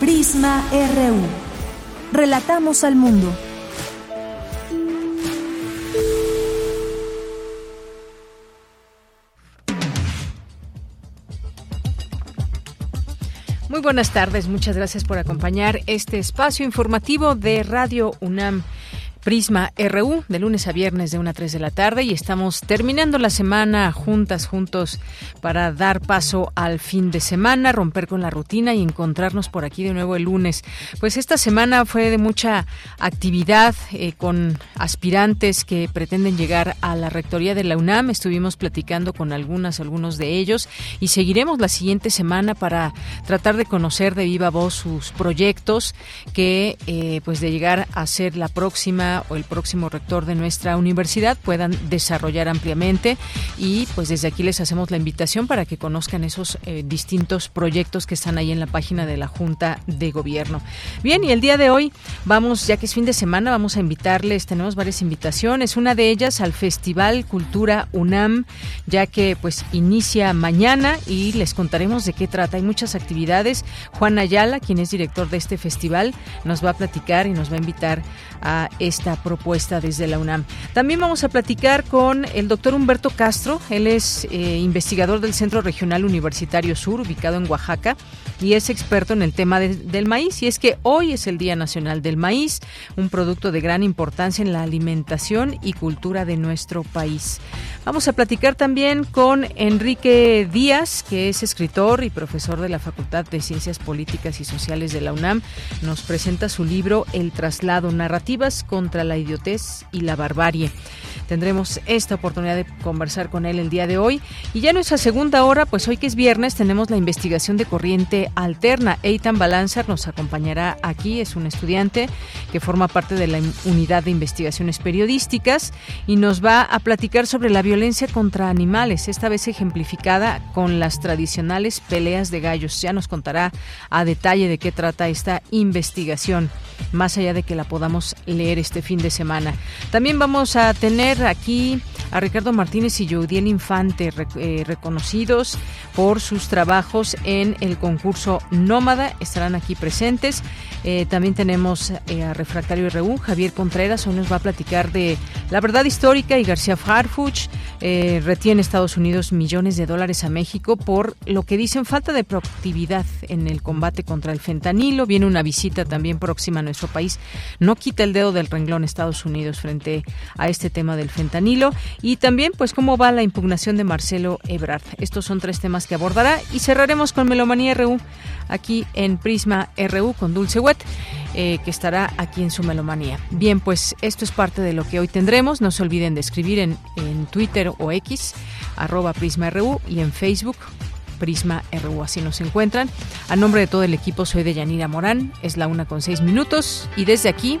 Prisma RU. Relatamos al mundo. Muy buenas tardes, muchas gracias por acompañar este espacio informativo de Radio UNAM. Prisma RU de lunes a viernes de 1 a 3 de la tarde y estamos terminando la semana juntas, juntos para dar paso al fin de semana, romper con la rutina y encontrarnos por aquí de nuevo el lunes. Pues esta semana fue de mucha actividad eh, con aspirantes que pretenden llegar a la rectoría de la UNAM. Estuvimos platicando con algunas, algunos de ellos y seguiremos la siguiente semana para tratar de conocer de viva voz sus proyectos que eh, pues de llegar a ser la próxima o el próximo rector de nuestra universidad puedan desarrollar ampliamente y pues desde aquí les hacemos la invitación para que conozcan esos eh, distintos proyectos que están ahí en la página de la Junta de Gobierno. Bien, y el día de hoy vamos, ya que es fin de semana, vamos a invitarles, tenemos varias invitaciones, una de ellas al Festival Cultura UNAM, ya que pues inicia mañana y les contaremos de qué trata. Hay muchas actividades. Juan Ayala, quien es director de este festival, nos va a platicar y nos va a invitar a esta propuesta desde la UNAM. También vamos a platicar con el doctor Humberto Castro, él es eh, investigador del Centro Regional Universitario Sur, ubicado en Oaxaca, y es experto en el tema del maíz. Y es que hoy es el Día Nacional del Maíz, un producto de gran importancia en la alimentación y cultura de nuestro país. Vamos a platicar también con Enrique Díaz, que es escritor y profesor de la Facultad de Ciencias Políticas y Sociales de la UNAM. Nos presenta su libro El traslado, narrativas contra la idiotez y la barbarie. Tendremos esta oportunidad de conversar con él el día de hoy. Y ya en nuestra segunda hora, pues hoy que es viernes, tenemos la investigación de corriente alterna. Eitan Balanzar nos acompañará aquí, es un estudiante que forma parte de la unidad de investigaciones periodísticas y nos va a platicar sobre la violencia contra animales, esta vez ejemplificada con las tradicionales peleas de gallos. Ya nos contará a detalle de qué trata esta investigación, más allá de que la podamos leer este fin de semana. También vamos a tener aquí a Ricardo Martínez y Joudiel Infante, eh, reconocidos por sus trabajos en el concurso Nómada, estarán aquí presentes. Eh, también tenemos eh, a Refractario RU, Javier Contreras, hoy nos va a platicar de la verdad histórica y García Farfuch retiene Estados Unidos millones de dólares a México por lo que dicen falta de proactividad en el combate contra el fentanilo. Viene una visita también próxima a nuestro país. No quita el dedo del renglón Estados Unidos frente a este tema del fentanilo y también pues cómo va la impugnación de Marcelo Ebrard. Estos son tres temas que abordará y cerraremos con Melomanía RU aquí en Prisma RU con Dulce Wet. Eh, que estará aquí en su melomanía. Bien, pues esto es parte de lo que hoy tendremos. No se olviden de escribir en, en Twitter o X, arroba Prisma RU y en Facebook Prisma RU. Así nos encuentran. A nombre de todo el equipo, soy de Yanira Morán. Es la una con seis minutos y desde aquí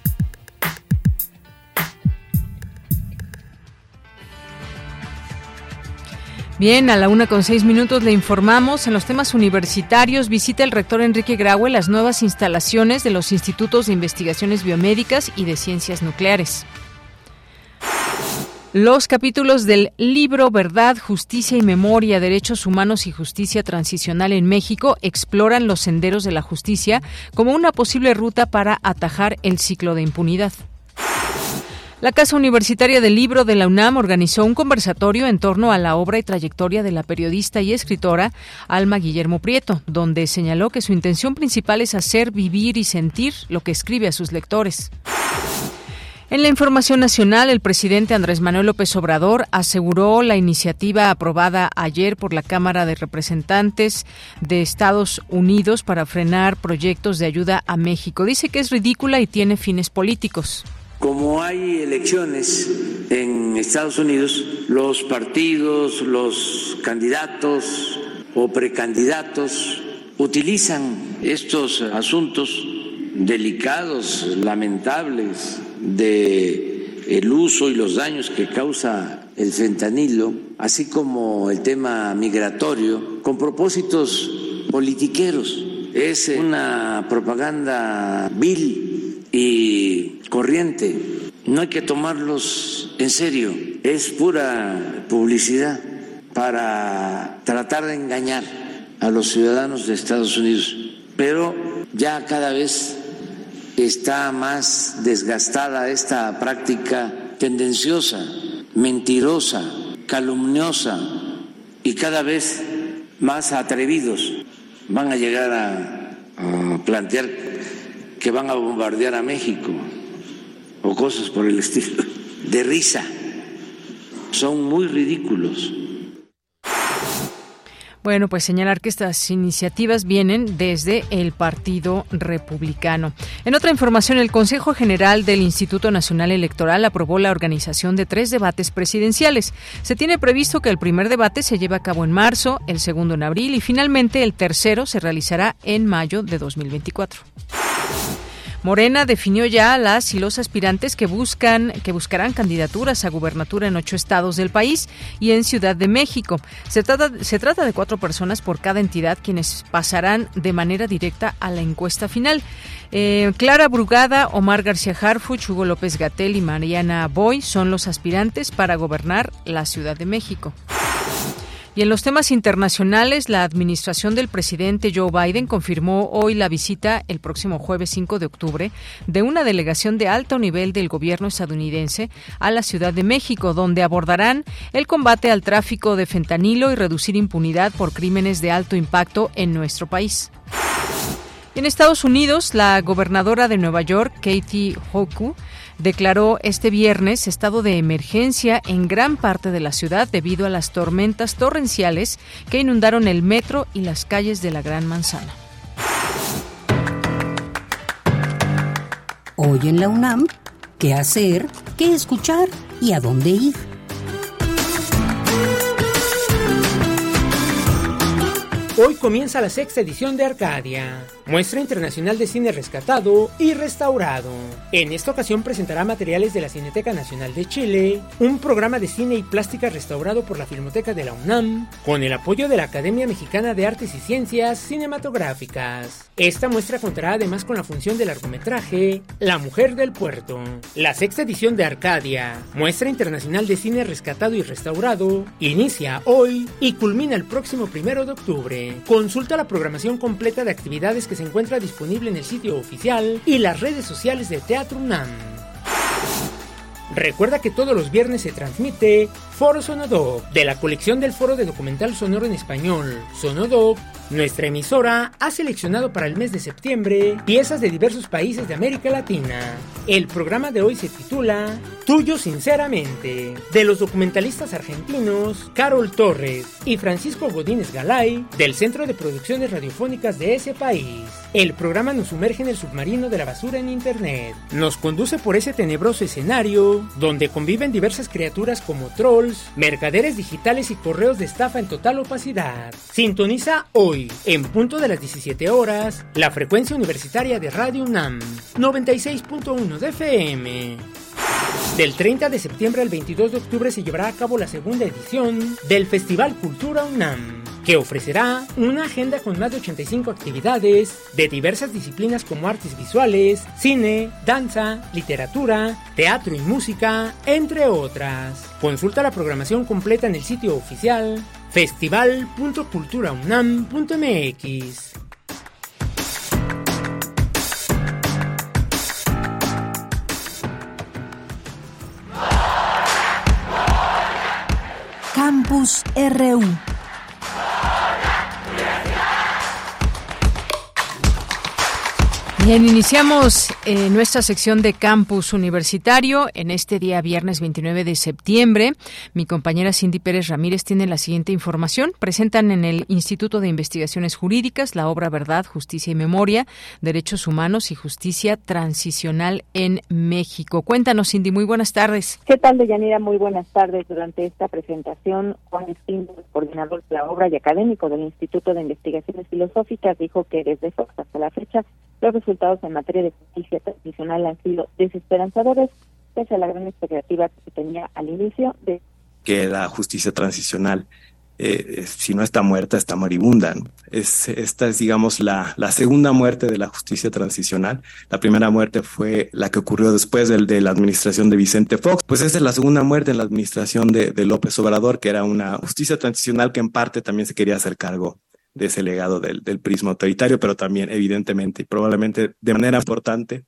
Bien, a la una con seis minutos le informamos. En los temas universitarios visita el rector Enrique Graue las nuevas instalaciones de los institutos de investigaciones biomédicas y de ciencias nucleares. Los capítulos del libro Verdad, Justicia y Memoria, Derechos Humanos y Justicia Transicional en México exploran los senderos de la justicia como una posible ruta para atajar el ciclo de impunidad. La Casa Universitaria del Libro de la UNAM organizó un conversatorio en torno a la obra y trayectoria de la periodista y escritora Alma Guillermo Prieto, donde señaló que su intención principal es hacer vivir y sentir lo que escribe a sus lectores. En la información nacional, el presidente Andrés Manuel López Obrador aseguró la iniciativa aprobada ayer por la Cámara de Representantes de Estados Unidos para frenar proyectos de ayuda a México. Dice que es ridícula y tiene fines políticos. Como hay elecciones en Estados Unidos, los partidos, los candidatos o precandidatos utilizan estos asuntos delicados, lamentables, de el uso y los daños que causa el fentanilo, así como el tema migratorio, con propósitos politiqueros. Es una propaganda vil y corriente. No hay que tomarlos en serio. Es pura publicidad para tratar de engañar a los ciudadanos de Estados Unidos. Pero ya cada vez está más desgastada esta práctica tendenciosa, mentirosa, calumniosa y cada vez más atrevidos van a llegar a, plantear que van a bombardear a México o cosas por el estilo, de risa. Son muy ridículos. Bueno, pues señalar que estas iniciativas vienen desde el Partido Republicano. En otra información, el Consejo General del Instituto Nacional Electoral aprobó la organización de tres debates presidenciales. Se tiene previsto que el primer debate se lleve a cabo en marzo, el segundo en abril y finalmente el tercero se realizará en mayo de 2024. Morena definió ya a las y los aspirantes que buscan que buscarán candidaturas a gubernatura en ocho estados del país y en Ciudad de México. Se trata, se trata de cuatro personas por cada entidad quienes pasarán de manera directa a la encuesta final. Eh, Clara Brugada, Omar García Harfuch, Hugo López Gatel y Mariana Boy son los aspirantes para gobernar la Ciudad de México. Y en los temas internacionales, la administración del presidente Joe Biden confirmó hoy la visita el próximo jueves 5 de octubre de una delegación de alto nivel del gobierno estadounidense a la Ciudad de México, donde abordarán el combate al tráfico de fentanilo y reducir impunidad por crímenes de alto impacto en nuestro país. En Estados Unidos, la gobernadora de Nueva York, Katie Hoku, declaró este viernes estado de emergencia en gran parte de la ciudad debido a las tormentas torrenciales que inundaron el metro y las calles de la Gran Manzana. Hoy en la UNAM, ¿qué hacer? ¿Qué escuchar? ¿Y a dónde ir? Hoy comienza la sexta edición de Arcadia, muestra internacional de cine rescatado y restaurado. En esta ocasión presentará materiales de la Cineteca Nacional de Chile, un programa de cine y plástica restaurado por la Filmoteca de la UNAM, con el apoyo de la Academia Mexicana de Artes y Ciencias Cinematográficas. Esta muestra contará además con la función del largometraje La Mujer del Puerto. La sexta edición de Arcadia, muestra internacional de cine rescatado y restaurado, inicia hoy y culmina el próximo primero de octubre. Consulta la programación completa de actividades que se encuentra disponible en el sitio oficial y las redes sociales de Teatro UNAM. Recuerda que todos los viernes se transmite Foro Sonodoc, de la colección del Foro de Documental Sonoro en Español, Sonodoc, nuestra emisora ha seleccionado para el mes de septiembre piezas de diversos países de América Latina. El programa de hoy se titula Tuyo Sinceramente, de los documentalistas argentinos Carol Torres y Francisco Godínez Galay, del Centro de Producciones Radiofónicas de ese país. El programa nos sumerge en el submarino de la basura en Internet. Nos conduce por ese tenebroso escenario donde conviven diversas criaturas como trolls, mercaderes digitales y correos de estafa en total opacidad. Sintoniza hoy, en punto de las 17 horas, la frecuencia universitaria de Radio UNAM, 96.1 de FM. Del 30 de septiembre al 22 de octubre se llevará a cabo la segunda edición del Festival Cultura UNAM, que ofrecerá una agenda con más de 85 actividades de diversas disciplinas como artes visuales, cine, danza, literatura, teatro y música, entre otras. Consulta la programación completa en el sitio oficial festival.culturaunam.mx. Campus RU. Bien, iniciamos eh, nuestra sección de campus universitario en este día viernes 29 de septiembre. Mi compañera Cindy Pérez Ramírez tiene la siguiente información. Presentan en el Instituto de Investigaciones Jurídicas la obra Verdad, Justicia y Memoria, Derechos Humanos y Justicia Transicional en México. Cuéntanos, Cindy, muy buenas tardes. ¿Qué tal, Deyanira? Muy buenas tardes. Durante esta presentación, Juan Espín, coordinador de la obra y académico del Instituto de Investigaciones Filosóficas, dijo que desde Fox hasta la fecha los resultados en materia de justicia transicional han sido desesperanzadores, pese a la gran expectativa que se tenía al inicio de que la justicia transicional, eh, si no está muerta, está moribunda. Es, esta es, digamos, la, segunda muerte de la justicia transicional. La primera muerte fue la que ocurrió después del, de la administración de Vicente Fox. Pues esta es la segunda muerte en la administración de López Obrador, que era una justicia transicional que en parte también se quería hacer cargo de ese legado del, del prisma autoritario, pero también evidentemente y probablemente de manera importante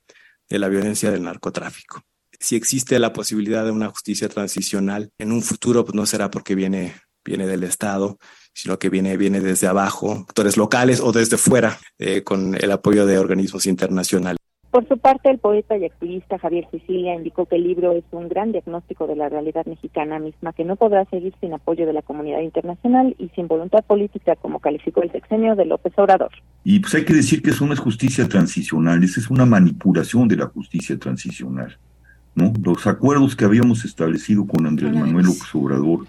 de la violencia del narcotráfico. Si existe la posibilidad de una justicia transicional en un futuro, pues no será porque viene, viene del Estado, sino que viene, viene desde abajo, actores locales o desde fuera, eh, con el apoyo de organismos internacionales. Por su parte, el poeta y activista Javier Sicilia indicó que el libro es un gran diagnóstico de la realidad mexicana misma que no podrá seguir sin apoyo de la comunidad internacional y sin voluntad política, como calificó el sexenio de López Obrador. Y pues hay que decir que eso no es justicia transicional, esa es una manipulación de la justicia transicional. ¿no? Los acuerdos que habíamos establecido con Andrés Manuel López Obrador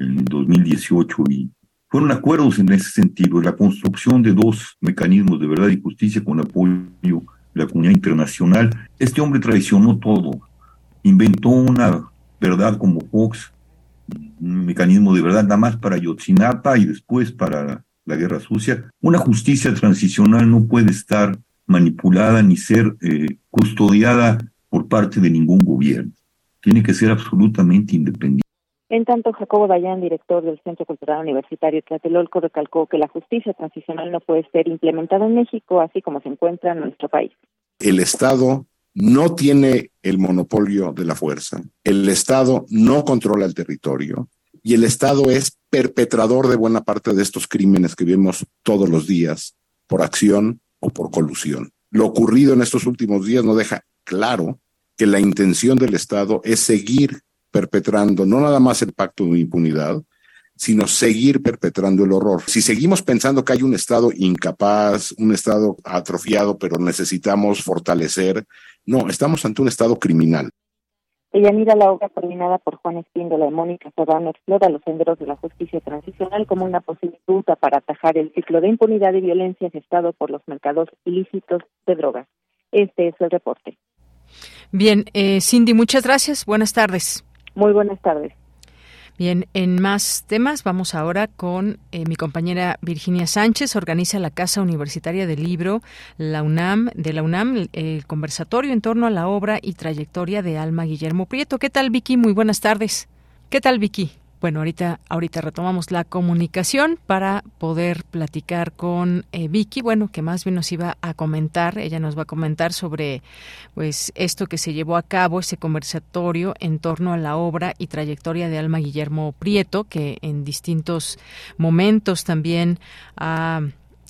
en 2018 y fueron acuerdos en ese sentido, la construcción de dos mecanismos de verdad y justicia con apoyo la comunidad internacional. Este hombre traicionó todo, inventó una verdad como Fox, un mecanismo de verdad nada más para Yotzinapa y después para la guerra sucia. Una justicia transicional no puede estar manipulada ni ser eh, custodiada por parte de ningún gobierno. Tiene que ser absolutamente independiente. En tanto, Jacobo Dayan, director del Centro Cultural Universitario Tlatelolco, recalcó que la justicia transicional no puede ser implementada en México, así como se encuentra en nuestro país. El Estado no tiene el monopolio de la fuerza, el Estado no controla el territorio y el Estado es perpetrador de buena parte de estos crímenes que vemos todos los días por acción o por colusión. Lo ocurrido en estos últimos días no deja claro que la intención del Estado es seguir perpetrando no nada más el pacto de impunidad, sino seguir perpetrando el horror. Si seguimos pensando que hay un Estado incapaz, un Estado atrofiado, pero necesitamos fortalecer, no, estamos ante un Estado criminal. Ella mira la obra coordinada por Juan Espíndola y Mónica Serrano explora los senderos de la justicia transicional como una posible ruta para atajar el ciclo de impunidad y violencia gestado por los mercados ilícitos de drogas. Este es el reporte. Bien, eh, Cindy, muchas gracias. Buenas tardes. Muy buenas tardes. Bien, en más temas vamos ahora con eh, mi compañera Virginia Sánchez. Organiza la Casa Universitaria del Libro, la UNAM, de la UNAM, el conversatorio en torno a la obra y trayectoria de Alma Guillermo Prieto. ¿Qué tal, Vicky? Muy buenas tardes. ¿Qué tal, Vicky? Bueno, ahorita, ahorita retomamos la comunicación para poder platicar con eh, Vicky, bueno, que más bien nos iba a comentar, ella nos va a comentar sobre pues esto que se llevó a cabo, ese conversatorio en torno a la obra y trayectoria de Alma Guillermo Prieto, que en distintos momentos también ha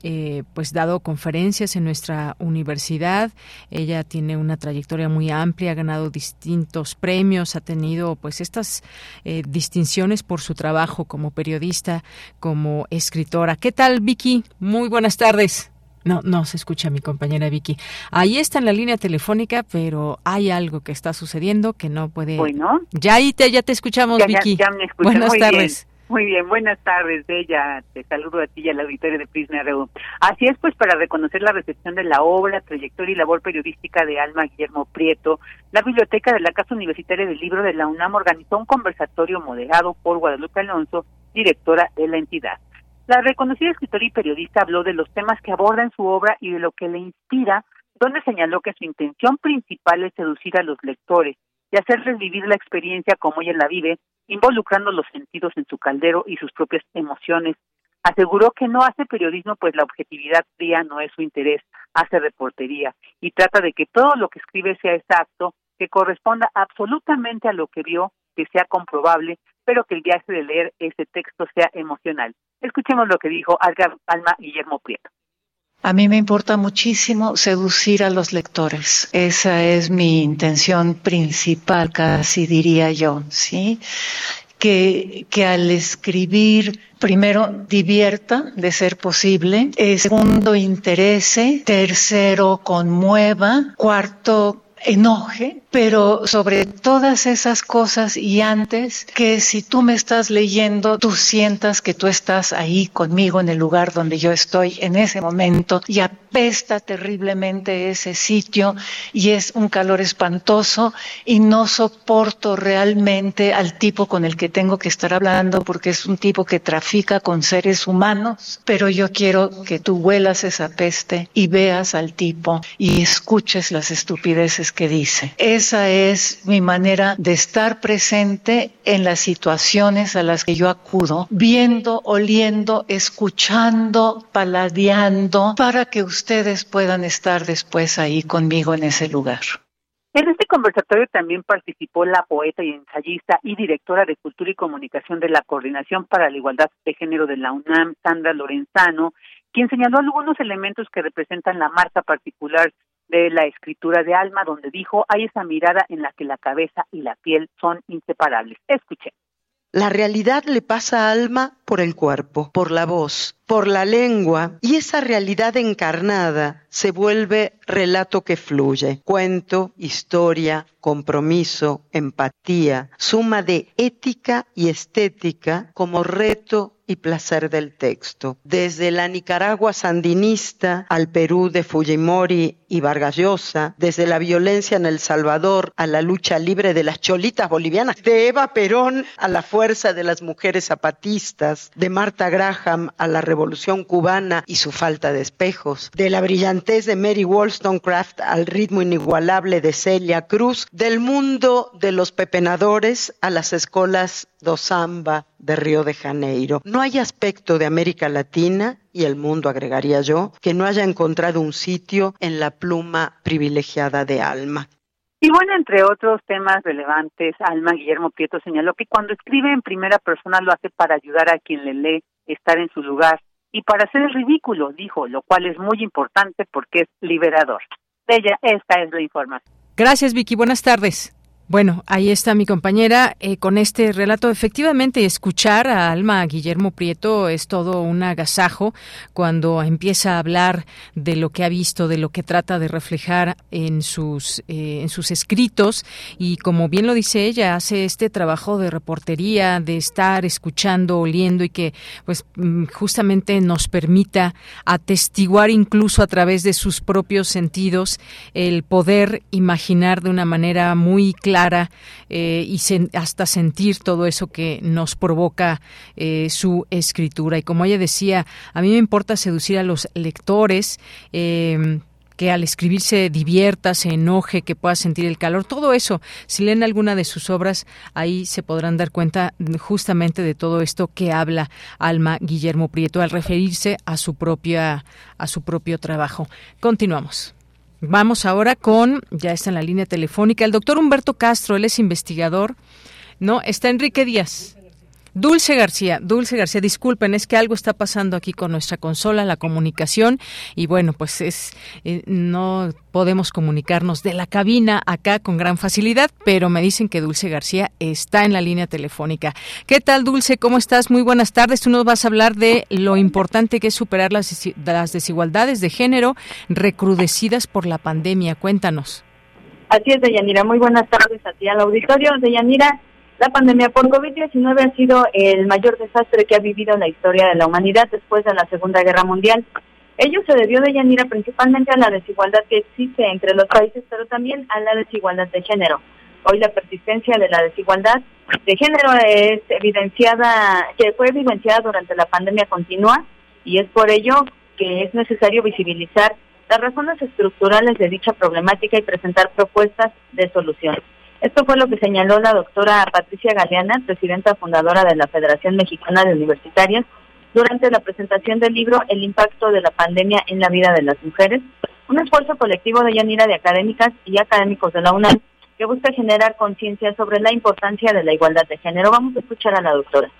eh, pues dado conferencias en nuestra universidad. Ella tiene una trayectoria muy amplia, ha ganado distintos premios, ha tenido pues estas eh, distinciones por su trabajo como periodista, como escritora. ¿Qué tal, Vicky? Muy buenas tardes. No, no se escucha mi compañera Vicky. Ahí está en la línea telefónica, pero hay algo que está sucediendo que no puede. Bueno. Ya ahí te, ya te escuchamos, Vicky. Ya, me Buenas tardes. Muy bien, buenas tardes, Bella. Te saludo a ti y al auditorio de Prisma RU. Así es, pues, para reconocer la recepción de la obra, trayectoria y labor periodística de Alma Guillermo Prieto, la Biblioteca de la Casa Universitaria del Libro de la UNAM organizó un conversatorio moderado por Guadalupe Alonso, directora de la entidad. La reconocida escritora y periodista habló de los temas que aborda en su obra y de lo que le inspira, donde señaló que su intención principal es seducir a los lectores y hacerles vivir la experiencia como ella la vive, involucrando los sentidos en su caldero y sus propias emociones. Aseguró que no hace periodismo pues la objetividad fría no es su interés, hace reportería y trata de que todo lo que escribe sea exacto, que corresponda absolutamente a lo que vio, que sea comprobable, pero que el viaje de leer ese texto sea emocional. Escuchemos lo que dijo Alma Guillermo Prieto. A mí me importa muchísimo seducir a los lectores. Esa es mi intención principal, casi diría yo, ¿sí? Que, que al escribir primero divierta de ser posible, eh, segundo interese, tercero conmueva, cuarto enoje, pero sobre todas esas cosas y antes que si tú me estás leyendo, tú sientas que tú estás ahí conmigo en el lugar donde yo estoy en ese momento y apesta terriblemente ese sitio y es un calor espantoso y no soporto realmente al tipo con el que tengo que estar hablando porque es un tipo que trafica con seres humanos, pero yo quiero que tú huelas esa peste y veas al tipo y escuches las estupideces que dice. Esa es mi manera de estar presente en las situaciones a las que yo acudo, viendo, oliendo, escuchando, paladeando, para que ustedes puedan estar después ahí conmigo en ese lugar. En este conversatorio también participó la poeta y ensayista y directora de Cultura y Comunicación de la Coordinación para la Igualdad de Género de la UNAM, Sandra Lorenzano, quien señaló algunos elementos que representan la marca particular de la escritura de Alma, donde dijo, hay esa mirada en la que la cabeza y la piel son inseparables. Escuche. La realidad le pasa Alma por el cuerpo, por la voz, por la lengua, y esa realidad encarnada se vuelve relato que fluye, cuento, historia, compromiso, empatía, suma de ética y estética como reto y placer del texto. Desde la Nicaragua sandinista al Perú de Fujimori y Vargas Llosa, desde la violencia en El Salvador a la lucha libre de las cholitas bolivianas, de Eva Perón a la fuerza de las mujeres zapatistas, de Marta Graham a la revolución cubana y su falta de espejos, de la brillantez de Mary Wollstonecraft al ritmo inigualable de Celia Cruz, del mundo de los pepenadores a las escuelas do samba de Río de Janeiro. No hay aspecto de América Latina y el mundo, agregaría yo, que no haya encontrado un sitio en la pluma privilegiada de Alma. Y bueno, entre otros temas relevantes, Alma Guillermo Prieto señaló que cuando escribe en primera persona lo hace para ayudar a quien le lee, estar en su lugar y para hacer el ridículo, dijo, lo cual es muy importante porque es liberador. De ella, esta es la información. Gracias, Vicky. Buenas tardes. Bueno, ahí está mi compañera eh, con este relato. Efectivamente, escuchar a Alma Guillermo Prieto es todo un agasajo cuando empieza a hablar de lo que ha visto, de lo que trata de reflejar en sus, eh, en sus escritos. Y como bien lo dice ella, hace este trabajo de reportería, de estar escuchando, oliendo y que pues mm, justamente nos permita atestiguar incluso a través de sus propios sentidos el poder imaginar de una manera muy clara eh, y hasta sentir todo eso que nos provoca eh, su escritura. Y como ella decía, a mí me importa seducir a los lectores. Eh, que al escribir se divierta, se enoje, que pueda sentir el calor, todo eso. Si leen alguna de sus obras, ahí se podrán dar cuenta justamente de todo esto que habla Alma Guillermo Prieto al referirse a su propia a su propio trabajo. Continuamos. Vamos ahora con, ya está en la línea telefónica, el doctor Humberto Castro, él es investigador. No, está Enrique Díaz. Dulce García, Dulce García, disculpen, es que algo está pasando aquí con nuestra consola, la comunicación, y bueno, pues es eh, no podemos comunicarnos de la cabina acá con gran facilidad, pero me dicen que Dulce García está en la línea telefónica. ¿Qué tal, Dulce? ¿Cómo estás? Muy buenas tardes. Tú nos vas a hablar de lo importante que es superar las, las desigualdades de género recrudecidas por la pandemia. Cuéntanos. Así es, Deyanira. Muy buenas tardes a ti al auditorio. Deyanira, la pandemia por COVID-19 ha sido el mayor desastre que ha vivido la historia de la humanidad después de la Segunda Guerra Mundial. Ello se debió de Yanira principalmente a la desigualdad que existe entre los países, pero también a la desigualdad de género. Hoy la persistencia de la desigualdad de género es evidenciada, que fue evidenciada durante la pandemia continua y es por ello que es necesario visibilizar las razones estructurales de dicha problemática y presentar propuestas de solución. Esto fue lo que señaló la doctora Patricia Galeana, presidenta fundadora de la Federación Mexicana de Universitarias, durante la presentación del libro El impacto de la pandemia en la vida de las mujeres, un esfuerzo colectivo de Yanira de académicas y académicos de la UNAM que busca generar conciencia sobre la importancia de la igualdad de género. Vamos a escuchar a la doctora.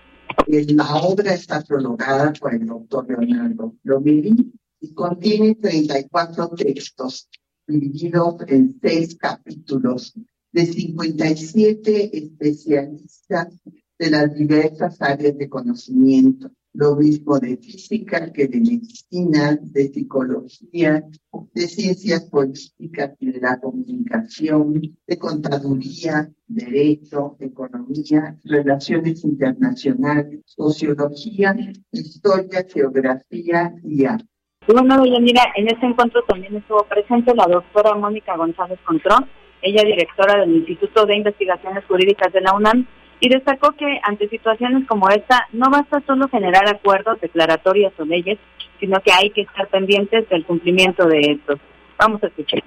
La obra está prolongada por el doctor Leonardo Lomili y contiene 34 textos divididos en seis capítulos de 57 especialistas de las diversas áreas de conocimiento, lo mismo de física que de medicina, de psicología, de ciencias políticas y de la comunicación, de contaduría, derecho, economía, relaciones internacionales, sociología, historia, geografía y arte. Bueno, mira, en este encuentro también estuvo presente la doctora Mónica González Contrón, ella directora del Instituto de Investigaciones Jurídicas de la UNAM, y destacó que ante situaciones como esta no basta solo generar acuerdos, declaratorias o leyes, sino que hay que estar pendientes del cumplimiento de estos. Vamos a escuchar.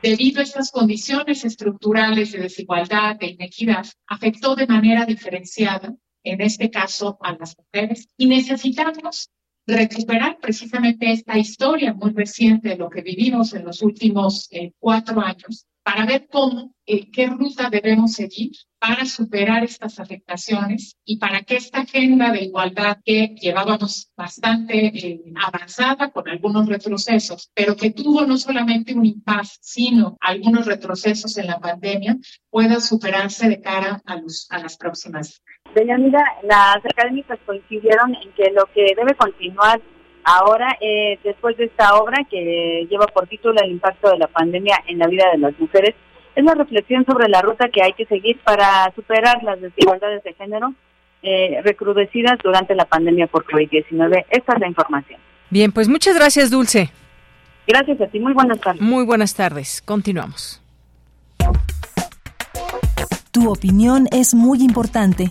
Debido a estas condiciones estructurales de desigualdad, de inequidad, afectó de manera diferenciada, en este caso a las mujeres, y necesitamos recuperar precisamente esta historia muy reciente de lo que vivimos en los últimos eh, cuatro años para ver cómo, eh, qué ruta debemos seguir para superar estas afectaciones y para que esta agenda de igualdad que llevábamos bastante eh, avanzada con algunos retrocesos, pero que tuvo no solamente un impasse, sino algunos retrocesos en la pandemia, pueda superarse de cara a, los, a las próximas. Mira, las académicas coincidieron en que lo que debe continuar Ahora, eh, después de esta obra que lleva por título El impacto de la pandemia en la vida de las mujeres, es la reflexión sobre la ruta que hay que seguir para superar las desigualdades de género eh, recrudecidas durante la pandemia por COVID-19. Esta es la información. Bien, pues muchas gracias, Dulce. Gracias a ti. Muy buenas tardes. Muy buenas tardes. Continuamos. Tu opinión es muy importante.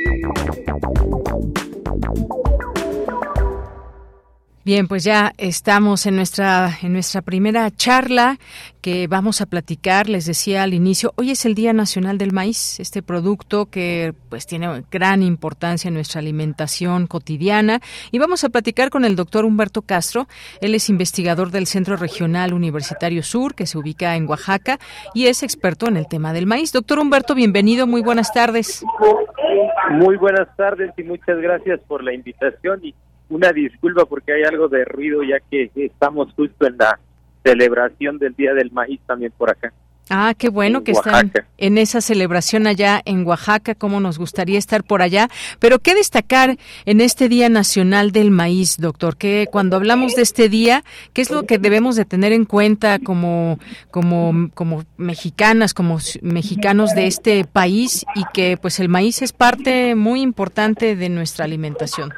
Bien, pues ya estamos en nuestra en nuestra primera charla que vamos a platicar. Les decía al inicio, hoy es el Día Nacional del Maíz, este producto que pues tiene gran importancia en nuestra alimentación cotidiana y vamos a platicar con el doctor Humberto Castro. Él es investigador del Centro Regional Universitario Sur que se ubica en Oaxaca y es experto en el tema del maíz. Doctor Humberto, bienvenido, muy buenas tardes. Muy buenas tardes y muchas gracias por la invitación una disculpa porque hay algo de ruido ya que estamos justo en la celebración del Día del Maíz también por acá. Ah, qué bueno que están en esa celebración allá en Oaxaca, como nos gustaría estar por allá. Pero qué destacar en este Día Nacional del Maíz, doctor, que cuando hablamos de este día, ¿qué es lo que debemos de tener en cuenta como como como mexicanas, como mexicanos de este país y que pues el maíz es parte muy importante de nuestra alimentación?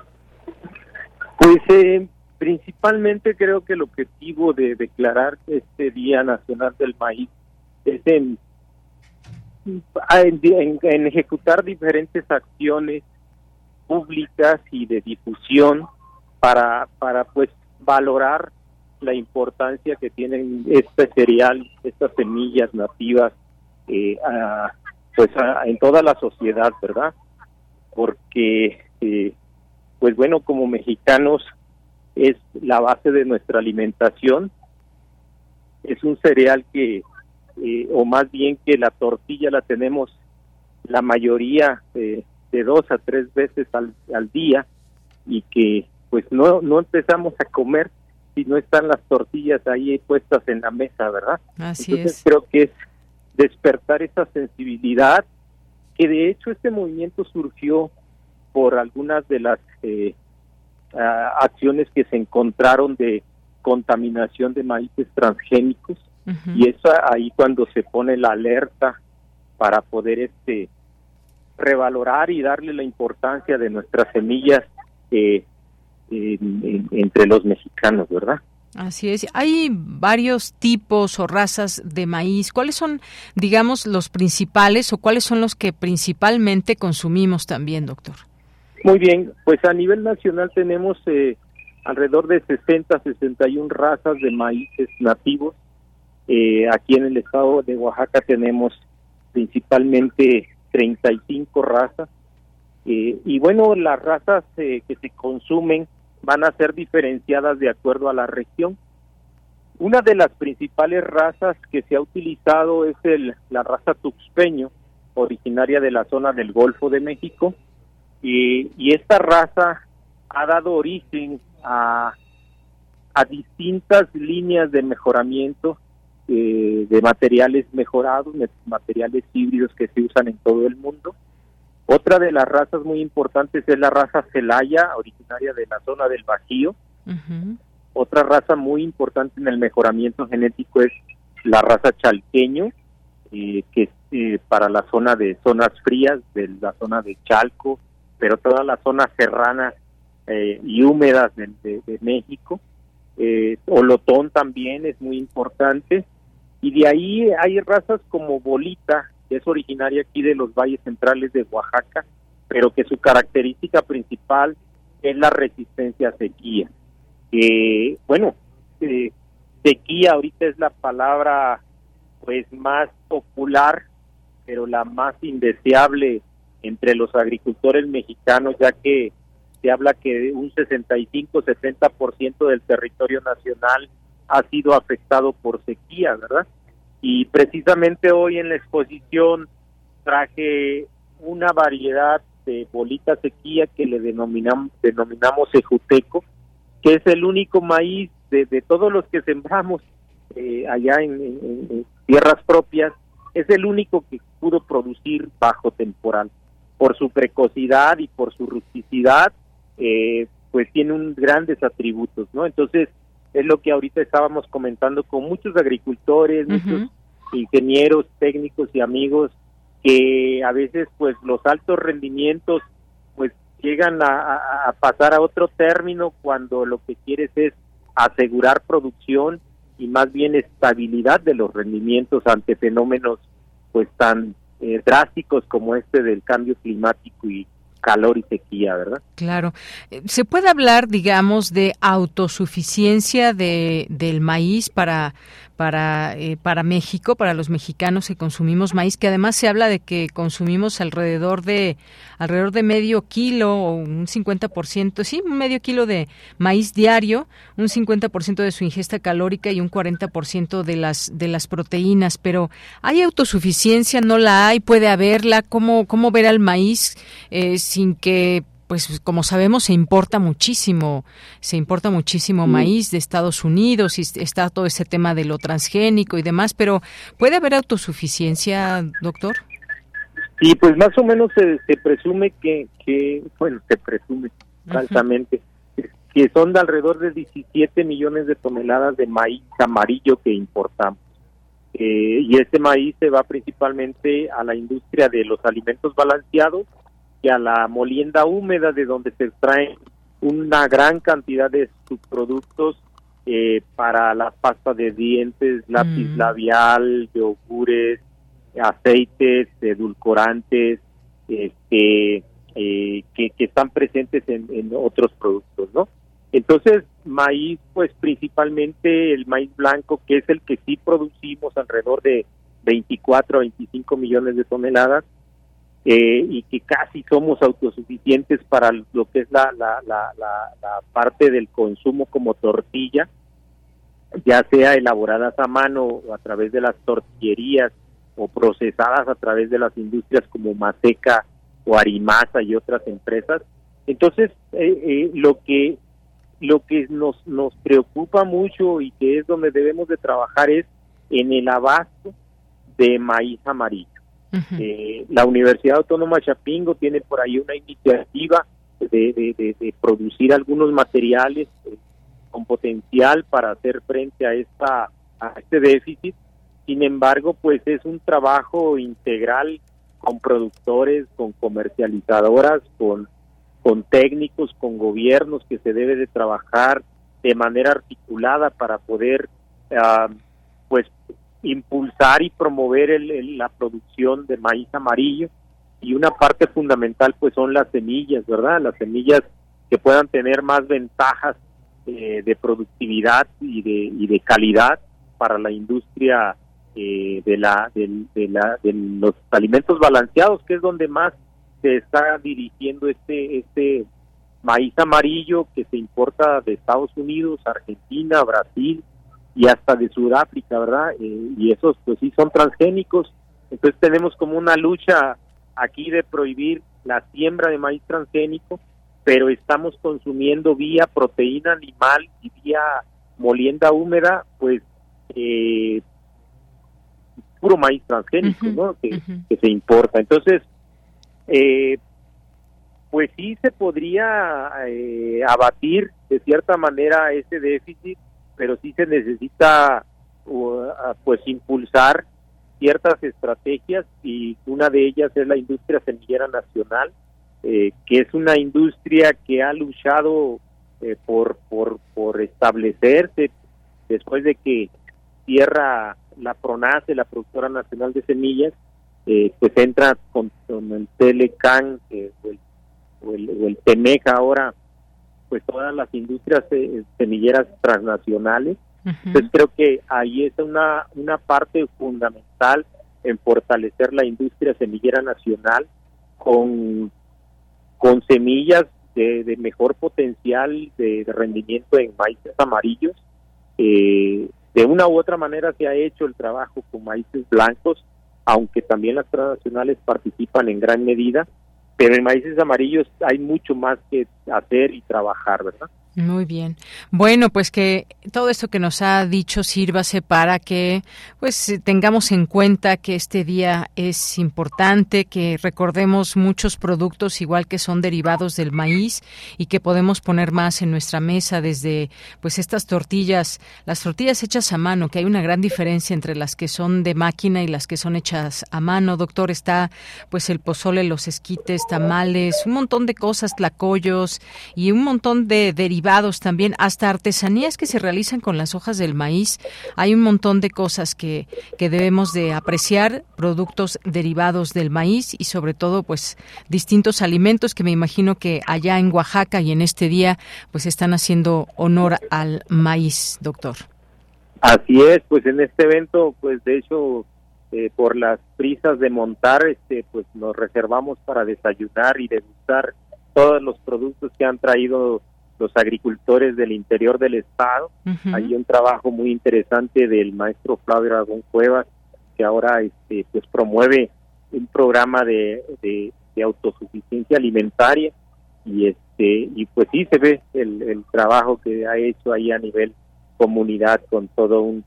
Pues eh, principalmente creo que el objetivo de declarar este Día Nacional del Maíz es en, ejecutar diferentes acciones públicas y de difusión para, para pues valorar la importancia que tienen este cereal, estas semillas nativas, eh, pues en toda la sociedad, ¿verdad? Porque eh, pues bueno, como mexicanos es la base de nuestra alimentación. Es un cereal que, eh, o más bien que la tortilla la tenemos la mayoría de dos a tres veces al, día y que pues no, no empezamos a comer si no están las tortillas ahí puestas en la mesa, ¿verdad? Así Entonces creo que es despertar esa sensibilidad, que de hecho este movimiento surgió por algunas de las eh, acciones que se encontraron de contaminación de maíces transgénicos y es ahí cuando se pone la alerta para poder este revalorar y darle la importancia de nuestras semillas eh, entre los mexicanos, ¿verdad? Así es. Hay varios tipos o razas de maíz. ¿Cuáles son, digamos, los principales o cuáles son los que principalmente consumimos también, doctor? Muy bien, pues a nivel nacional tenemos eh, alrededor de 60, 61 razas de maíces nativos. Eh, aquí en el estado de Oaxaca tenemos principalmente 35 razas. Eh, y bueno, las razas que se consumen van a ser diferenciadas de acuerdo a la región. Una de las principales razas que se ha utilizado es el, la raza tuxpeño, originaria de la zona del Golfo de México, y, y esta raza ha dado origen a, a distintas líneas de mejoramiento eh, de materiales mejorados, materiales híbridos que se usan en todo el mundo. Otra de las razas muy importantes es la raza Celaya, originaria de la zona del Bajío. Otra raza muy importante en el mejoramiento genético es la raza Chalqueño, eh, que es eh, para la zona de zonas frías, de la zona de Chalco, pero toda la zona serrana eh, y húmedas de, México. Olotón también es muy importante. Y de ahí hay razas como Bolita, es originaria aquí de los valles centrales de Oaxaca, pero que su característica principal es la resistencia a sequía. Que, bueno, eh, sequía ahorita es la palabra pues más popular, pero la más indeseable entre los agricultores mexicanos, ya que se habla que un 65-70% del territorio nacional ha sido afectado por sequía, ¿verdad? Y precisamente hoy en la exposición traje una variedad de bolita sequía que le denominamos, denominamos ejuteco, que es el único maíz de, todos los que sembramos eh, allá en, tierras propias, es el único que pudo producir bajo temporal. Por su precocidad y por su rusticidad, eh, pues tiene un grandes atributos, ¿no? Entonces, es lo que ahorita estábamos comentando con muchos agricultores, muchos ingenieros, técnicos y amigos que a veces pues los altos rendimientos pues llegan a, pasar a otro término cuando lo que quieres es asegurar producción y más bien estabilidad de los rendimientos ante fenómenos pues tan eh, drásticos como este del cambio climático y calor y sequía, ¿verdad? Claro. Eh, ¿Se puede hablar, digamos, de autosuficiencia de, del maíz para para, eh, para México, para los mexicanos que consumimos maíz, que además se habla de que consumimos alrededor de alrededor de medio kilo o un 50%, sí, medio kilo de maíz diario, un 50% de su ingesta calórica y un 40% de las de las proteínas, pero ¿hay autosuficiencia? ¿No la hay? ¿Puede haberla? ¿Cómo, cómo ver al maíz eh, sin que pues como sabemos se importa muchísimo, se importa muchísimo maíz de Estados Unidos y está todo ese tema de lo transgénico y demás, pero ¿puede haber autosuficiencia, doctor? Sí, pues más o menos se, presume que, que, bueno, se presume falsamente, que son de alrededor de 17 millones de toneladas de maíz amarillo que importamos. Eh, y este maíz se va principalmente a la industria de los alimentos balanceados a la molienda húmeda de donde se extraen una gran cantidad de subproductos eh, para la pasta de dientes, lápiz mm. labial, yogures, aceites, edulcorantes, este, eh, que, están presentes en, en, otros productos, ¿no? Entonces, maíz, pues principalmente el maíz blanco, que es el que sí producimos alrededor de 24 a 25 millones de toneladas, eh, y que casi somos autosuficientes para lo que es la, la, la, la, parte del consumo como tortilla, ya sea elaboradas a mano a través de las tortillerías o procesadas a través de las industrias como Maseca o Arimasa y otras empresas. Entonces, eh, eh, lo que lo que nos nos preocupa mucho y que es donde debemos de trabajar es en el abasto de maíz amarillo. Eh, la Universidad Autónoma Chapingo tiene por ahí una iniciativa de, producir algunos materiales eh, con potencial para hacer frente a esta a este déficit. Sin embargo, pues es un trabajo integral con productores, con comercializadoras, con técnicos, con gobiernos, que se debe de trabajar de manera articulada para poder, ah, pues, impulsar y promover la producción de maíz amarillo. Y una parte fundamental, pues, son las semillas, ¿verdad? Las semillas que puedan tener más ventajas eh, de productividad y de, y de calidad para la industria eh, de la de, la de los alimentos balanceados que es donde más se está dirigiendo este este maíz amarillo que se importa de Estados Unidos, Argentina, Brasil y hasta de Sudáfrica, ¿verdad? Eh, y esos pues sí son transgénicos. Entonces tenemos como una lucha aquí de prohibir la siembra de maíz transgénico, pero estamos consumiendo vía proteína animal y vía molienda húmeda, pues eh, puro maíz transgénico, ¿no? Que, se importa. Entonces, eh, pues sí se podría eh, abatir de cierta manera ese déficit, pero sí se necesita pues impulsar ciertas estrategias y una de ellas es la industria semillera nacional, eh, que es una industria que ha luchado por, por, por establecerse después de que cierra la PRONACE, la Productora Nacional de Semillas, eh, pues entra con, el Telecan o, el, o, Temeca ahora, pues todas las industrias eh, semilleras transnacionales. Entonces creo que ahí es una, una parte fundamental en fortalecer la industria semillera nacional con, con semillas de, mejor potencial de, rendimiento en maíces amarillos. Eh, de una u otra manera se ha hecho el trabajo con maíces blancos, aunque también las transnacionales participan en gran medida, pero en maíces amarillos hay mucho más que hacer y trabajar, ¿verdad? Muy bien. Bueno, pues que todo esto que nos ha dicho sírvase para que pues tengamos en cuenta que este día es importante, que recordemos muchos productos igual que son derivados del maíz y que podemos poner más en nuestra mesa desde pues estas tortillas, las tortillas hechas a mano, que hay una gran diferencia entre las que son de máquina y las que son hechas a mano. Doctor, está pues el pozole, los esquites, tamales, un montón de cosas, tlacoyos y un montón de derivados también, hasta artesanías que se realizan con las hojas del maíz. Hay un montón de cosas que, que debemos de apreciar, productos derivados del maíz y sobre todo pues distintos alimentos que me imagino que allá en Oaxaca y en este día pues están haciendo honor al maíz, doctor. Así es, pues en este evento pues de hecho eh, por las prisas de montar este pues nos reservamos para desayunar y degustar todos los productos que han traído los agricultores del interior del estado. Hay un trabajo muy interesante del maestro Flavio Aragón Cuevas, que ahora este, pues promueve un programa de, de, autosuficiencia alimentaria y este y pues sí se ve el, el, trabajo que ha hecho ahí a nivel comunidad con todo un,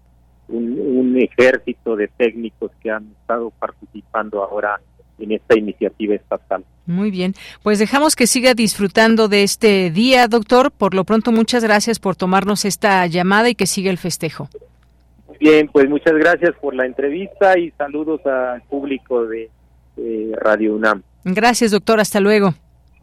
un, un ejército de técnicos que han estado participando ahora en esta iniciativa estatal. Muy bien, pues dejamos que siga disfrutando de este día, doctor. Por lo pronto, muchas gracias por tomarnos esta llamada y que siga el festejo. Bien, pues muchas gracias por la entrevista y saludos al público de Radio UNAM. Gracias, doctor. Hasta luego.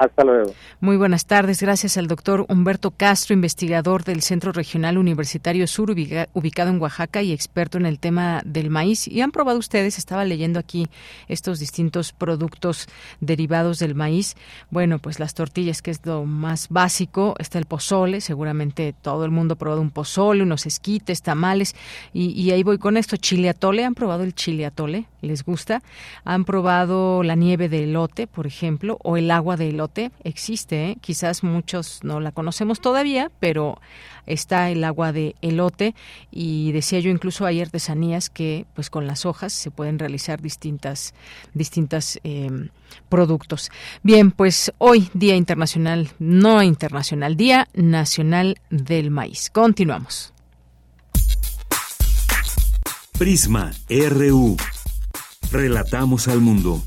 Hasta luego. Muy buenas tardes. Gracias al doctor Humberto Castro, investigador del Centro Regional Universitario Sur, ubicado en Oaxaca y experto en el tema del maíz. Y han probado ustedes, estaba leyendo aquí estos distintos productos derivados del maíz. Bueno, pues las tortillas, que es lo más básico, está el pozole, seguramente todo el mundo ha probado un pozole, unos esquites, tamales. Y, y ahí voy con esto, chile atole. ¿Han probado el chile atole? ¿Les gusta? ¿Han probado la nieve de elote, por ejemplo, o el agua de elote? Existe, ¿eh? quizás muchos no la conocemos todavía, pero está el agua de elote y decía yo incluso hay artesanías que pues con las hojas se pueden realizar distintas distintas em, productos. Bien, pues hoy Día Internacional, no internacional, Día Nacional del Maíz. Continuamos. Prisma RU. Relatamos al mundo.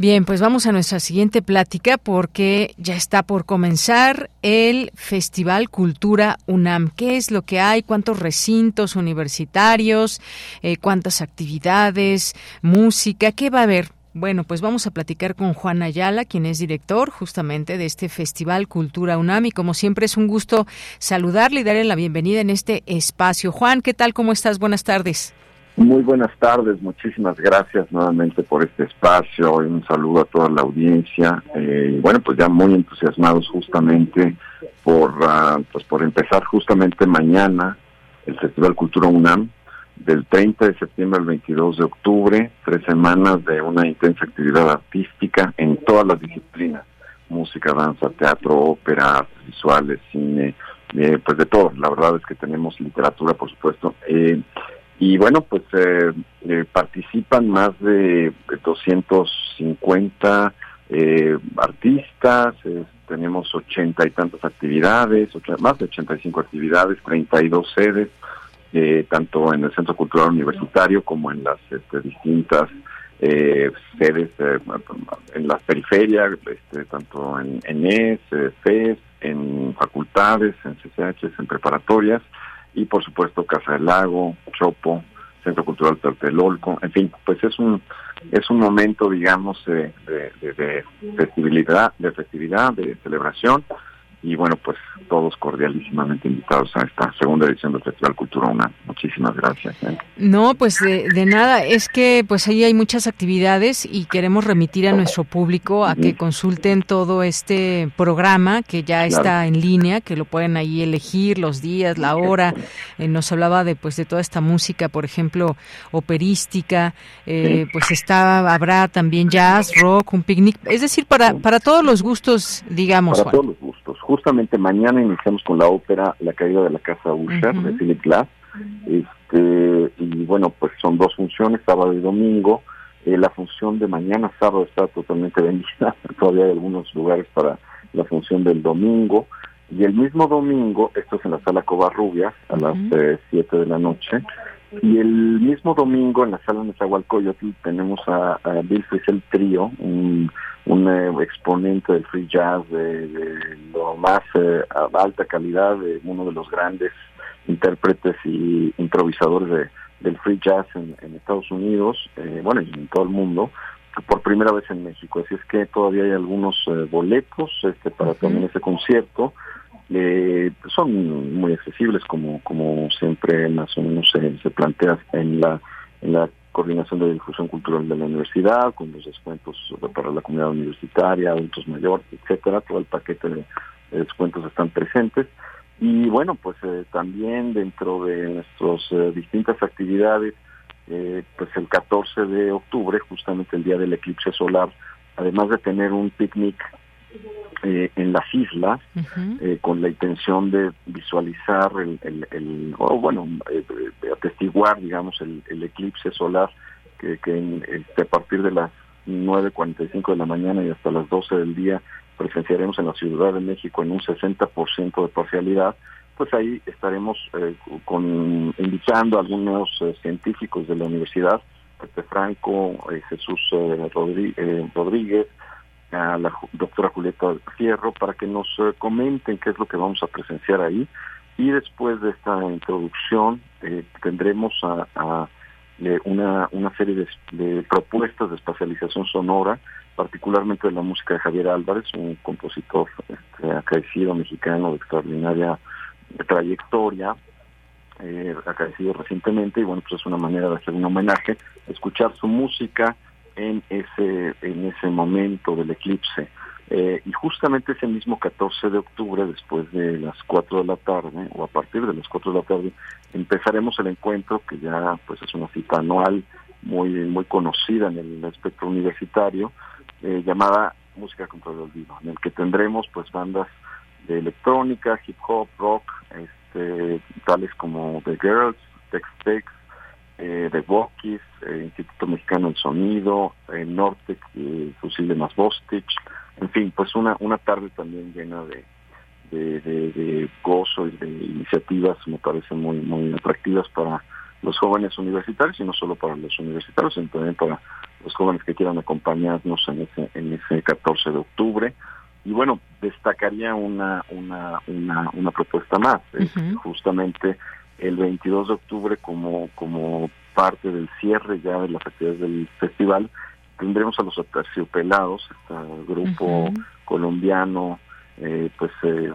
Bien, pues vamos a nuestra siguiente plática porque ya está por comenzar el Festival Cultura UNAM. ¿Qué es lo que hay? ¿Cuántos recintos universitarios? Eh, ¿Cuántas actividades? ¿Música? ¿Qué va a haber? Bueno, pues vamos a platicar con Juan Ayala, quien es director justamente de este Festival Cultura UNAM y como siempre es un gusto saludarle y darle la bienvenida en este espacio. Juan, ¿qué tal? ¿Cómo estás? Buenas tardes. Muy buenas tardes, muchísimas gracias nuevamente por este espacio y un saludo a toda la audiencia. Eh, bueno, pues ya muy entusiasmados justamente por, ah, pues por empezar justamente mañana el Festival Cultura UNAM del 30 de septiembre al 22 de octubre, tres semanas de una intensa actividad artística en todas las disciplinas, música, danza, teatro, ópera, artes visuales, cine, eh, pues de todo. La verdad es que tenemos literatura, por supuesto. Eh, y bueno, pues eh, eh, participan más de 250 eh, artistas, tenemos ochenta y tantas actividades, más de 85 actividades, 32 sedes, tanto en el Centro Cultural Universitario como en las este, distintas sedes en las periferias, este, tanto en, en ES, FES, en facultades, en CCH, en preparatorias y por supuesto Casa del Lago, Chopo, Centro Cultural Tlatelolco, en fin, pues es un es un momento, digamos, de, de, de festividad, de festividad, de celebración y bueno, pues todos cordialísimamente invitados a esta segunda edición del Festival Cultura UNAM. Muchísimas gracias. ¿eh? No, pues de, nada, es que pues ahí hay muchas actividades y queremos remitir a nuestro público a que consulten todo este programa que ya está en línea, que lo pueden ahí elegir los días, la hora. Eh, nos hablaba de pues de toda esta música, por ejemplo, operística, eh, pues está habrá también jazz, rock, un picnic, es decir, para para todos los gustos, digamos. Para todos los gustos justamente mañana iniciamos con la ópera La caída de la casa Usher de Philip Glass. Este, y bueno, pues son dos funciones, sábado y domingo. Eh, la función de mañana, sábado, está totalmente vendida. Todavía hay algunos lugares para la función del domingo. Y el mismo domingo, esto es en la sala Covarrubias, a las 7 eh, de la noche. Y el mismo domingo en la sala Nezahualcóyotl tenemos a, a Bill el Trío, un un eh, exponente del free jazz de, lo más eh, alta calidad, de uno de los grandes intérpretes y improvisadores de, del free jazz en, Estados Unidos, eh, bueno, y en todo el mundo, por primera vez en México. Así es que todavía hay algunos boletos este, para también ese concierto. Son muy accesibles, como como siempre más o menos se, se plantea en la en la coordinación de difusión cultural de la universidad, con los descuentos para la comunidad universitaria, adultos mayores, etcétera, todo el paquete de, descuentos están presentes. Y bueno, pues eh, también dentro de nuestras eh, distintas actividades, eh, pues el 14 de octubre, justamente el día del eclipse solar, además de tener un picnic eh, en las islas eh, con la intención de visualizar el, el, o bueno, eh, atestiguar, digamos, el, el eclipse solar que, que este, a partir de las 9.45 de la mañana y hasta las 12 del día presenciaremos en la Ciudad de México en un 60% de parcialidad, pues ahí estaremos con invitando a algunos científicos de la universidad, Pepe Franco, Jesús Rodríguez, a la doctora Julieta Fierro para que nos eh, comenten qué es lo que vamos a presenciar ahí. Y después de esta introducción eh, tendremos a, eh, una, una serie de, propuestas de espacialización sonora, particularmente de la música de Javier Álvarez, un compositor este, acaecido mexicano de extraordinaria trayectoria, eh, acaecido recientemente, y bueno, pues es una manera de hacer un homenaje, escuchar su música, en ese, en ese momento del eclipse. Eh, y justamente ese mismo 14 de octubre, después de las 4 de la tarde, o a partir de las 4 de la tarde, empezaremos el encuentro, que ya pues es una cita anual muy, muy conocida en el espectro universitario, eh, llamada Música contra el Olvido, en el que tendremos pues bandas de electrónica, hip hop, rock, este, tales como The Girls, Tex Tex, eh, de Bokis, eh, Instituto Mexicano del Sonido, eh, Nortec, Fusil de Masbostich, en fin, pues una, una tarde también llena de, de, de, gozo y de iniciativas, me parecen muy, muy atractivas para los jóvenes universitarios y no solo para los universitarios, sino también para los jóvenes que quieran acompañarnos en ese, en ese 14 de octubre. Y bueno, destacaría una, una, una, una propuesta más, justamente el 22 de octubre como, como parte del cierre ya de las actividades del festival, tendremos a los Aterciopelados, este grupo colombiano, eh, pues eh,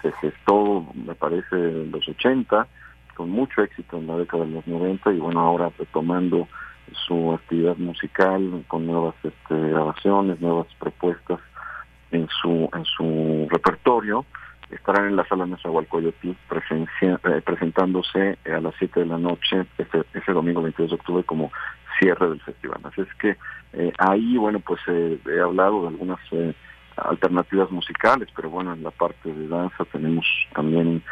se gestó, me parece, en los 80, con mucho éxito en la década de los 90 y bueno, ahora retomando su actividad musical con nuevas este, grabaciones, nuevas propuestas en su en su repertorio estarán en la sala Nezahualcóyotl eh, presentándose a las 7 de la noche ese, ese domingo 22 de octubre como cierre del festival. Así es que eh, ahí, bueno, pues eh, he hablado de algunas alternativas musicales, pero bueno, en la parte de danza tenemos también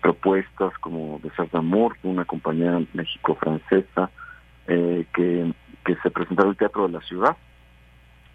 propuestas como de Amor, una compañía México-francesa que, que se presentará el Teatro de la Ciudad,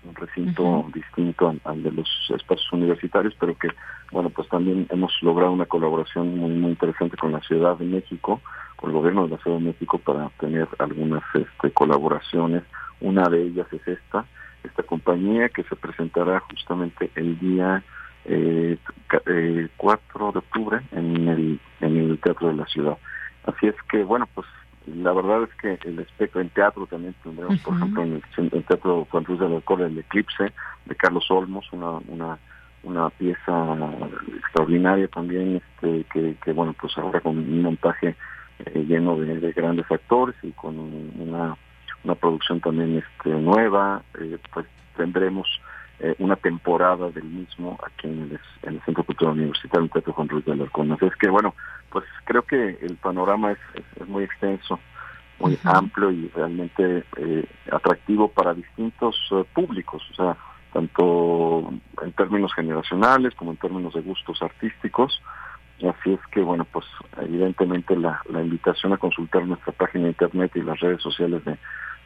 un recinto distinto al, de los espacios universitarios, pero que, bueno, pues también hemos logrado una colaboración muy, muy interesante con la Ciudad de México, con el gobierno de la Ciudad de México para tener algunas este, colaboraciones. Una de ellas es esta, esta compañía que se presentará justamente el día eh, 4 eh, de octubre en el, en el Teatro de la Ciudad. Así es que, bueno, pues la verdad es que el espectro en teatro también tendremos, por ejemplo, en el, Teatro Juan Luis de la El Eclipse de Carlos Olmos, una, una, una pieza extraordinaria también, este, que, que bueno, pues ahora con un montaje eh, lleno de, grandes actores y con una, una producción también este, nueva, eh, pues tendremos eh, una temporada del mismo aquí en el, en el Centro Cultural Universitario, en Teatro Juan Luis de Alarcón. Así es que, bueno, pues creo que el panorama es, es, muy extenso, muy amplio y realmente eh, atractivo para distintos eh, públicos, o sea, tanto en términos generacionales como en términos de gustos artísticos. Así es que, bueno, pues evidentemente la, la invitación a consultar nuestra página de internet y las redes sociales de,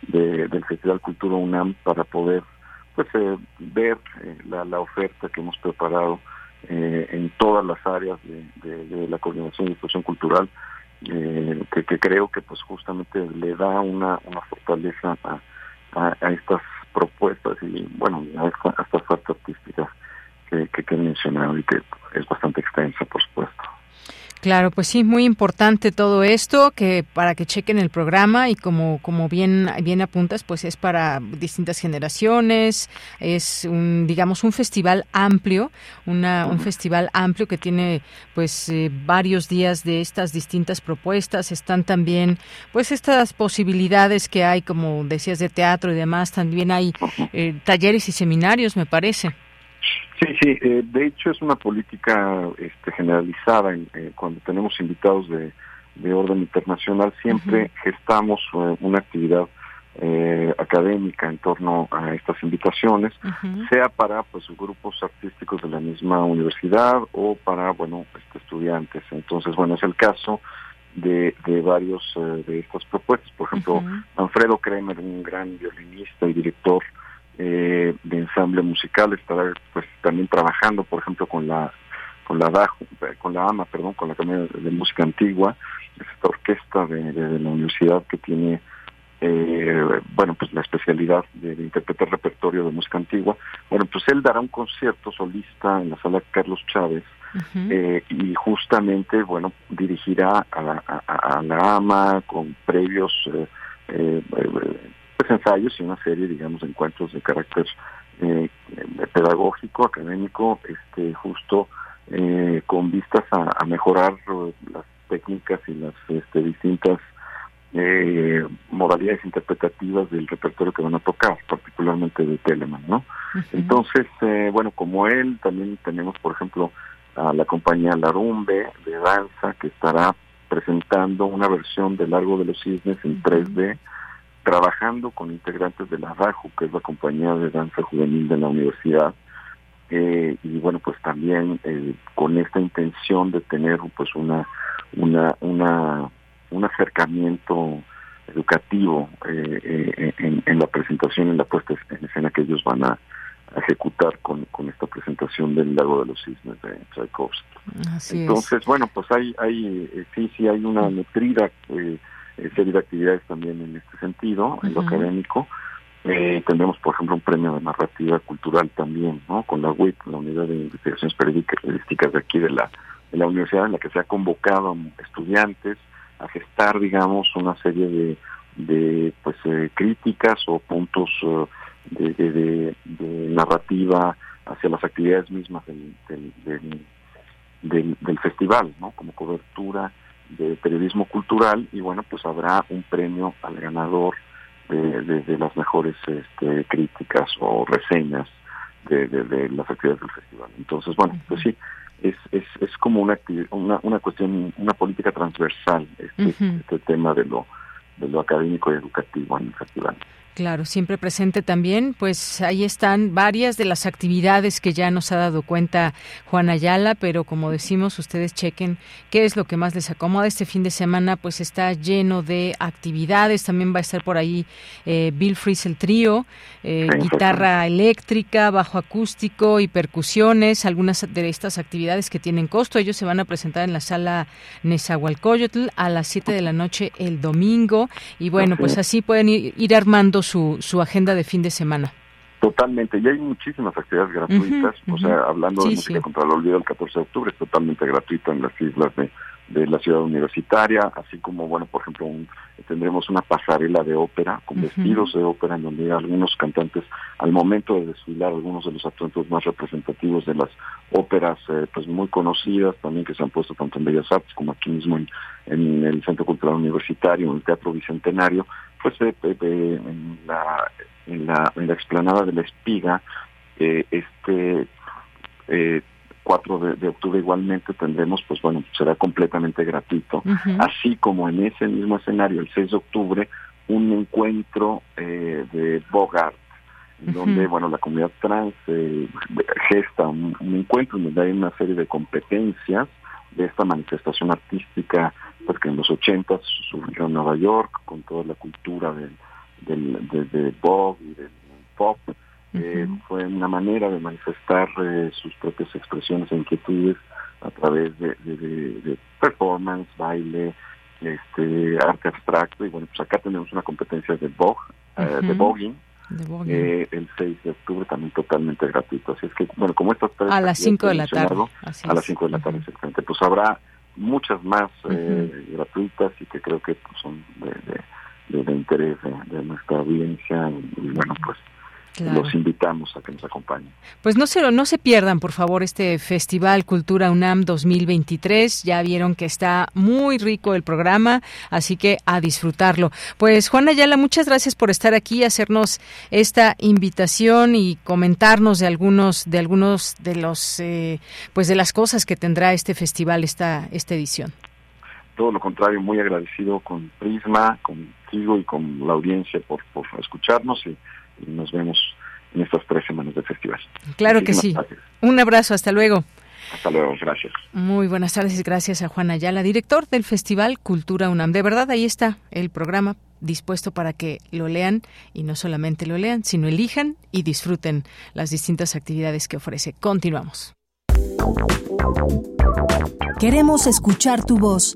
de del Festival Cultura UNAM para poder pues eh, ver la, la oferta que hemos preparado eh, en todas las áreas de, la coordinación y difusión cultural, eh, que, creo que pues justamente le da una, una fortaleza a, a, estas propuestas y bueno, a, estas artes artísticas que, que, que he mencionado y que es bastante extensa, por supuesto. Claro, pues sí, muy importante todo esto que para que chequen el programa y como como bien bien apuntas, pues es para distintas generaciones, es un digamos un festival amplio, una, un festival amplio que tiene pues eh, varios días de estas distintas propuestas, están también pues estas posibilidades que hay como decías de teatro y demás, también hay eh, talleres y seminarios, me parece. Sí, sí, eh, de hecho es una política este, generalizada eh, cuando tenemos invitados de, orden internacional, siempre gestamos eh, una actividad académica en torno a estas invitaciones, sea para pues grupos artísticos de la misma universidad o para, bueno, este, estudiantes. Entonces, bueno, es el caso de, de varios de estas propuestas. Por ejemplo, Alfredo Kremer, un gran violinista y director eh, de ensamble musical, estará pues también trabajando, por ejemplo, con la con la con la AMA, perdón, con la Academia de Música Antigua, esta orquesta de, la universidad que tiene eh, bueno, pues la especialidad de, interpretar repertorio de música antigua. Bueno, pues él dará un concierto solista en la sala Carlos Chávez eh, y justamente, bueno, dirigirá a la, a, la AMA con previos eh, ensayos y una serie, digamos, de encuentros de carácter eh, pedagógico, académico, este, justo eh, con vistas a, mejorar las técnicas y las este, distintas eh, modalidades interpretativas del repertorio que van a tocar, particularmente de Telemann, ¿no? Entonces, bueno, como él, también tenemos, por ejemplo, a la compañía Larumbe de danza que estará presentando una versión de Largo de los Cisnes en 3D trabajando con integrantes de la RAJU, que es la compañía de danza juvenil de la universidad, eh, y bueno, pues también eh, con esta intención de tener pues una, una, una un acercamiento educativo eh, en, la presentación, en la puesta en escena que ellos van a, ejecutar con, con esta presentación del Lago de los Cisnes de Tchaikovsky. Entonces, bueno, pues hay, hay sí, sí, hay una nutrida eh, eh, serie de actividades también en este sentido, en lo académico. Eh, tendremos, por ejemplo, un premio de narrativa cultural también, ¿no? Con la WIP, la Unidad de Investigaciones Periodísticas de aquí de la, de la universidad, en la que se ha convocado a estudiantes a gestar, digamos, una serie de de pues críticas o puntos de, de, narrativa hacia las actividades mismas del, del, del, festival, ¿no? Como cobertura de periodismo cultural y bueno, pues habrá un premio al ganador de, de, las mejores este, críticas o reseñas de, de, las actividades del festival. Entonces, bueno, pues sí, es, es, es como una, una, una cuestión, una política transversal este, este tema de lo, de lo académico y educativo en el festival. Claro, siempre presente también, pues ahí están varias de las actividades que ya nos ha dado cuenta Juan Ayala, pero como decimos, ustedes chequen qué es lo que más les acomoda. Este fin de semana pues está lleno de actividades, también va a estar por ahí eh, Bill Fries el trío, eh, guitarra eléctrica, bajo acústico y percusiones, algunas de estas actividades que tienen costo. Ellos se van a presentar en la sala Nezahualcóyotl a las 7 de la noche el domingo. Y bueno, pues así pueden ir armando su, su agenda de fin de semana. Totalmente, y hay muchísimas actividades gratuitas, o sea, hablando de música contra el olvido el 14 de octubre, es totalmente gratuito en las islas de, de la ciudad universitaria, así como, bueno, por ejemplo, tendremos una pasarela de ópera con vestidos de ópera en donde algunos cantantes, al momento de desfilar, algunos de los atuendos más representativos de las óperas, eh, pues muy conocidas, también que se han puesto tanto en Bellas Artes como aquí mismo en, en el Centro Cultural Universitario, en el Teatro Bicentenario, pues eh, en, la, en, la, en la explanada de la espiga, eh, este eh, 4 de, octubre igualmente tendremos, pues bueno, será completamente gratuito, así como en ese mismo escenario, el 6 de octubre, un encuentro eh, de Bogart, donde, bueno, la comunidad trans eh, gesta un, encuentro en donde hay una serie de competencias de esta manifestación artística, porque en los 80 surgió en Nueva York con toda la cultura del, del, de, de Bob y del pop, eh, fue una manera de manifestar eh, sus propias expresiones e inquietudes a través de, de, performance, baile, este arte abstracto. Y bueno pues acá tenemos una competencia de Bog, eh, de voguing, el 6 de octubre también totalmente gratuito. Así es que bueno como estas tres a las 5 de la tarde a las 5 de la tarde exactamente. Pues habrá muchas más gratuitas y que creo que pues, son de, de, interés de, nuestra audiencia y bueno pues los invitamos a que nos acompañen. Pues no se, no se pierdan, por favor, este Festival Cultura UNAM 2023. Ya vieron que está muy rico el programa, así que a disfrutarlo. Pues Juan Ayala, muchas gracias por estar aquí, hacernos esta invitación y comentarnos de algunos de algunos de los eh, pues de las cosas que tendrá este festival esta esta edición. Todo lo contrario, muy agradecido con Prisma, contigo y con la audiencia por, por escucharnos y y nos vemos en estas tres semanas de festival. Claro que sí. Un abrazo, hasta luego. Hasta luego, gracias. Muy buenas tardes y gracias a Juan Ayala, director del Festival Cultura UNAM. De verdad, ahí está el programa dispuesto para que lo lean y no solamente lo lean, sino elijan y disfruten las distintas actividades que ofrece. Continuamos. Queremos escuchar tu voz.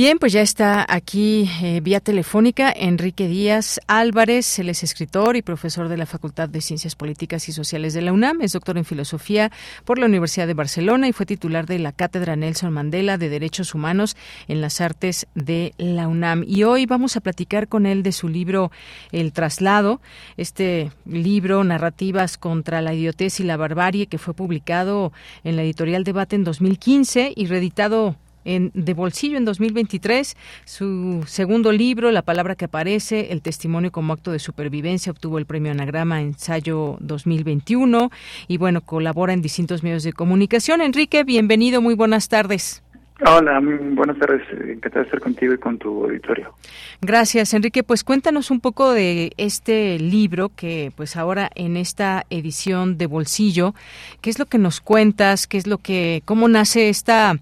Bien, pues ya está aquí eh, vía telefónica Enrique Díaz Álvarez, él es escritor y profesor de la Facultad de Ciencias Políticas y Sociales de la UNAM, es doctor en Filosofía por la Universidad de Barcelona y fue titular de la Cátedra Nelson Mandela de Derechos Humanos en las Artes de la UNAM. Y hoy vamos a platicar con él de su libro El Traslado, este libro Narrativas contra la Idiotez y la Barbarie que fue publicado en la editorial Debate en 2015 y reeditado en, de bolsillo en 2023. Su segundo libro, La palabra que aparece, El testimonio como acto de supervivencia, obtuvo el premio Anagrama Ensayo 2021 y bueno, colabora en distintos medios de comunicación. Enrique, bienvenido, muy buenas tardes. Hola, buenas tardes. Encantado de estar contigo y con tu auditorio. Gracias, Enrique. Pues cuéntanos un poco de este libro que, pues ahora en esta edición de bolsillo, ¿qué es lo que nos cuentas? ¿Qué es lo que, cómo nace esta,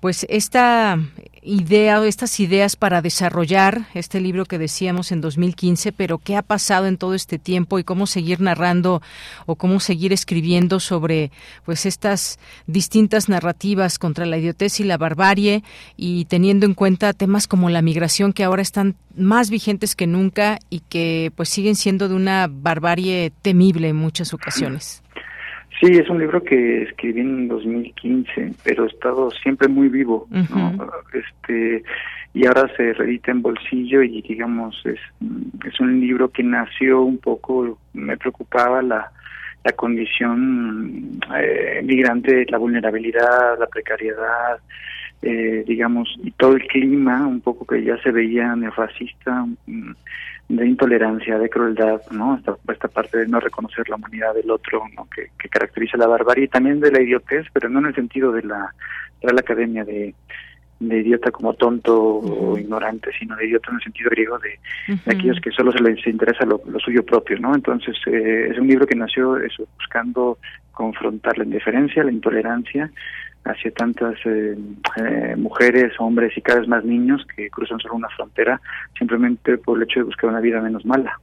pues esta idea estas ideas para desarrollar este libro que decíamos en 2015, pero qué ha pasado en todo este tiempo y cómo seguir narrando o cómo seguir escribiendo sobre pues estas distintas narrativas contra la idiotez y la barbarie y teniendo en cuenta temas como la migración que ahora están más vigentes que nunca y que pues siguen siendo de una barbarie temible en muchas ocasiones. Sí, es un libro que escribí en 2015, pero he estado siempre muy vivo, Este y ahora se reedita en bolsillo y digamos es es un libro que nació un poco me preocupaba la la condición eh, migrante, la vulnerabilidad, la precariedad, eh, digamos, y todo el clima un poco que ya se veía neofascista, mm, de intolerancia, de crueldad, ¿no? Esta, esta parte de no reconocer la humanidad del otro, ¿no? Que, que caracteriza la barbarie y también de la idiotez, pero no en el sentido de la Real Academia de, de idiota como tonto o ignorante, sino de idiota en el sentido griego de, aquellos que solo se les interesa lo, suyo propio, ¿no? Entonces eh, es un libro que nació eso, buscando confrontar la indiferencia, la intolerancia hacia tantas eh, eh, mujeres, hombres y cada vez más niños que cruzan solo una frontera simplemente por el hecho de buscar una vida menos mala.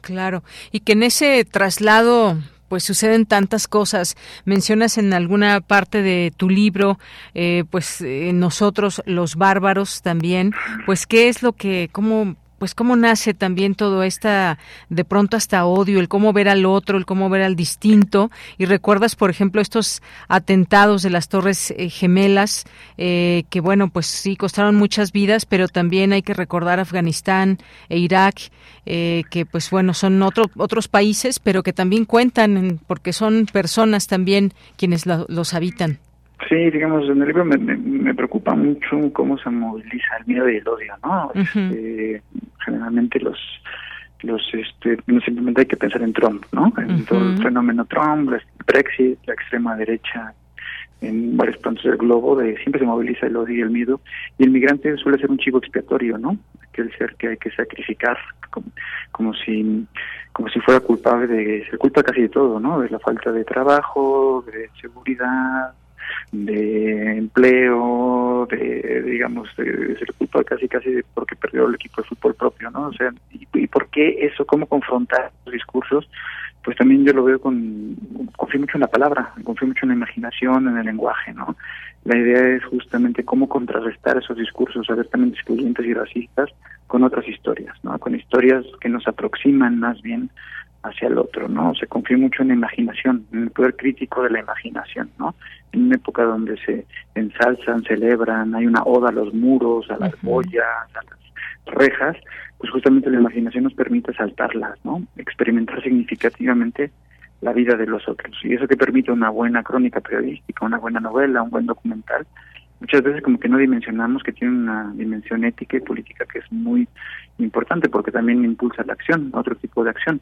Claro, y que en ese traslado pues suceden tantas cosas. Mencionas en alguna parte de tu libro, eh, pues eh, nosotros los bárbaros también, pues qué es lo que, cómo pues cómo nace también todo esta de pronto hasta odio, el cómo ver al otro, el cómo ver al distinto y recuerdas por ejemplo estos atentados de las torres eh, gemelas eh, que bueno pues sí costaron muchas vidas pero también hay que recordar Afganistán e Irak eh, que pues bueno son otro, otros países pero que también cuentan porque son personas también quienes los habitan. Sí, digamos, en el libro me, me, preocupa mucho cómo se moviliza el miedo y el odio, ¿no? Este, generalmente los los este simplemente hay que pensar en Trump, ¿no? En todo el fenómeno Trump, el Brexit, la extrema derecha en varios puntos del globo, de siempre se moviliza el odio y el miedo, y el migrante suele ser un chivo expiatorio, ¿no? Aquel ser que hay que sacrificar, como, como si como si fuera culpable de, se culpa casi de todo, ¿no? De la falta de trabajo, de seguridad, de empleo, de, digamos, de, se le culpa casi casi de porque perdió el equipo de fútbol propio, ¿no? O sea, y, por qué eso, cómo confrontar los discursos, pues también yo lo veo con, confío mucho en la palabra, confío mucho en la imaginación, en el lenguaje, ¿no? La idea es justamente cómo contrarrestar esos discursos abiertamente excluyentes y racistas con otras historias, ¿no? Con historias que nos aproximan más bien hacia el otro, ¿no? Se confía mucho en la imaginación, en el poder crítico de la imaginación, ¿no? En una época donde se ensalzan, celebran, hay una oda a los muros, a las boyas, a las rejas, pues justamente la imaginación nos permite saltarlas, ¿no? Experimentar significativamente la vida de los otros. Y eso que permite una buena crónica periodística, una buena novela, un buen documental, muchas veces como que no dimensionamos que tiene una dimensión ética y política que es muy importante porque también impulsa la acción, otro tipo de acción.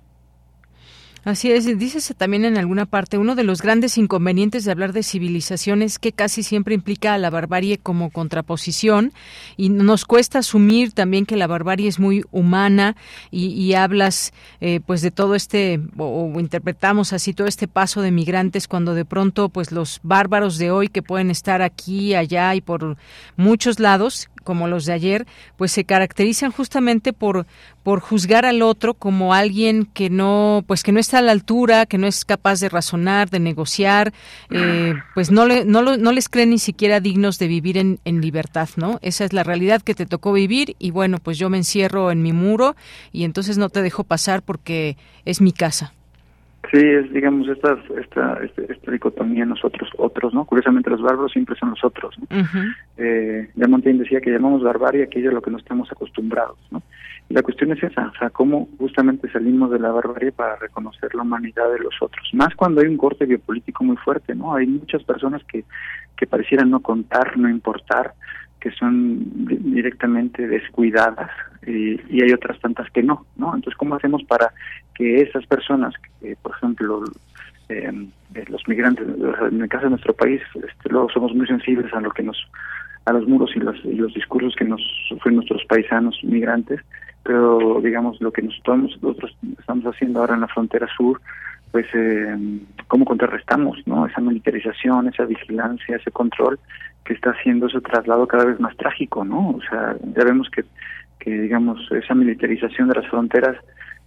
Así es, dices también en alguna parte, uno de los grandes inconvenientes de hablar de civilización es que casi siempre implica a la barbarie como contraposición y nos cuesta asumir también que la barbarie es muy humana y, hablas eh, pues de todo este, o, interpretamos así todo este paso de migrantes cuando de pronto pues los bárbaros de hoy que pueden estar aquí, allá y por muchos lados, como los de ayer, pues se caracterizan justamente por por juzgar al otro como alguien que no pues que no está a la altura, que no es capaz de razonar, de negociar, eh, pues no le, no, no les creen ni siquiera dignos de vivir en, en libertad, ¿no? Esa es la realidad que te tocó vivir y bueno, pues yo me encierro en mi muro y entonces no te dejo pasar porque es mi casa. Sí, es, digamos, esta, esta, este, esta, dicotomía nosotros, otros, ¿no? Curiosamente los bárbaros siempre son los otros, ¿no? eh, ya Montaigne decía que llamamos barbarie aquello a lo que no estamos acostumbrados, ¿no? Y la cuestión es esa, o sea, cómo justamente salimos de la barbarie para reconocer la humanidad de los otros, más cuando hay un corte biopolítico muy fuerte, ¿no? Hay muchas personas que, que parecieran no contar, no importar, que son directamente descuidadas y, y, hay otras tantas que no, ¿no? Entonces, ¿cómo hacemos para que esas personas, que, por ejemplo, eh, los migrantes, en el caso de nuestro país, este, luego somos muy sensibles a lo que nos, a los muros y los, y los discursos que nos sufren nuestros paisanos migrantes, pero digamos lo que nosotros, nosotros estamos haciendo ahora en la frontera sur, pues eh, cómo contrarrestamos, ¿no? Esa militarización, esa vigilancia, ese control que está haciendo ese traslado cada vez más trágico, ¿no? O sea, ya vemos que, que digamos, esa militarización de las fronteras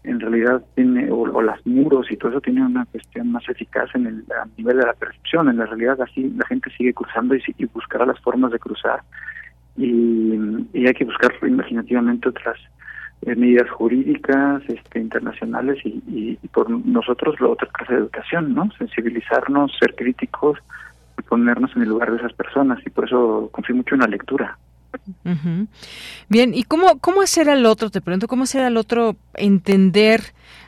en realidad tiene, o, las muros y todo eso tiene una cuestión más eficaz en el a nivel de la percepción. En la realidad así la gente sigue cruzando y, y buscará las formas de cruzar y, hay que buscar imaginativamente otras eh, medidas jurídicas este, internacionales y, por nosotros la otra clase de educación, ¿no? Sensibilizarnos, ser críticos y ponernos en el lugar de esas personas y por eso confío mucho en la lectura. Bien, ¿y cómo, cómo hacer al otro, te pregunto, cómo hacer al otro entender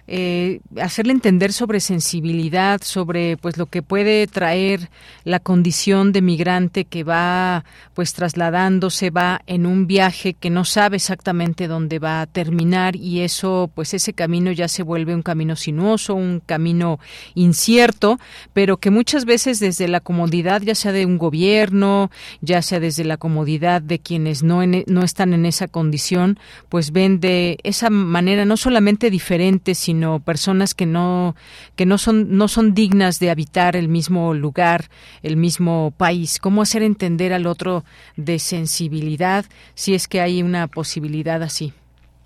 eh, hacerle entender sobre sensibilidad, sobre pues lo que puede traer la condición de migrante que va pues trasladándose, va en un viaje que no sabe exactamente dónde va a terminar y eso pues ese camino ya se vuelve un camino sinuoso, un camino incierto, pero que muchas veces desde la comodidad ya sea de un gobierno, ya sea desde la comodidad de quienes no, no están en esa condición, pues ven de esa manera no solamente diferente, sino sino personas que no que no son no son dignas de habitar el mismo lugar, el mismo país. ¿Cómo hacer entender al otro de sensibilidad si es que hay una posibilidad así?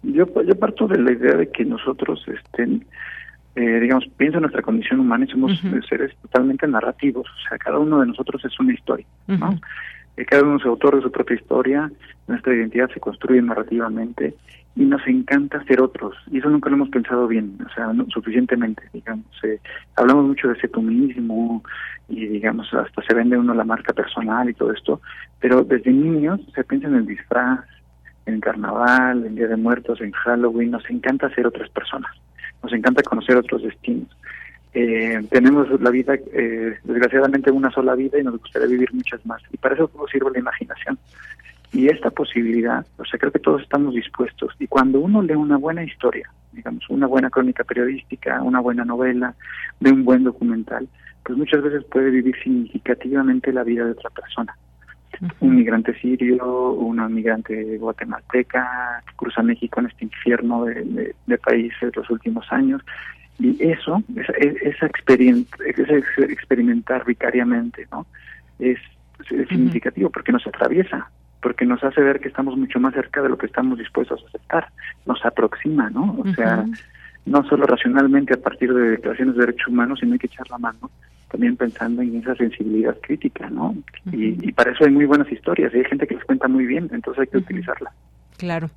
Yo yo parto de la idea de que nosotros estén eh, digamos, pienso en nuestra condición humana y somos seres totalmente narrativos, o sea, cada uno de nosotros es una historia, ¿no? Eh, cada uno es autor de su propia historia, nuestra identidad se construye narrativamente y nos encanta ser otros y eso nunca lo hemos pensado bien o sea suficientemente digamos eh, hablamos mucho de ese mismo y digamos hasta se vende uno la marca personal y todo esto pero desde niños se piensa en el disfraz en carnaval en día de muertos en Halloween nos encanta ser otras personas nos encanta conocer otros destinos. Eh, tenemos la vida eh, desgraciadamente una sola vida y nos gustaría vivir muchas más y para eso sirve la imaginación y esta posibilidad, o sea, creo que todos estamos dispuestos. Y cuando uno lee una buena historia, digamos, una buena crónica periodística, una buena novela, de un buen documental, pues muchas veces puede vivir significativamente la vida de otra persona. Un migrante sirio, una migrante guatemalteca que cruza México en este infierno de, de, países los últimos años. Y eso, esa, esa, experiencia, ese experimentar vicariamente, ¿no? Es, significativo porque nos atraviesa porque nos hace ver que estamos mucho más cerca de lo que estamos dispuestos a aceptar, nos aproxima, ¿no? O sea, no solo racionalmente a partir de declaraciones de derechos humanos, sino hay que echar la mano también pensando en esa sensibilidad crítica, ¿no? y, para eso hay muy buenas historias y hay gente que las cuenta muy bien, entonces hay que utilizarla. Claro,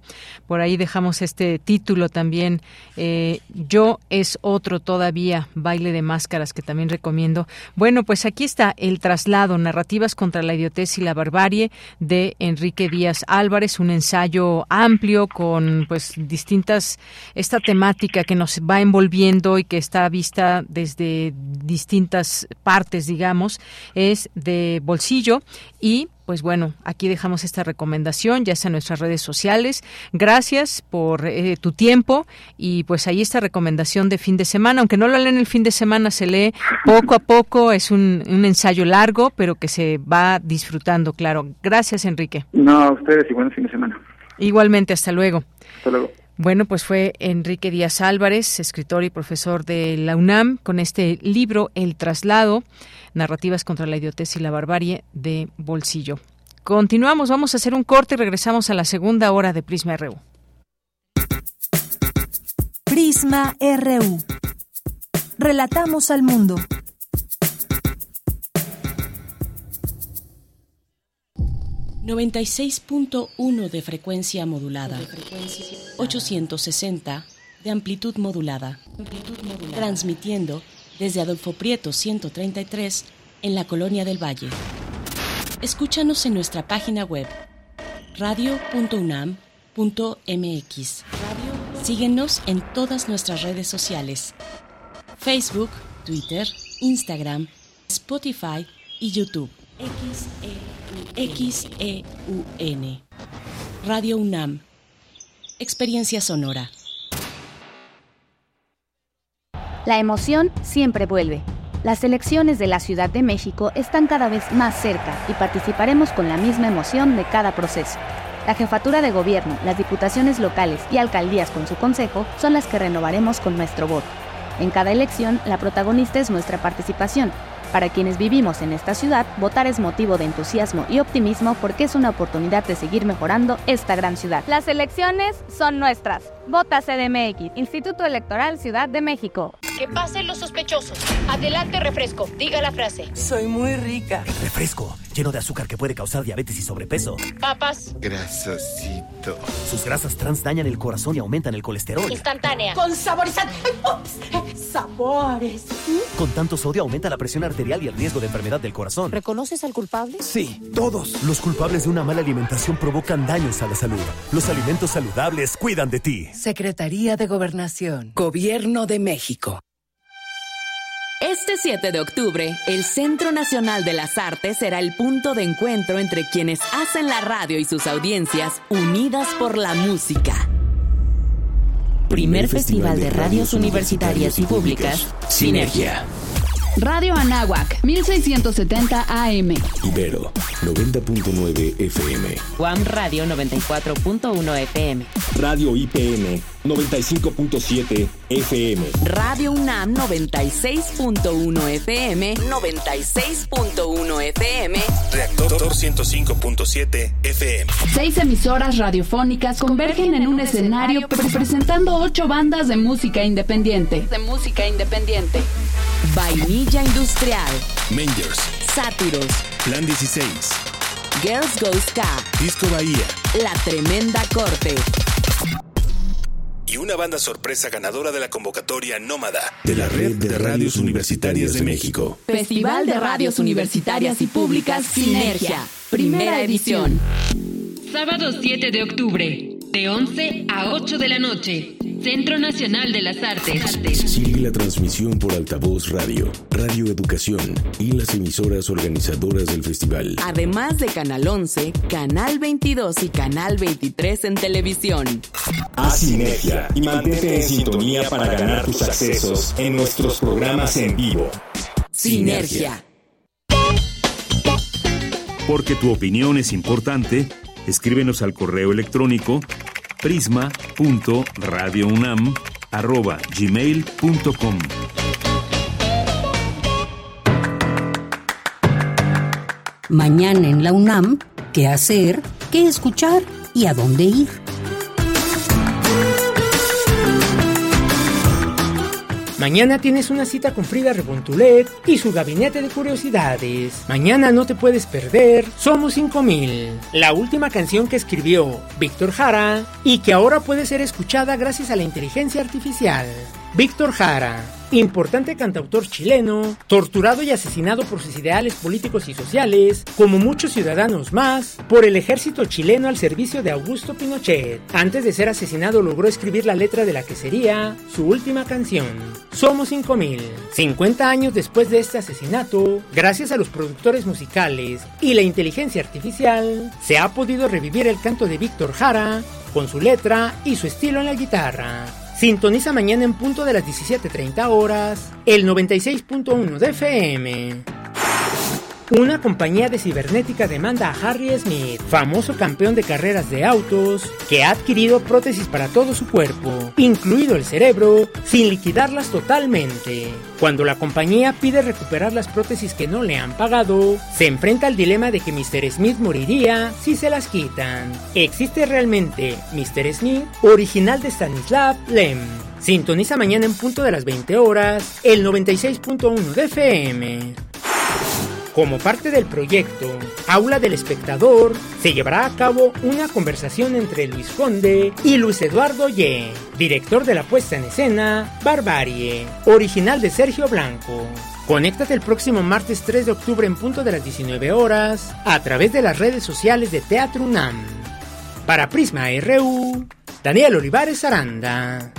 por ahí dejamos este título también. Eh, Yo es otro todavía, baile de máscaras, que también recomiendo. Bueno, pues aquí está el traslado, narrativas contra la idiotez y la barbarie de Enrique Díaz Álvarez, un ensayo amplio con pues distintas, esta temática que nos va envolviendo y que está vista desde distintas partes, digamos, es de bolsillo y pues bueno, aquí dejamos esta recomendación, ya sea en nuestras redes sociales. Gracias por eh, tu tiempo y pues ahí esta recomendación de fin de semana, aunque no lo leen el fin de semana, se lee poco a poco, es un, ensayo largo, pero que se va disfrutando, claro. Gracias, Enrique. No, a ustedes y buen fin de semana. Igualmente, hasta luego. Hasta luego. Bueno, pues fue Enrique Díaz Álvarez, escritor y profesor de la UNAM, con este libro El traslado, narrativas contra la idiotez y la barbarie de Bolsillo. Continuamos, vamos a hacer un corte y regresamos a la segunda hora de Prisma RU. Prisma RU. Relatamos al mundo. 96.1 de frecuencia modulada. 860 de amplitud modulada. Transmitiendo desde Adolfo Prieto 133 en la Colonia del Valle. Escúchanos en nuestra página web radio.unam.mx. Síguenos en todas nuestras redes sociales. Facebook, Twitter, Instagram, Spotify y YouTube. XEUN. Radio UNAM. Experiencia sonora. La emoción siempre vuelve. Las elecciones de la Ciudad de México están cada vez más cerca y participaremos con la misma emoción de cada proceso. La jefatura de gobierno, las diputaciones locales y alcaldías con su consejo son las que renovaremos con nuestro voto. En cada elección, la protagonista es nuestra participación Para quienes vivimos en esta ciudad, votar es motivo de entusiasmo y optimismo porque es una oportunidad de seguir mejorando esta gran ciudad. Las elecciones son nuestras. Vota CDMX, Instituto Electoral Ciudad de México. Que pasen los sospechosos. Adelante, refresco. Diga la frase. Soy muy rica. refresco, lleno de azúcar que puede causar diabetes y sobrepeso. Papas. Grasosito. Sus grasas trans dañan el corazón y aumentan el colesterol. Instantánea. Con saborizante. Sabores. Con tanto sodio aumenta la presión arterial y el riesgo de enfermedad del corazón. ¿Reconoces al culpable? Sí, todos. Los culpables de una mala alimentación provocan daños a la salud. Los alimentos saludables cuidan de ti. Secretaría de Gobernación. Gobierno de México. Este 7 de octubre, el Centro Nacional de las Artes será el punto de encuentro entre quienes hacen la radio y sus audiencias unidas por la música. Primer Festival de Radios Universitarias y Públicas, Sinergia. Radio Anáhuac, 1670 AM. Ibero, 90.9 FM. Guam Radio 94.1 FM. Radio IPN, 95.7 FM. Radio UNAM 96.1 FM. 96.1 FM. Reactor 105.7 FM. Seis emisoras radiofónicas convergen en un escenario presentando ocho bandas de música independiente. De música independiente. Vainilla Industrial. Mangers. Sátiros. Plan 16. Girls Go Ska. Disco Bahía. La Tremenda Corte. Y una banda sorpresa ganadora de la convocatoria Nómada de la Red de Radios Universitarias de México. Festival de Radios Universitarias y Públicas Sinergia. Primera edición. Sábado 7 de octubre, de 11 a 8 de la noche. Centro Nacional de las Artes. Sigue la transmisión por altavoz radio, Radio Educación y las emisoras organizadoras del festival. Además de Canal 11, Canal 22 y Canal 23 en televisión. Haz sinergia y mantente en sintonía para ganar tus accesos en nuestros programas en vivo. Sinergia. Porque tu opinión es importante, escríbenos al correo electrónico prisma.radiounam@gmail.com. Mañana en la UNAM, ¿qué hacer? ¿Qué escuchar? ¿Y a dónde ir? Mañana tienes una cita con Frida Rebontulet y su gabinete de curiosidades. Mañana no te puedes perder Somos 5000, la última canción que escribió Víctor Jara y que ahora puede ser escuchada gracias a la inteligencia artificial. Víctor Jara, importante cantautor chileno, torturado y asesinado por sus ideales políticos y sociales, como muchos ciudadanos más, por el ejército chileno al servicio de Augusto Pinochet. Antes de ser asesinado logró escribir la letra de la que sería su última canción, Somos 5000. 50 años después de este asesinato, gracias a los productores musicales y la inteligencia artificial, se ha podido revivir el canto de Víctor Jara con su letra y su estilo en la guitarra. Sintoniza mañana en punto de las 17.30 horas el 96.1 de FM. Una compañía de cibernética demanda a Harry Smith, famoso campeón de carreras de autos, que ha adquirido prótesis para todo su cuerpo, incluido el cerebro, sin liquidarlas totalmente. Cuando la compañía pide recuperar las prótesis que no le han pagado, se enfrenta al dilema de que Mr. Smith moriría si se las quitan. ¿Existe realmente Mr. Smith? Original de Stanislav Lem. Sintoniza mañana en punto de las 20 horas el 96.1 de FM. Como parte del proyecto Aula del Espectador, se llevará a cabo una conversación entre Luis Conde y Luis Eduardo Ye, director de la puesta en escena Barbarie, original de Sergio Blanco. Conéctate el próximo martes 3 de octubre en punto de las 19 horas a través de las redes sociales de Teatro UNAM. Para Prisma RU, Daniel Olivares Aranda.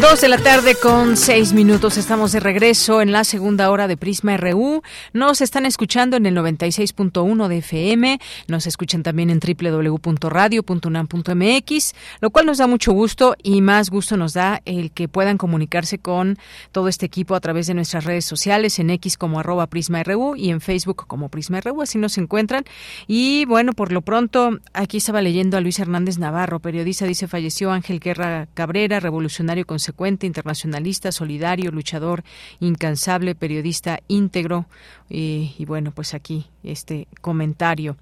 Dos de la tarde con seis minutos. Estamos de regreso en la segunda hora de Prisma RU. Nos están escuchando en el 96.1 de FM. Nos escuchan también en www.radio.unam.mx, lo cual nos da mucho gusto y más gusto nos da el que puedan comunicarse con todo este equipo a través de nuestras redes sociales, en X como arroba Prisma RU y en Facebook como Prisma RU. Así nos encuentran. Y bueno, por lo pronto, aquí estaba leyendo a Luis Hernández Navarro, periodista, dice falleció Ángel Guerra Cabrera, revolucionario con consecuente, internacionalista, solidario, luchador, incansable, periodista íntegro. Y bueno, pues aquí este comentario.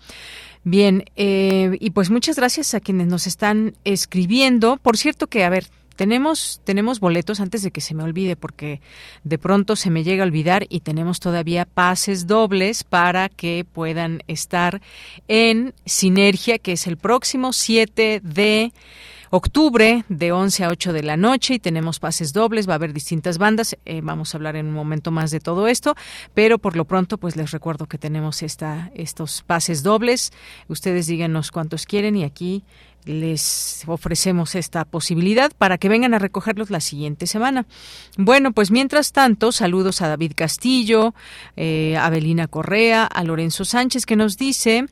Bien, eh, y pues muchas gracias a quienes nos están escribiendo. Por cierto que, a ver, tenemos, tenemos boletos antes de que se me olvide, porque de pronto se me llega a olvidar y tenemos todavía pases dobles para que puedan estar en Sinergia, que es el próximo 7 de octubre de 11 a 8 de la noche y tenemos pases dobles, va a haber distintas bandas, eh, vamos a hablar en un momento más de todo esto, pero por lo pronto pues les recuerdo que tenemos esta, estos pases dobles, ustedes díganos cuántos quieren y aquí les ofrecemos esta posibilidad para que vengan a recogerlos la siguiente semana. Bueno, pues mientras tanto, saludos a David Castillo, eh, a Belina Correa, a Lorenzo Sánchez, que nos dice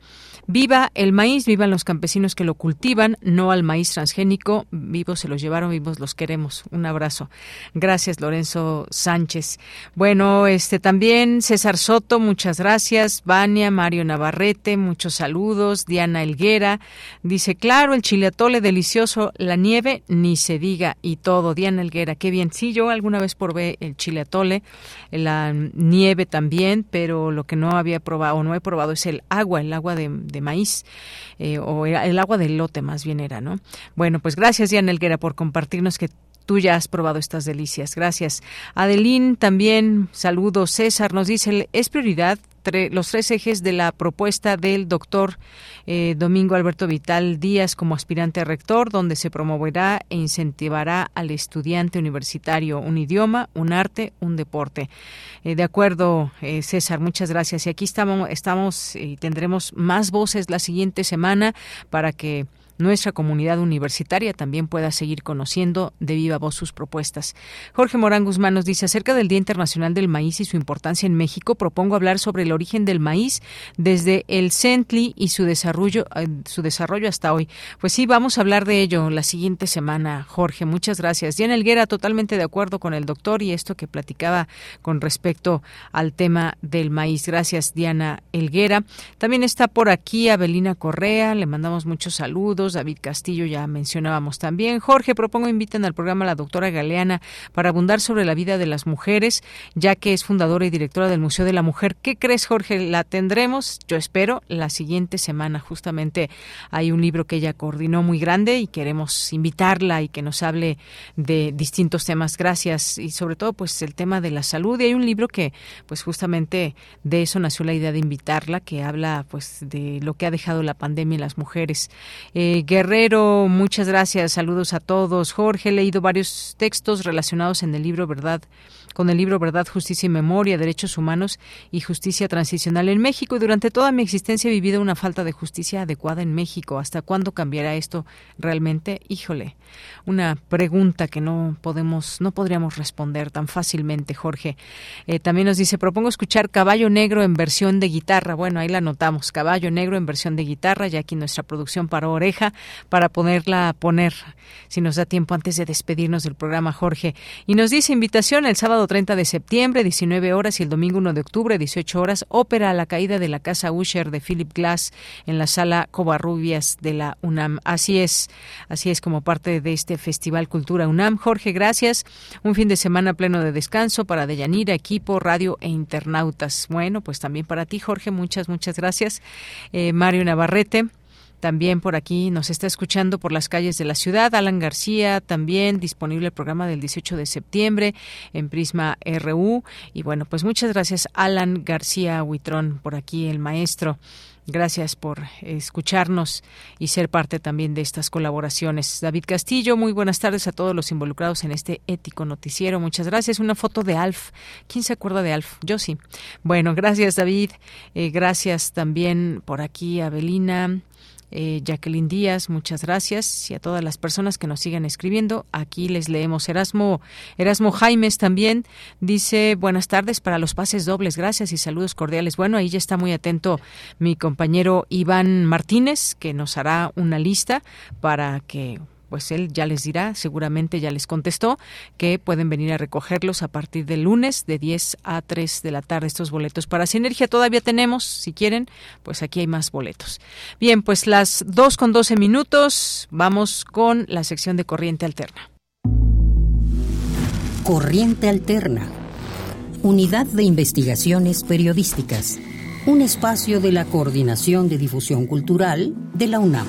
Viva el maíz, vivan los campesinos que lo cultivan, no al maíz transgénico. Vivos se los llevaron, vivos los queremos. Un abrazo. Gracias, Lorenzo Sánchez. Bueno, este también César Soto, muchas gracias. Vania, Mario Navarrete, muchos saludos. Diana Elguera dice, claro, el chile atole delicioso, la nieve ni se diga y todo. Diana Elguera, qué bien. Sí, yo alguna vez probé el chile atole, la nieve también, pero lo que no había probado o no he probado es el agua, el agua de de maíz, eh, o el agua del lote más bien era, ¿no? Bueno, pues gracias, Diana Elguera, por compartirnos que tú ya has probado estas delicias. Gracias. Adelín también, saludos. César nos dice, es prioridad los tres ejes de la propuesta del doctor eh, Domingo Alberto Vital Díaz como aspirante rector, donde se promoverá e incentivará al estudiante universitario un idioma, un arte, un deporte. Eh, de acuerdo, eh, César, muchas gracias. Y aquí estamos, estamos y tendremos más voces la siguiente semana para que nuestra comunidad universitaria también pueda seguir conociendo de viva voz sus propuestas. Jorge Morán Guzmán nos dice acerca del Día Internacional del Maíz y su importancia en México, propongo hablar sobre el origen del maíz desde el Centli y su desarrollo, eh, su desarrollo hasta hoy. Pues sí, vamos a hablar de ello la siguiente semana, Jorge. Muchas gracias. Diana Elguera, totalmente de acuerdo con el doctor y esto que platicaba con respecto al tema del maíz. Gracias, Diana Elguera. También está por aquí Abelina Correa, le mandamos muchos saludos David Castillo ya mencionábamos también. Jorge, propongo inviten al programa a la doctora Galeana para abundar sobre la vida de las mujeres, ya que es fundadora y directora del Museo de la Mujer. ¿Qué crees, Jorge? La tendremos, yo espero, la siguiente semana. Justamente hay un libro que ella coordinó muy grande y queremos invitarla y que nos hable de distintos temas. Gracias. Y sobre todo, pues el tema de la salud. Y hay un libro que, pues justamente de eso nació la idea de invitarla, que habla pues de lo que ha dejado la pandemia en las mujeres. Eh, Guerrero, muchas gracias. Saludos a todos. Jorge, he leído varios textos relacionados en el libro Verdad con el libro Verdad, Justicia y Memoria, Derechos Humanos y Justicia Transicional en México. Y durante toda mi existencia he vivido una falta de justicia adecuada en México. ¿Hasta cuándo cambiará esto realmente? Híjole, una pregunta que no podemos, no podríamos responder tan fácilmente, Jorge. Eh, también nos dice, propongo escuchar Caballo Negro en versión de guitarra. Bueno, ahí la notamos, Caballo Negro en versión de guitarra, ya aquí nuestra producción paró oreja para ponerla poner, si nos da tiempo antes de despedirnos del programa, Jorge. Y nos dice invitación el sábado 30 de septiembre, 19 horas, y el domingo 1 de octubre, 18 horas, ópera la caída de la casa Usher de Philip Glass en la sala Covarrubias de la UNAM. Así es, así es como parte de este Festival Cultura UNAM. Jorge, gracias. Un fin de semana pleno de descanso para Deyanira, equipo, radio e internautas. Bueno, pues también para ti, Jorge, muchas, muchas gracias. Eh, Mario Navarrete. También por aquí nos está escuchando por las calles de la ciudad. Alan García, también disponible el programa del 18 de septiembre en Prisma RU. Y bueno, pues muchas gracias, Alan García Huitrón, por aquí, el maestro. Gracias por escucharnos y ser parte también de estas colaboraciones. David Castillo, muy buenas tardes a todos los involucrados en este ético noticiero. Muchas gracias. Una foto de Alf. ¿Quién se acuerda de Alf? Yo sí. Bueno, gracias David. Eh, gracias también por aquí a Belina. Eh, Jacqueline Díaz, muchas gracias. Y a todas las personas que nos sigan escribiendo, aquí les leemos. Erasmo, Erasmo Jaimes también dice buenas tardes para los pases dobles, gracias y saludos cordiales. Bueno, ahí ya está muy atento mi compañero Iván Martínez, que nos hará una lista para que pues él ya les dirá, seguramente ya les contestó, que pueden venir a recogerlos a partir del lunes de 10 a 3 de la tarde estos boletos. Para Sinergia todavía tenemos, si quieren, pues aquí hay más boletos. Bien, pues las 2 con 12 minutos, vamos con la sección de Corriente Alterna. Corriente Alterna. Unidad de Investigaciones Periodísticas. Un espacio de la Coordinación de Difusión Cultural de la UNAM.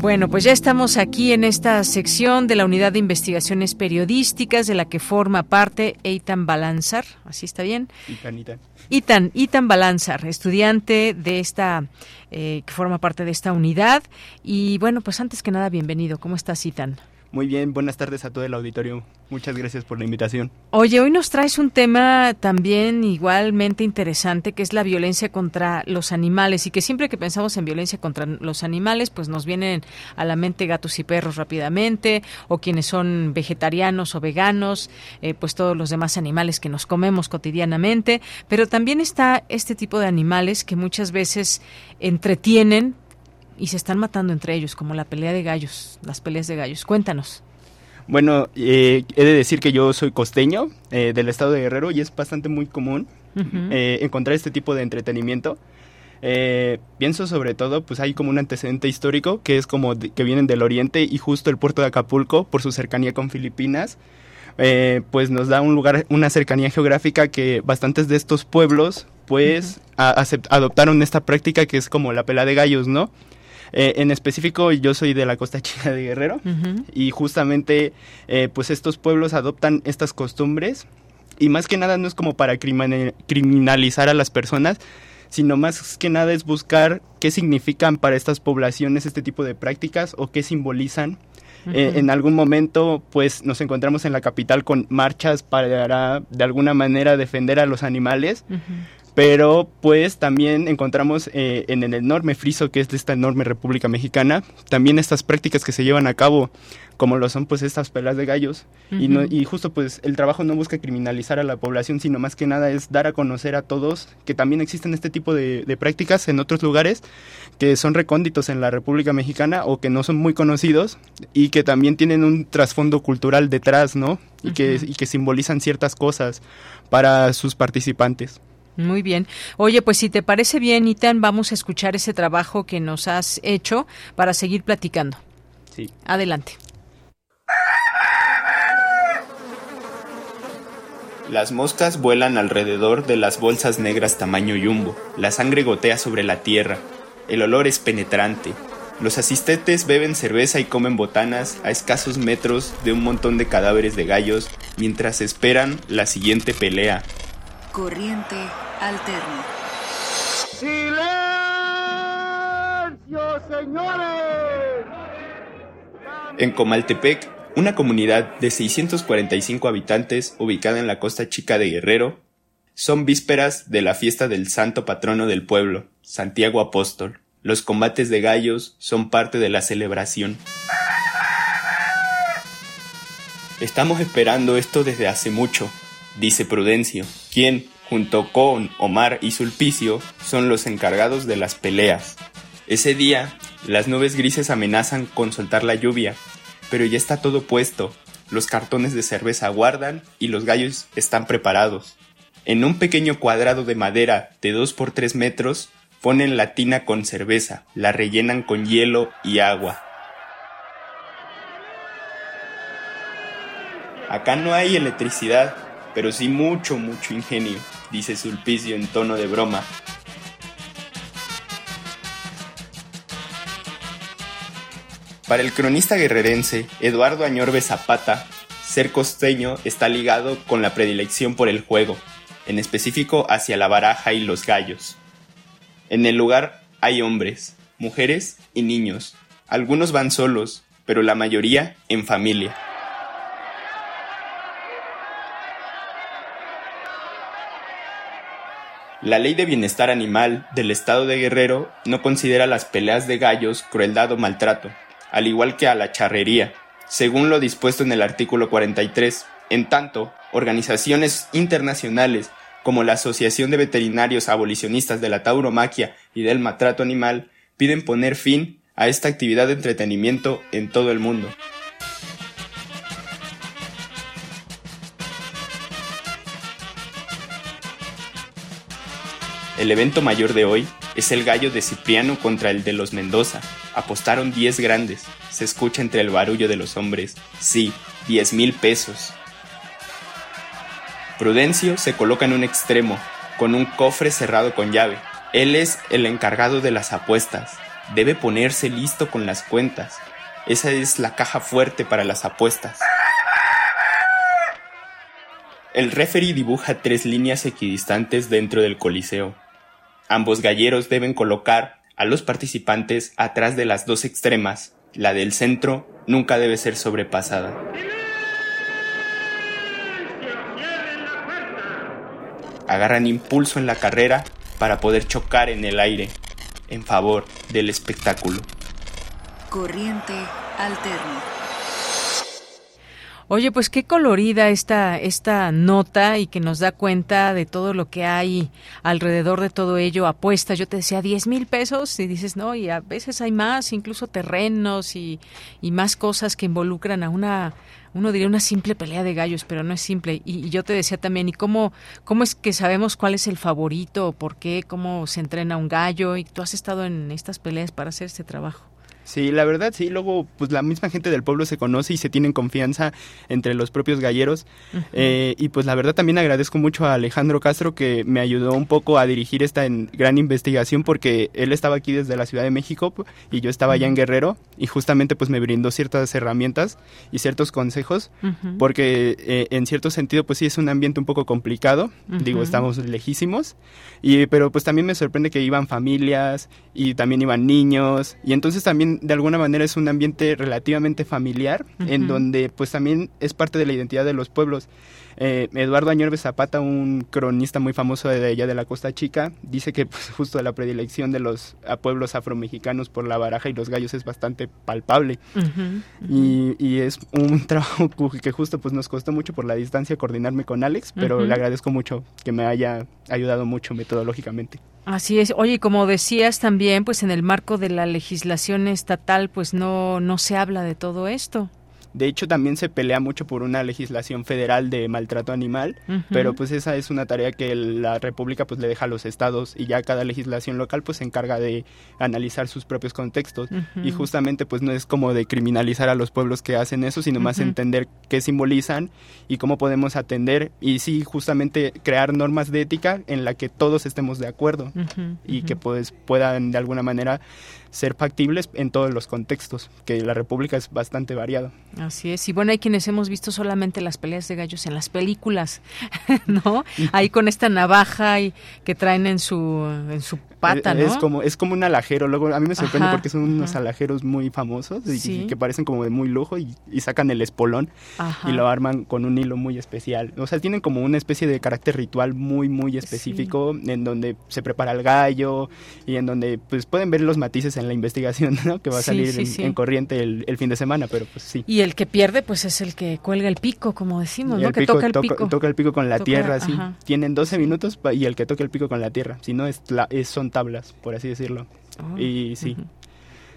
Bueno, pues ya estamos aquí en esta sección de la Unidad de Investigaciones Periodísticas de la que forma parte Eitan Balanzar, ¿así está bien? Itan, Itan. Itan, Itan Balanzar, estudiante de esta, eh, que forma parte de esta unidad. Y bueno, pues antes que nada, bienvenido. ¿Cómo estás, Itan? Muy bien, buenas tardes a todo el auditorio. Muchas gracias por la invitación. Oye, hoy nos traes un tema también igualmente interesante, que es la violencia contra los animales, y que siempre que pensamos en violencia contra los animales, pues nos vienen a la mente gatos y perros rápidamente, o quienes son vegetarianos o veganos, eh, pues todos los demás animales que nos comemos cotidianamente, pero también está este tipo de animales que muchas veces entretienen y se están matando entre ellos, como la pelea de gallos, las peleas de gallos. Cuéntanos. Bueno, eh, he de decir que yo soy costeño eh, del estado de Guerrero y es bastante muy común eh, encontrar este tipo de entretenimiento. pienso sobre todo, pues hay como un antecedente histórico que es como que vienen del oriente y justo el puerto de Acapulco, por su cercanía con Filipinas, pues nos da un lugar, una cercanía geográfica que bastantes de estos pueblos pues adoptaron esta práctica que es como la pelea de gallos, ¿no? Eh, en específico, yo soy de la costa chica de Guerrero y justamente eh, pues estos pueblos adoptan estas costumbres y más que nada no es como para criminalizar a las personas, sino más que nada es buscar qué significan para estas poblaciones este tipo de prácticas o qué simbolizan. Eh, en algún momento, pues nos encontramos en la capital con marchas para de alguna manera defender a los animales, pero pues también encontramos eh, en el enorme friso que es de esta enorme República Mexicana, también estas prácticas que se llevan a cabo, como lo son pues estas pelas de gallos, y, no, y justo pues el trabajo no busca criminalizar a la población, sino más que nada es dar a conocer a todos que también existen este tipo de, prácticas en otros lugares que son recónditos en la República Mexicana o que no son muy conocidos y que también tienen un trasfondo cultural detrás, ¿no? Y, que, y que simbolizan ciertas cosas para sus participantes. Muy bien. Oye, pues si te parece bien, Itan, vamos a escuchar ese trabajo que nos has hecho para seguir platicando. Sí. Adelante. Las moscas vuelan alrededor de las bolsas negras tamaño yumbo. La sangre gotea sobre la tierra. El olor es penetrante. Los asistentes beben cerveza y comen botanas a escasos metros de un montón de cadáveres de gallos mientras esperan la siguiente pelea. Corriente alterna. ¡Silencio, señores! En Comaltepec, una comunidad de 645 habitantes ubicada en la costa chica de Guerrero, son vísperas de la fiesta del santo patrono del pueblo, Santiago Apóstol. Los combates de gallos son parte de la celebración. Estamos esperando esto desde hace mucho, dice Prudencio, quien, junto con Omar y Sulpicio, son los encargados de las peleas. Ese día, las nubes grises amenazan con soltar la lluvia, pero ya está todo puesto, los cartones de cerveza guardan y los gallos están preparados. En un pequeño cuadrado de madera de 2 por 3 metros, ponen la tina con cerveza, la rellenan con hielo y agua. Acá no hay electricidad, pero sí mucho, mucho ingenio, dice Sulpicio en tono de broma. Para el cronista guerrerense Eduardo Añorbe Zapata, ser costeño está ligado con la predilección por el juego, en específico hacia la baraja y los gallos. En el lugar hay hombres, mujeres y niños. Algunos van solos, pero la mayoría en familia. La Ley de Bienestar Animal del Estado de Guerrero no considera las peleas de gallos crueldad o maltrato, al igual que a la charrería, según lo dispuesto en el artículo 43. En tanto, organizaciones internacionales como la Asociación de Veterinarios Abolicionistas de la Tauromaquia y del Maltrato Animal piden poner fin a esta actividad de entretenimiento en todo el mundo. El evento mayor de hoy es el gallo de Cipriano contra el de los Mendoza. Apostaron 10 grandes. Se escucha entre el barullo de los hombres. Sí, 10 mil pesos. Prudencio se coloca en un extremo, con un cofre cerrado con llave. Él es el encargado de las apuestas. Debe ponerse listo con las cuentas. Esa es la caja fuerte para las apuestas. El referee dibuja tres líneas equidistantes dentro del coliseo. Ambos galleros deben colocar a los participantes atrás de las dos extremas. La del centro nunca debe ser sobrepasada. Agarran impulso en la carrera para poder chocar en el aire en favor del espectáculo. Corriente alterna. Oye, pues qué colorida esta, esta nota y que nos da cuenta de todo lo que hay alrededor de todo ello. Apuestas, yo te decía 10 mil pesos y dices, no, y a veces hay más, incluso terrenos y, y más cosas que involucran a una, uno diría una simple pelea de gallos, pero no es simple. Y, yo te decía también, ¿y cómo, cómo es que sabemos cuál es el favorito? ¿Por qué? ¿Cómo se entrena un gallo? Y tú has estado en estas peleas para hacer este trabajo. Sí, la verdad sí, luego pues la misma gente del pueblo se conoce y se tienen confianza entre los propios galleros uh -huh. eh, y pues la verdad también agradezco mucho a Alejandro Castro que me ayudó un poco a dirigir esta en, gran investigación porque él estaba aquí desde la Ciudad de México y yo estaba allá en Guerrero y justamente pues me brindó ciertas herramientas y ciertos consejos uh -huh. porque eh, en cierto sentido pues sí es un ambiente un poco complicado, uh -huh. digo estamos lejísimos y pero pues también me sorprende que iban familias y también iban niños y entonces también de alguna manera es un ambiente relativamente familiar, uh -huh. en donde pues también es parte de la identidad de los pueblos. Eh, Eduardo Añorbe Zapata, un cronista muy famoso de allá de la Costa Chica, dice que pues, justo la predilección de los pueblos afromexicanos por la baraja y los gallos es bastante palpable. Uh -huh, uh -huh. Y, y, es un trabajo que justo pues nos costó mucho por la distancia coordinarme con Alex, pero le agradezco mucho que me haya ayudado mucho metodológicamente. Así es. Oye, como decías también, pues en el marco de la legislación estatal, pues no, no se habla de todo esto. De hecho, también se pelea mucho por una legislación federal de maltrato animal, uh -huh. pero pues esa es una tarea que la República pues le deja a los estados y ya cada legislación local pues se encarga de analizar sus propios contextos uh -huh. y justamente pues no es como de criminalizar a los pueblos que hacen eso, sino más uh -huh. entender qué simbolizan y cómo podemos atender y sí justamente crear normas de ética en la que todos estemos de acuerdo y que pues puedan de alguna manera ser factibles en todos los contextos, que la República es bastante variada. Así es, y bueno, hay quienes hemos visto solamente las peleas de gallos en las películas, ¿no? Ahí con esta navaja y que traen en su en su pata, ¿no? Es como es como un alajero, luego a mí me sorprende ajá, porque son unos ajá. alajeros muy famosos y, ¿Sí? y, que parecen como de muy lujo y, y sacan el espolón ajá. y lo arman con un hilo muy especial. O sea, tienen como una especie de carácter ritual muy muy específico sí. en donde se prepara el gallo y en donde pues pueden ver los matices en la investigación, ¿no? Que va a salir sí, en, en, corriente el, el, fin de semana, pero pues sí. Y el que pierde, pues es el que cuelga el pico, como decimos, ¿no? Que pico, toca el pico. Toca, el pico con la toca, tierra, sí. Tienen 12 minutos y el que toque el pico con la tierra. Si no, es, la, es son tablas, por así decirlo. Oh, y sí. Uh -huh.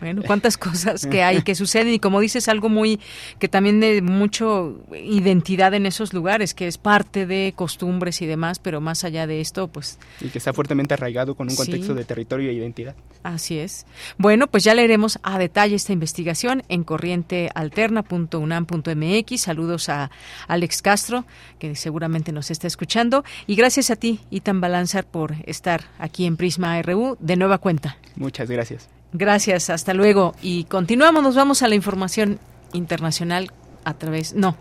Bueno, cuántas cosas que hay que suceden y como dices algo muy que también de mucho identidad en esos lugares, que es parte de costumbres y demás, pero más allá de esto, pues y que está fuertemente arraigado con un contexto sí. de territorio e identidad. Así es. Bueno, pues ya leeremos a detalle esta investigación en corrientealterna.unam.mx. Saludos a Alex Castro, que seguramente nos está escuchando y gracias a ti, Itan Balanzar, por estar aquí en Prisma RU de nueva cuenta. Muchas gracias. Gracias, hasta luego. Y continuamos, nos vamos a la información internacional a través. No.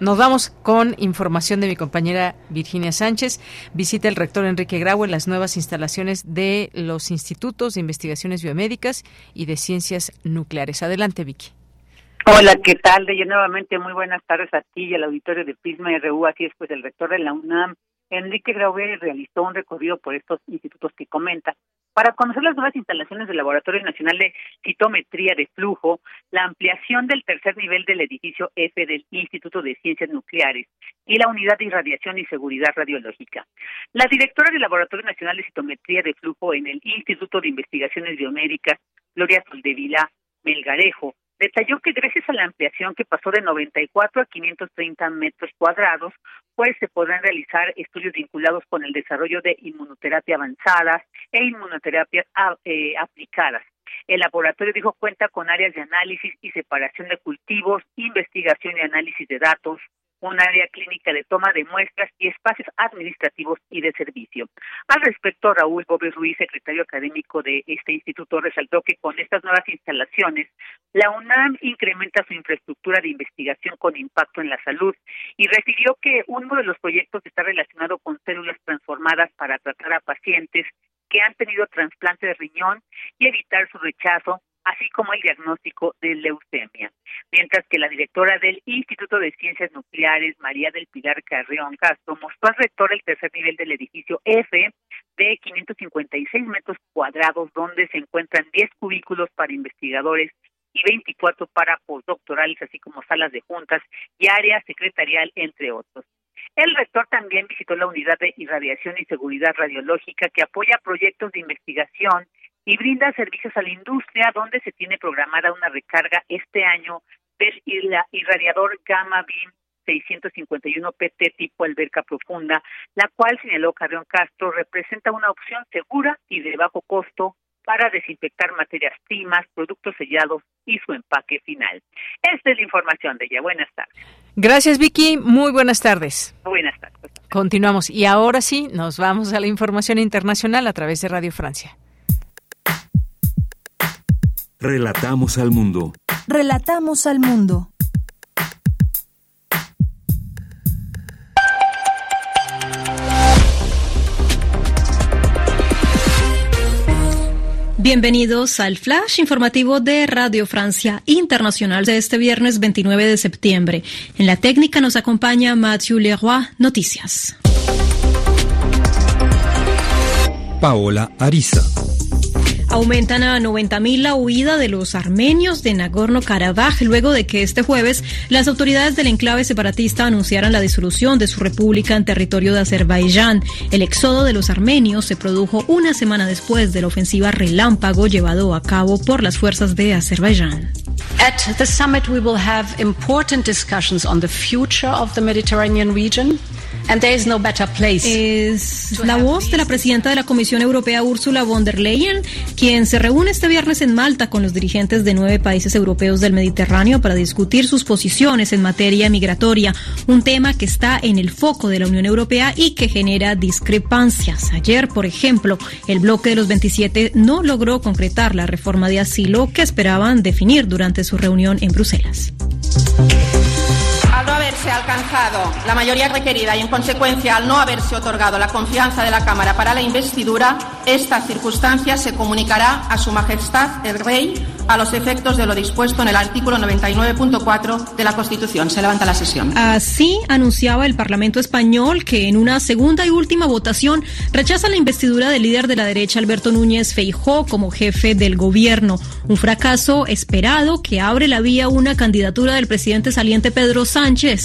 Nos vamos con información de mi compañera Virginia Sánchez. Visita el rector Enrique Grau en las nuevas instalaciones de los institutos de investigaciones biomédicas y de ciencias nucleares. Adelante, Vicky. Hola, ¿qué tal? De nuevamente muy buenas tardes a ti y al auditorio de Prisma RU. Aquí después el rector de la UNAM, Enrique Graue realizó un recorrido por estos institutos que comenta para conocer las nuevas instalaciones del Laboratorio Nacional de Citometría de Flujo, la ampliación del tercer nivel del edificio F del Instituto de Ciencias Nucleares y la Unidad de Irradiación y Seguridad Radiológica. La directora del Laboratorio Nacional de Citometría de Flujo en el Instituto de Investigaciones Biomédicas, Gloria Soldevila Melgarejo, detalló que gracias a la ampliación que pasó de 94 a 530 metros cuadrados, pues se podrán realizar estudios vinculados con el desarrollo de inmunoterapia avanzada e inmunoterapias ah, eh, aplicadas. El laboratorio dijo cuenta con áreas de análisis y separación de cultivos, investigación y análisis de datos, un área clínica de toma de muestras y espacios administrativos y de servicio. Al respecto, Raúl Gómez Ruiz, secretario académico de este instituto, resaltó que con estas nuevas instalaciones, la UNAM incrementa su infraestructura de investigación con impacto en la salud y refirió que uno de los proyectos está relacionado con células transformadas para tratar a pacientes que han tenido trasplante de riñón y evitar su rechazo así como el diagnóstico de leucemia. Mientras que la directora del Instituto de Ciencias Nucleares, María del Pilar Carrión Castro, mostró al rector el tercer nivel del edificio F de 556 metros cuadrados, donde se encuentran 10 cubículos para investigadores y 24 para postdoctorales, así como salas de juntas y área secretarial, entre otros. El rector también visitó la unidad de irradiación y seguridad radiológica que apoya proyectos de investigación y brinda servicios a la industria donde se tiene programada una recarga este año del irradiador Gamma Beam 651 PT tipo alberca profunda, la cual, señaló Carrión Castro, representa una opción segura y de bajo costo para desinfectar materias primas, productos sellados y su empaque final. Esta es la información de ella. Buenas tardes. Gracias, Vicky. Muy buenas tardes. Buenas tardes. Continuamos. Y ahora sí, nos vamos a la información internacional a través de Radio Francia. Relatamos al mundo. Relatamos al mundo. Bienvenidos al flash informativo de Radio Francia Internacional de este viernes 29 de septiembre. En la técnica nos acompaña Mathieu Leroy. Noticias. Paola Ariza. Aumentan a 90.000 la huida de los armenios de Nagorno-Karabaj luego de que este jueves las autoridades del enclave separatista anunciaran la disolución de su república en territorio de Azerbaiyán. El éxodo de los armenios se produjo una semana después de la ofensiva relámpago llevado a cabo por las fuerzas de Azerbaiyán. At the summit we will have important discussions on the future of the Mediterranean region. Es la voz de la presidenta de la Comisión Europea, Ursula von der Leyen, quien se reúne este viernes en Malta con los dirigentes de nueve países europeos del Mediterráneo para discutir sus posiciones en materia migratoria, un tema que está en el foco de la Unión Europea y que genera discrepancias. Ayer, por ejemplo, el bloque de los 27 no logró concretar la reforma de asilo que esperaban definir durante su reunión en Bruselas haberse alcanzado la mayoría requerida y, en consecuencia, al no haberse otorgado la confianza de la Cámara para la investidura, esta circunstancia se comunicará a Su Majestad el Rey a los efectos de lo dispuesto en el artículo 99.4 de la Constitución. Se levanta la sesión. Así anunciaba el Parlamento español que en una segunda y última votación rechaza la investidura del líder de la derecha Alberto Núñez Feijó como jefe del gobierno. Un fracaso esperado que abre la vía a una candidatura del presidente saliente Pedro Sánchez.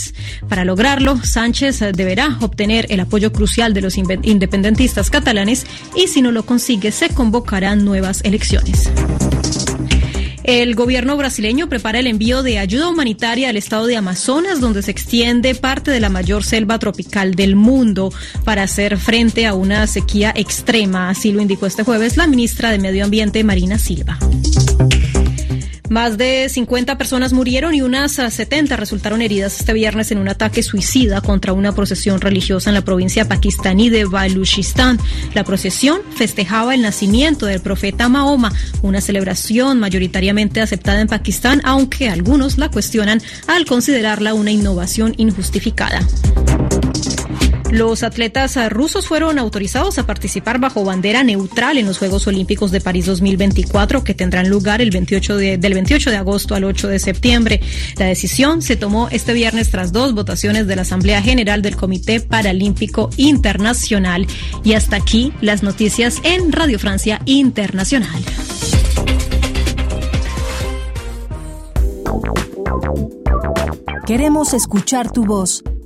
Para lograrlo, Sánchez deberá obtener el apoyo crucial de los independentistas catalanes y si no lo consigue se convocarán nuevas elecciones. El gobierno brasileño prepara el envío de ayuda humanitaria al estado de Amazonas, donde se extiende parte de la mayor selva tropical del mundo, para hacer frente a una sequía extrema. Así lo indicó este jueves la ministra de Medio Ambiente, Marina Silva. Más de 50 personas murieron y unas 70 resultaron heridas este viernes en un ataque suicida contra una procesión religiosa en la provincia pakistaní de Baluchistan. La procesión festejaba el nacimiento del profeta Mahoma, una celebración mayoritariamente aceptada en Pakistán, aunque algunos la cuestionan al considerarla una innovación injustificada. Los atletas rusos fueron autorizados a participar bajo bandera neutral en los Juegos Olímpicos de París 2024 que tendrán lugar el 28 de, del 28 de agosto al 8 de septiembre. La decisión se tomó este viernes tras dos votaciones de la Asamblea General del Comité Paralímpico Internacional. Y hasta aquí las noticias en Radio Francia Internacional. Queremos escuchar tu voz.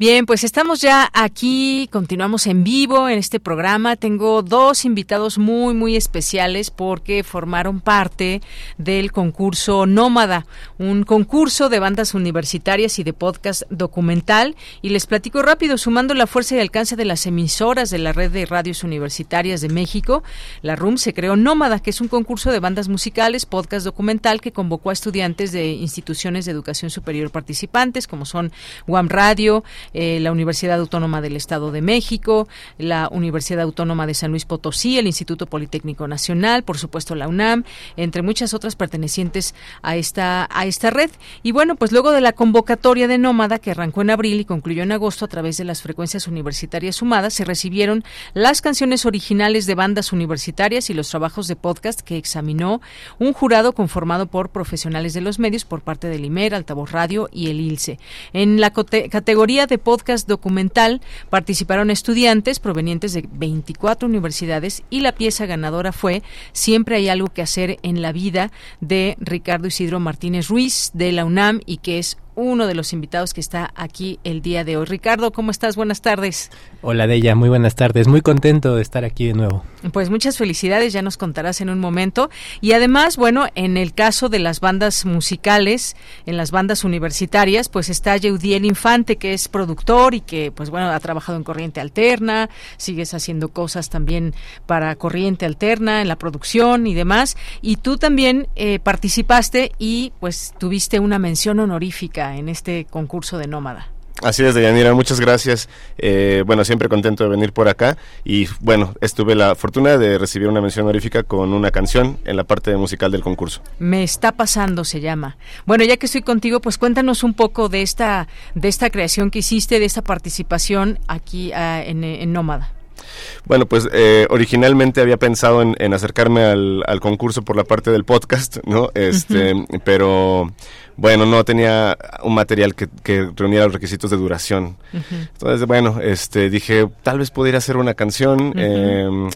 Bien, pues estamos ya aquí, continuamos en vivo en este programa. Tengo dos invitados muy, muy especiales porque formaron parte del concurso Nómada, un concurso de bandas universitarias y de podcast documental. Y les platico rápido, sumando la fuerza y alcance de las emisoras de la red de radios universitarias de México, la RUM se creó Nómada, que es un concurso de bandas musicales, podcast documental que convocó a estudiantes de instituciones de educación superior participantes, como son UAM Radio, eh, la Universidad Autónoma del Estado de México, la Universidad Autónoma de San Luis Potosí, el Instituto Politécnico Nacional, por supuesto la UNAM, entre muchas otras pertenecientes a esta a esta red. Y bueno, pues luego de la convocatoria de Nómada que arrancó en abril y concluyó en agosto a través de las frecuencias universitarias sumadas, se recibieron las canciones originales de bandas universitarias y los trabajos de podcast que examinó un jurado conformado por profesionales de los medios por parte del IMER, Altavoz Radio y el ILCE. En la categoría de podcast documental participaron estudiantes provenientes de 24 universidades y la pieza ganadora fue Siempre hay algo que hacer en la vida de Ricardo Isidro Martínez Ruiz de la UNAM y que es uno de los invitados que está aquí el día de hoy. Ricardo, ¿cómo estás? Buenas tardes. Hola, Deya, muy buenas tardes. Muy contento de estar aquí de nuevo. Pues muchas felicidades, ya nos contarás en un momento. Y además, bueno, en el caso de las bandas musicales, en las bandas universitarias, pues está Yeudiel Infante, que es productor y que, pues bueno, ha trabajado en Corriente Alterna, sigues haciendo cosas también para Corriente Alterna, en la producción y demás. Y tú también eh, participaste y pues tuviste una mención honorífica en este concurso de Nómada. Así es, Deyanira, muchas gracias. Eh, bueno, siempre contento de venir por acá. Y bueno, estuve la fortuna de recibir una mención honorífica con una canción en la parte musical del concurso. Me está pasando, se llama. Bueno, ya que estoy contigo, pues cuéntanos un poco de esta, de esta creación que hiciste, de esta participación aquí en, en Nómada. Bueno, pues eh, originalmente había pensado en, en acercarme al, al, concurso por la parte del podcast, ¿no? Este, uh -huh. pero bueno, no tenía un material que, que reuniera los requisitos de duración. Uh -huh. Entonces, bueno, este, dije, tal vez pudiera hacer una canción. Uh -huh. eh,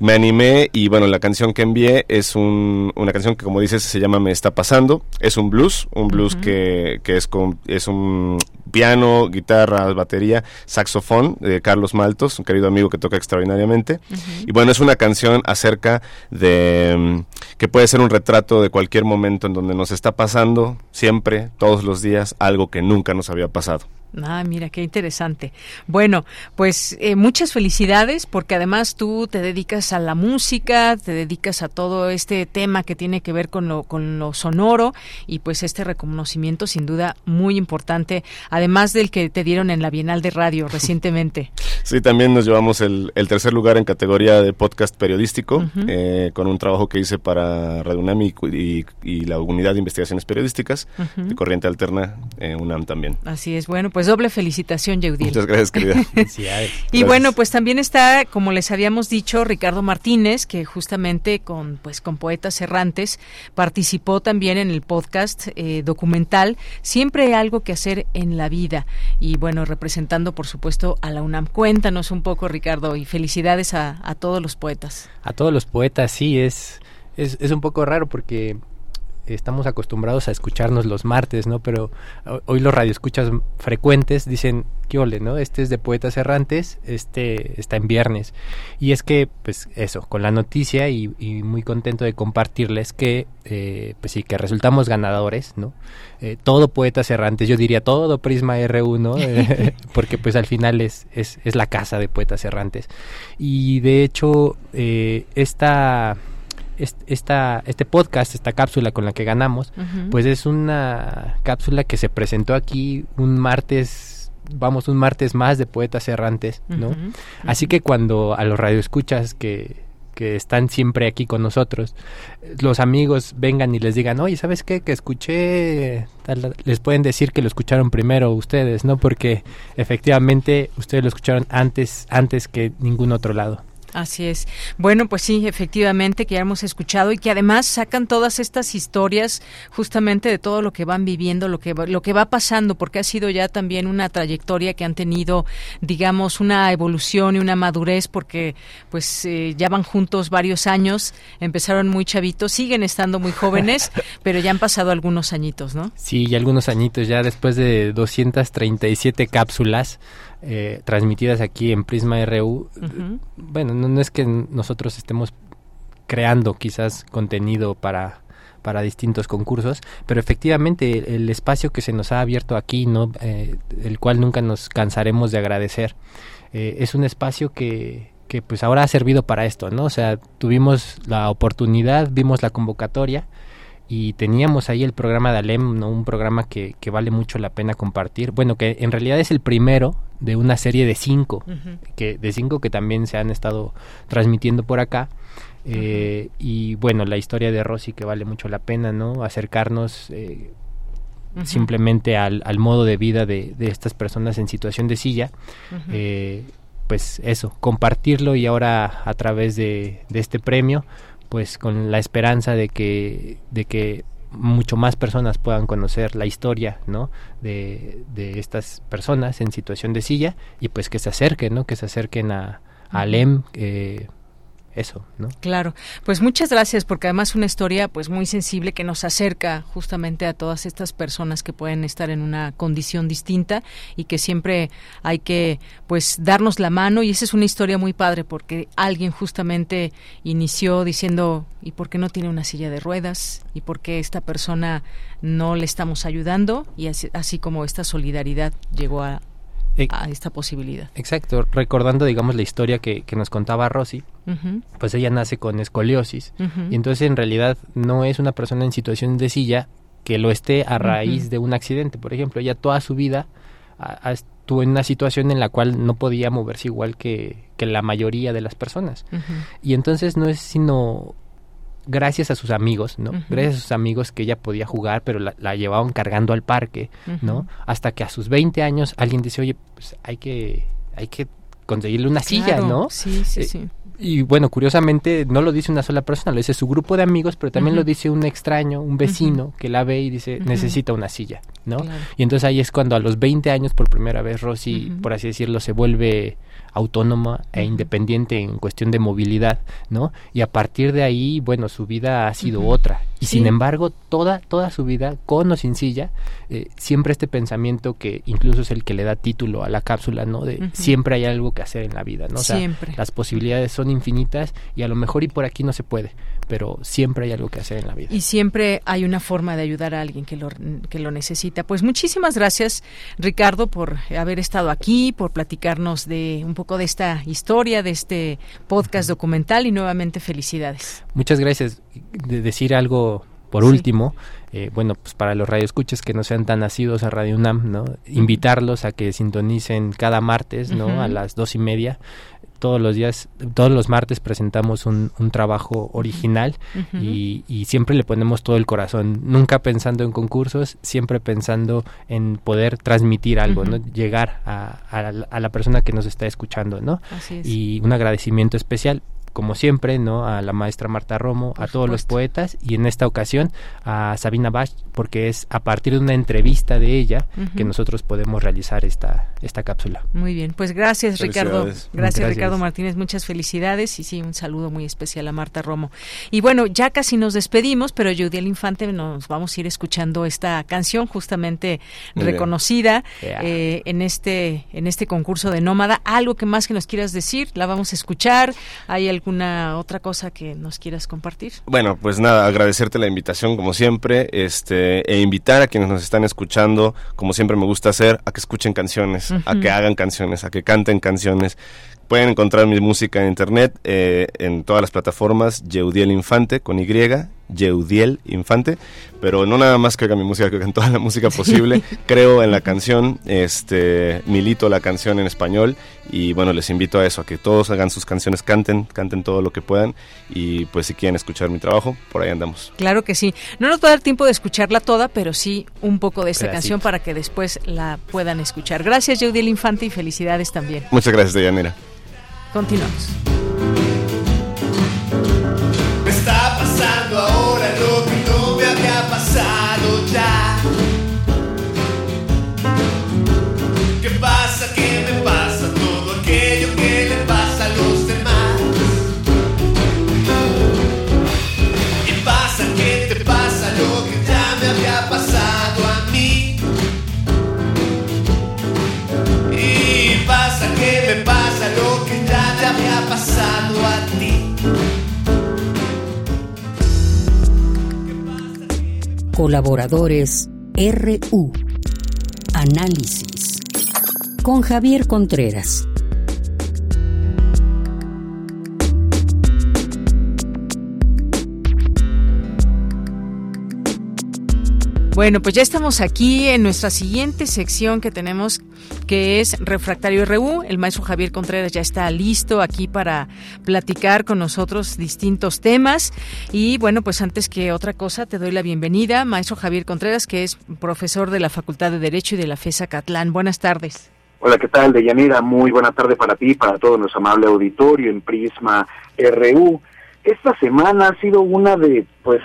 me animé y bueno, la canción que envié es un, una canción que como dices se llama Me está pasando, es un blues, un blues uh -huh. que, que es, con, es un piano, guitarra, batería, saxofón de Carlos Maltos, un querido amigo que toca extraordinariamente. Uh -huh. Y bueno, es una canción acerca de um, que puede ser un retrato de cualquier momento en donde nos está pasando siempre, todos los días, algo que nunca nos había pasado. Ah, mira, qué interesante. Bueno, pues eh, muchas felicidades porque además tú te dedicas a la música, te dedicas a todo este tema que tiene que ver con lo, con lo sonoro y pues este reconocimiento sin duda muy importante, además del que te dieron en la Bienal de Radio recientemente. Sí, también nos llevamos el, el tercer lugar en categoría de podcast periodístico uh -huh. eh, con un trabajo que hice para Radio UNAM y, y, y la Unidad de Investigaciones Periodísticas uh -huh. de Corriente Alterna eh, UNAM también. Así es, bueno, pues doble felicitación, Yeudiel. Muchas gracias, querida. y gracias. bueno, pues también está, como les habíamos dicho, Ricardo Martínez, que justamente con, pues, con Poetas Errantes participó también en el podcast eh, documental Siempre hay algo que hacer en la vida. Y bueno, representando, por supuesto, a la UNAM. Cuéntanos un poco, Ricardo, y felicidades a, a todos los poetas. A todos los poetas, sí, es, es, es un poco raro porque estamos acostumbrados a escucharnos los martes, ¿no? Pero hoy los radioescuchas frecuentes dicen, ¿qué ole, no? Este es de Poetas Errantes, este está en viernes. Y es que, pues eso, con la noticia y, muy contento de compartirles que, eh, pues sí, que resultamos ganadores, ¿no? Eh, todo Poetas Errantes, yo diría todo Prisma R1, eh, porque pues al final es, es, es, la casa de Poetas Errantes. Y de hecho, esta esta, este podcast, esta cápsula con la que ganamos, uh -huh. pues es una cápsula que se presentó aquí un martes, vamos, un martes más de Poetas Errantes, ¿no? Uh -huh. Así que cuando a los radioescuchas que, que están siempre aquí con nosotros, los amigos vengan y les digan, oye, ¿sabes qué? Que escuché, les pueden decir que lo escucharon primero ustedes, ¿no? Porque efectivamente ustedes lo escucharon antes, antes que ningún otro lado. Así es. Bueno, pues sí, efectivamente, que ya hemos escuchado y que además sacan todas estas historias justamente de todo lo que van viviendo, lo que, lo que va pasando, porque ha sido ya también una trayectoria que han tenido, digamos, una evolución y una madurez, porque pues eh, ya van juntos varios años, empezaron muy chavitos, siguen estando muy jóvenes, pero ya han pasado algunos añitos, ¿no? Sí, ya algunos añitos, ya después de 237 cápsulas, eh, transmitidas aquí en Prisma RU. Bueno, no, es que nosotros estemos creando quizás contenido para para distintos concursos, pero efectivamente el, espacio que se nos ha abierto aquí, no, eh, el cual nunca nos cansaremos de agradecer, eh, es un espacio que, que pues ahora ha servido para esto, ¿no? O sea, tuvimos la oportunidad, vimos la convocatoria y teníamos ahí el programa de Alem, ¿no? un programa que, que, vale mucho la pena compartir. Bueno, que en realidad es el primero de una serie de cinco, que, de cinco que también se han estado transmitiendo por acá. Eh, y bueno, la historia de Rosy que vale mucho la pena, ¿no? Acercarnos eh, simplemente al, al, modo de vida de, de, estas personas en situación de silla. Eh, pues eso, compartirlo y ahora a través de, de este premio pues con la esperanza de que, de que mucho más personas puedan conocer la historia ¿no? de, de estas personas en situación de silla y pues que se acerquen, ¿no? que se acerquen a, a Alem, eh, eso, ¿no? Claro, pues muchas gracias porque además una historia pues muy sensible que nos acerca justamente a todas estas personas que pueden estar en una condición distinta y que siempre hay que pues darnos la mano y esa es una historia muy padre porque alguien justamente inició diciendo ¿y por qué no tiene una silla de ruedas? ¿y por qué esta persona no le estamos ayudando? y así, así como esta solidaridad llegó a, a esta posibilidad. Exacto, recordando, digamos, la historia que, que nos contaba Rosy, pues ella nace con escoliosis y entonces en realidad no es una persona en situación de silla que lo esté a raíz de un accidente. Por ejemplo, ella toda su vida estuvo en una situación en la cual no podía moverse igual que, que la mayoría de las personas. Y entonces no es sino gracias a sus amigos, ¿no? Gracias a sus amigos que ella podía jugar, pero la, llevaban cargando al parque, ¿no? Hasta que a sus 20 años alguien dice, oye, pues hay que, hay que conseguirle una silla, ¿no? Sí, sí, eh, sí. Y bueno, curiosamente no lo dice una sola persona, lo dice su grupo de amigos, pero también lo dice un extraño, un vecino que la ve y dice, necesita una silla, ¿no? Y entonces ahí es cuando a los 20 años por primera vez Rosy, por así decirlo, se vuelve autónoma e independiente en cuestión de movilidad, ¿no? Y a partir de ahí, bueno, su vida ha sido otra. Y sin embargo, toda, toda su vida, con o sin silla, eh, siempre este pensamiento que incluso es el que le da título a la cápsula, ¿no? De siempre hay algo que hacer en la vida, ¿no? O sea, siempre. las posibilidades son infinitas y a lo mejor y por aquí no se puede, pero siempre hay algo que hacer en la vida. Y siempre hay una forma de ayudar a alguien que lo, que lo necesita. Pues muchísimas gracias, Ricardo, por haber estado aquí, por platicarnos de un poco de esta historia, de este podcast documental y nuevamente felicidades. Muchas gracias. De decir algo por último, eh, bueno, pues para los radioescuchas que no sean tan nacidos a Radio UNAM, ¿no? Invitarlos a que sintonicen cada martes, ¿no? A las dos y media todos los días, todos los martes presentamos un, un trabajo original y, y, siempre le ponemos todo el corazón, nunca pensando en concursos, siempre pensando en poder transmitir algo, ¿no? Llegar a, a, la, persona que nos está escuchando, ¿no? Y un agradecimiento especial como siempre, ¿no? A la maestra Marta Romo, a todos los poetas y en esta ocasión a Sabina Bach, porque es a partir de una entrevista de ella que nosotros podemos realizar esta, esta cápsula. Muy bien, pues gracias Ricardo. Gracias, Ricardo Martínez, muchas felicidades y sí, un saludo muy especial a Marta Romo. Y bueno, ya casi nos despedimos, pero Judiel Infante nos vamos a ir escuchando esta canción justamente reconocida eh, en este en este concurso de Nómada. Algo que más que nos quieras decir, la vamos a escuchar. Hay el alguna otra cosa que nos quieras compartir? Bueno, pues nada, agradecerte la invitación como siempre, este, e invitar a quienes nos están escuchando, como siempre me gusta hacer, a que escuchen canciones, a que hagan canciones, a que canten canciones. Pueden encontrar mi música en internet, eh, en todas las plataformas, Yeudiel Infante con Y, Yeudiel Infante, pero no nada más que oigan mi música, que oigan toda la música posible. Creo en la canción, este, milito la canción en español y bueno, les invito a eso, a que todos hagan sus canciones, canten, canten todo lo que puedan y pues si quieren escuchar mi trabajo, por ahí andamos. Claro que sí. No nos va a dar tiempo de escucharla toda, pero sí un poco de esta canción para que después la puedan escuchar. Gracias, Yeudiel Infante, y felicidades también. Muchas gracias, Deyanira. Continuamos. Pasado a ti. Colaboradores RU. Análisis. Con Javier Contreras. Bueno, pues ya estamos aquí en nuestra siguiente sección que tenemos, que es Refractario RU. El maestro Javier Contreras ya está listo aquí para platicar con nosotros distintos temas. Y bueno, pues antes que otra cosa, te doy la bienvenida, maestro Javier Contreras, que es profesor de la Facultad de Derecho y de la FESA Catlán. Buenas tardes. Hola, ¿qué tal, Deyanira? Muy buena tarde para ti, para todo nuestro amable auditorio en Prisma RU. Esta semana ha sido una de, pues,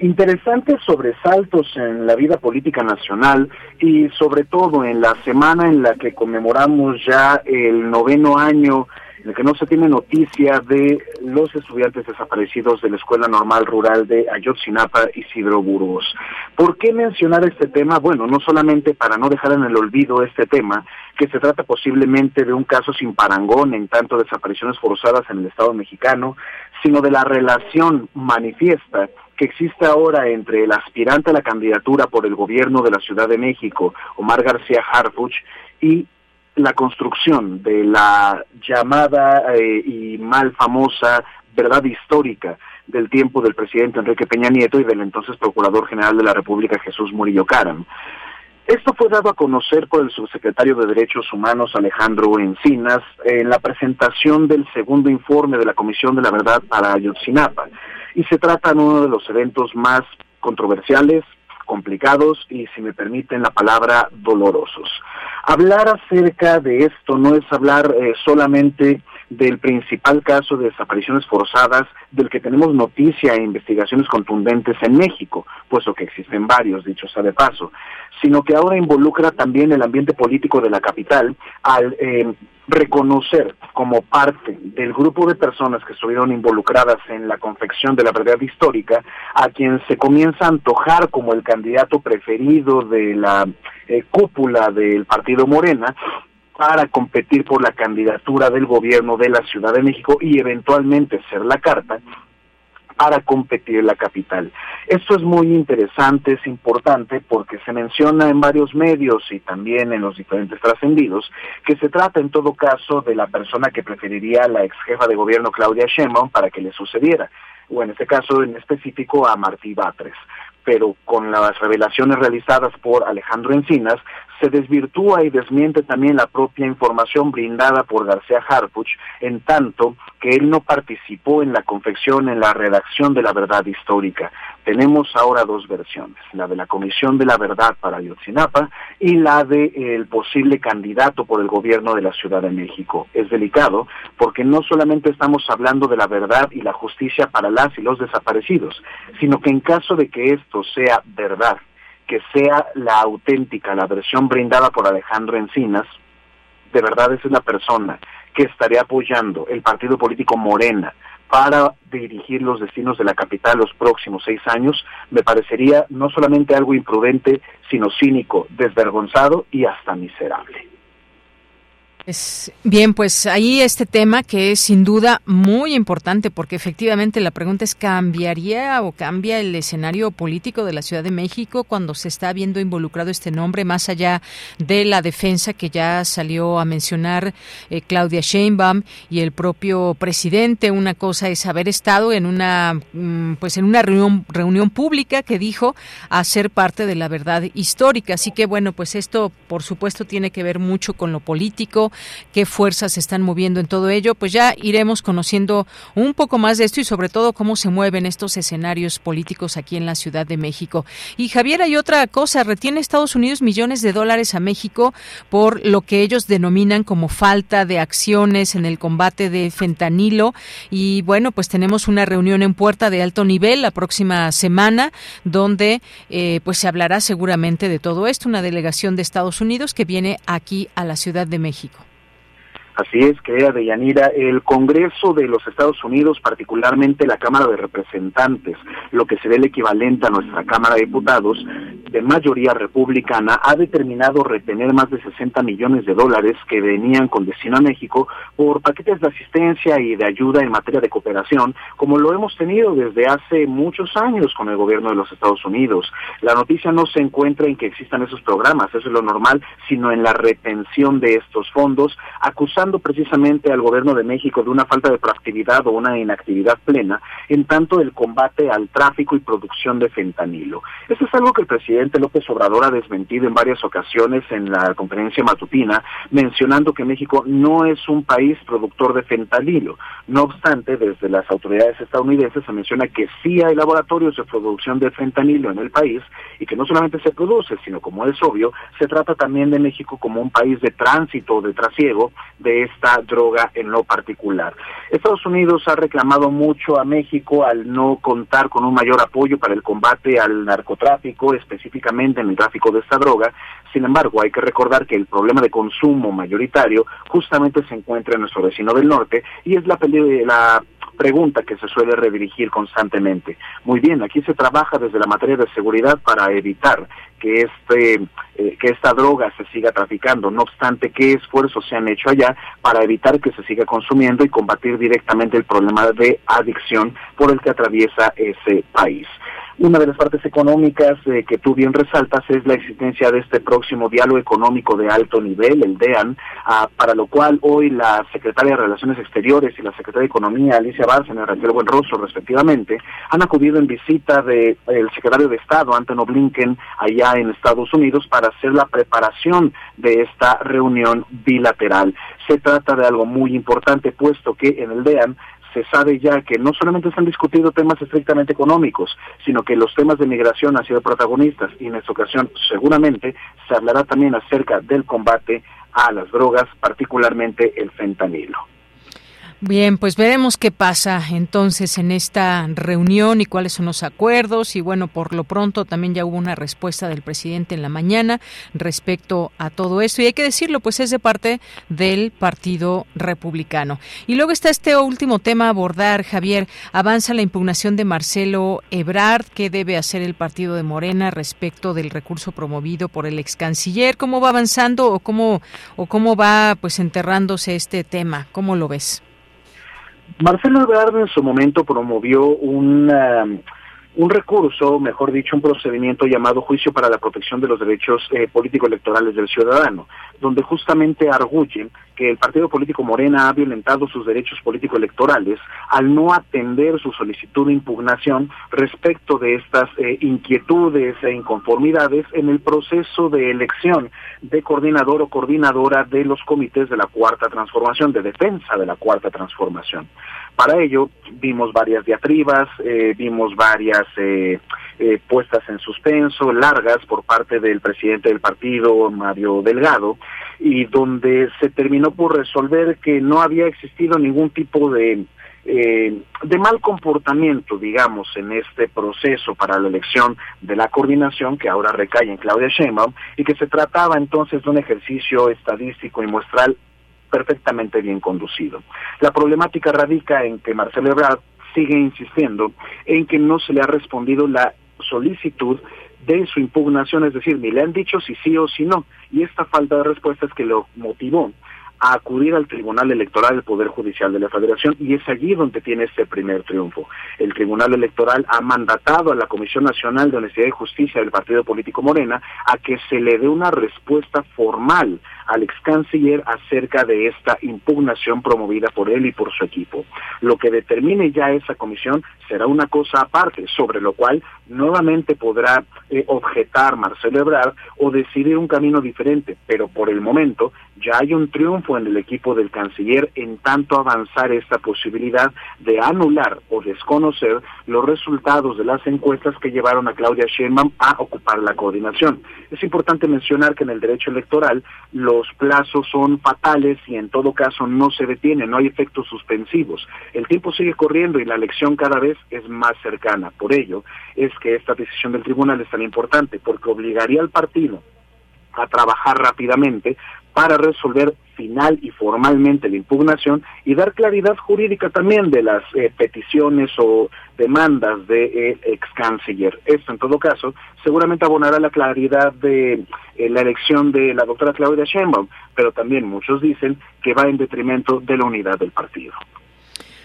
interesantes sobresaltos en la vida política nacional y sobre todo en la semana en la que conmemoramos ya el noveno año en el que no se tiene noticia de los estudiantes desaparecidos de la Escuela Normal Rural de Ayotzinapa, Isidro Burgos. ¿Por qué mencionar este tema? Bueno, no solamente para no dejar en el olvido este tema, que se trata posiblemente de un caso sin parangón en tanto desapariciones forzadas en el Estado mexicano, sino de la relación manifiesta que existe ahora entre el aspirante a la candidatura por el gobierno de la Ciudad de México, Omar García Harfuch, y la construcción de la llamada eh, y mal famosa verdad histórica del tiempo del presidente Enrique Peña Nieto y del entonces Procurador General de la República Jesús Murillo Caram. Esto fue dado a conocer por el subsecretario de Derechos Humanos Alejandro Encinas en la presentación del segundo informe de la Comisión de la Verdad para Ayotzinapa. Y se trata de uno de los eventos más controversiales, complicados y, si me permiten la palabra, dolorosos. Hablar acerca de esto no es hablar eh, solamente del principal caso de desapariciones forzadas del que tenemos noticia e investigaciones contundentes en México, puesto que existen varios, dicho sea de paso, sino que ahora involucra también el ambiente político de la capital al eh, reconocer como parte del grupo de personas que estuvieron involucradas en la confección de la verdad histórica a quien se comienza a antojar como el candidato preferido de la eh, cúpula del partido Morena para competir por la candidatura del gobierno de la Ciudad de México y eventualmente ser la carta para competir en la capital. Esto es muy interesante, es importante porque se menciona en varios medios y también en los diferentes trascendidos que se trata en todo caso de la persona que preferiría la ex jefa de gobierno Claudia Sheinbaum para que le sucediera, o en este caso en específico a Martí Batres pero con las revelaciones realizadas por Alejandro Encinas, se desvirtúa y desmiente también la propia información brindada por García Harpuch, en tanto que él no participó en la confección, en la redacción de la verdad histórica. Tenemos ahora dos versiones, la de la Comisión de la Verdad para Ayotzinapa y la de el posible candidato por el gobierno de la Ciudad de México. Es delicado porque no solamente estamos hablando de la verdad y la justicia para las y los desaparecidos, sino que en caso de que esto sea verdad, que sea la auténtica, la versión brindada por Alejandro Encinas, de verdad es la persona que estaría apoyando el partido político Morena para dirigir los destinos de la capital los próximos seis años, me parecería no solamente algo imprudente, sino cínico, desvergonzado y hasta miserable. Es, bien, pues ahí este tema que es sin duda muy importante porque efectivamente la pregunta es ¿cambiaría o cambia el escenario político de la Ciudad de México cuando se está viendo involucrado este nombre más allá de la defensa que ya salió a mencionar eh, Claudia Sheinbaum y el propio presidente? Una cosa es haber estado en una mm, pues en una reunión reunión pública que dijo hacer parte de la verdad histórica. Así que bueno, pues esto por supuesto tiene que ver mucho con lo político qué fuerzas se están moviendo en todo ello, pues ya iremos conociendo un poco más de esto y sobre todo cómo se mueven estos escenarios políticos aquí en la Ciudad de México. Y Javier, hay otra cosa, retiene Estados Unidos millones de dólares a México por lo que ellos denominan como falta de acciones en el combate de fentanilo y bueno, pues tenemos una reunión en puerta de alto nivel la próxima semana donde eh, pues se hablará seguramente de todo esto, una delegación de Estados Unidos que viene aquí a la Ciudad de México. Así es, querida Deyanira, el Congreso de los Estados Unidos, particularmente la Cámara de Representantes, lo que sería el equivalente a nuestra Cámara de Diputados, de mayoría republicana, ha determinado retener más de 60 millones de dólares que venían con destino a México por paquetes de asistencia y de ayuda en materia de cooperación, como lo hemos tenido desde hace muchos años con el gobierno de los Estados Unidos. La noticia no se encuentra en que existan esos programas, eso es lo normal, sino en la retención de estos fondos, acusando precisamente al gobierno de México de una falta de proactividad o una inactividad plena en tanto el combate al tráfico y producción de fentanilo. Esto es algo que el presidente López Obrador ha desmentido en varias ocasiones en la conferencia matutina, mencionando que México no es un país productor de fentanilo. No obstante, desde las autoridades estadounidenses se menciona que sí hay laboratorios de producción de fentanilo en el país y que no solamente se produce, sino como es obvio, se trata también de México como un país de tránsito, de trasiego de esta droga en lo particular. Estados Unidos ha reclamado mucho a México al no contar con un mayor apoyo para el combate al narcotráfico, específicamente en el tráfico de esta droga. Sin embargo, hay que recordar que el problema de consumo mayoritario justamente se encuentra en nuestro vecino del norte y es la, la pregunta que se suele redirigir constantemente. Muy bien, aquí se trabaja desde la materia de seguridad para evitar que este eh, que esta droga se siga traficando. No obstante, ¿qué esfuerzos se han hecho allá para evitar que se siga consumiendo y combatir directamente el problema de adicción por el que atraviesa ese país? Una de las partes económicas eh, que tú bien resaltas es la existencia de este próximo diálogo económico de alto nivel, el DEAN, ah, para lo cual hoy la secretaria de Relaciones Exteriores y la secretaria de Economía, Alicia Bárcena y Raquel Buenroso, respectivamente, han acudido en visita del secretario de Estado, Antonio Blinken, allá en Estados Unidos para hacer la preparación de esta reunión bilateral. Se trata de algo muy importante, puesto que en el DEAN se sabe ya que no solamente se han discutido temas estrictamente económicos, sino que los temas de migración han sido protagonistas y en esta ocasión seguramente se hablará también acerca del combate a las drogas, particularmente el fentanilo. Bien, pues veremos qué pasa entonces en esta reunión y cuáles son los acuerdos. Y bueno, por lo pronto también ya hubo una respuesta del presidente en la mañana respecto a todo esto. Y hay que decirlo, pues es de parte del Partido Republicano. Y luego está este último tema a abordar, Javier. Avanza la impugnación de Marcelo Ebrard. ¿Qué debe hacer el partido de Morena respecto del recurso promovido por el ex canciller? ¿Cómo va avanzando o cómo, o cómo va pues enterrándose este tema? ¿Cómo lo ves? Marcelo Ebrard en su momento promovió un, un recurso, mejor dicho, un procedimiento llamado Juicio para la Protección de los Derechos eh, Político-Electorales del Ciudadano, donde justamente arguye que el partido político Morena ha violentado sus derechos político-electorales al no atender su solicitud de impugnación respecto de estas eh, inquietudes e inconformidades en el proceso de elección de coordinador o coordinadora de los comités de la Cuarta Transformación, de defensa de la Cuarta Transformación. Para ello vimos varias diatribas, eh, vimos varias eh, puestas en suspenso, largas por parte del presidente del partido, Mario Delgado, y donde se terminó por resolver que no había existido ningún tipo de eh, de mal comportamiento, digamos, en este proceso para la elección de la coordinación que ahora recae en Claudia Sheinbaum y que se trataba entonces de un ejercicio estadístico y muestral perfectamente bien conducido. La problemática radica en que Marcelo Ebrard sigue insistiendo en que no se le ha respondido la solicitud de su impugnación, es decir, ni le han dicho si sí o si no, y esta falta de respuesta es que lo motivó a acudir al Tribunal Electoral del Poder Judicial de la Federación y es allí donde tiene este primer triunfo. El Tribunal Electoral ha mandatado a la Comisión Nacional de Honestidad y Justicia del Partido Político Morena a que se le dé una respuesta formal al ex canciller acerca de esta impugnación promovida por él y por su equipo. Lo que determine ya esa comisión será una cosa aparte, sobre lo cual nuevamente podrá eh, objetar Marcelo Ebrard o decidir un camino diferente, pero por el momento ya hay un triunfo en el equipo del canciller en tanto avanzar esta posibilidad de anular o desconocer los resultados de las encuestas que llevaron a Claudia Sheinbaum a ocupar la coordinación. Es importante mencionar que en el derecho electoral los plazos son fatales y en todo caso no se detienen, no hay efectos suspensivos. El tiempo sigue corriendo y la elección cada vez es más cercana. Por ello es que esta decisión del tribunal es tan importante porque obligaría al partido a trabajar rápidamente para resolver final y formalmente la impugnación y dar claridad jurídica también de las eh, peticiones o demandas de eh, ex canciller. Esto, en todo caso, seguramente abonará la claridad de eh, la elección de la doctora Claudia Sheinbaum, pero también muchos dicen que va en detrimento de la unidad del partido.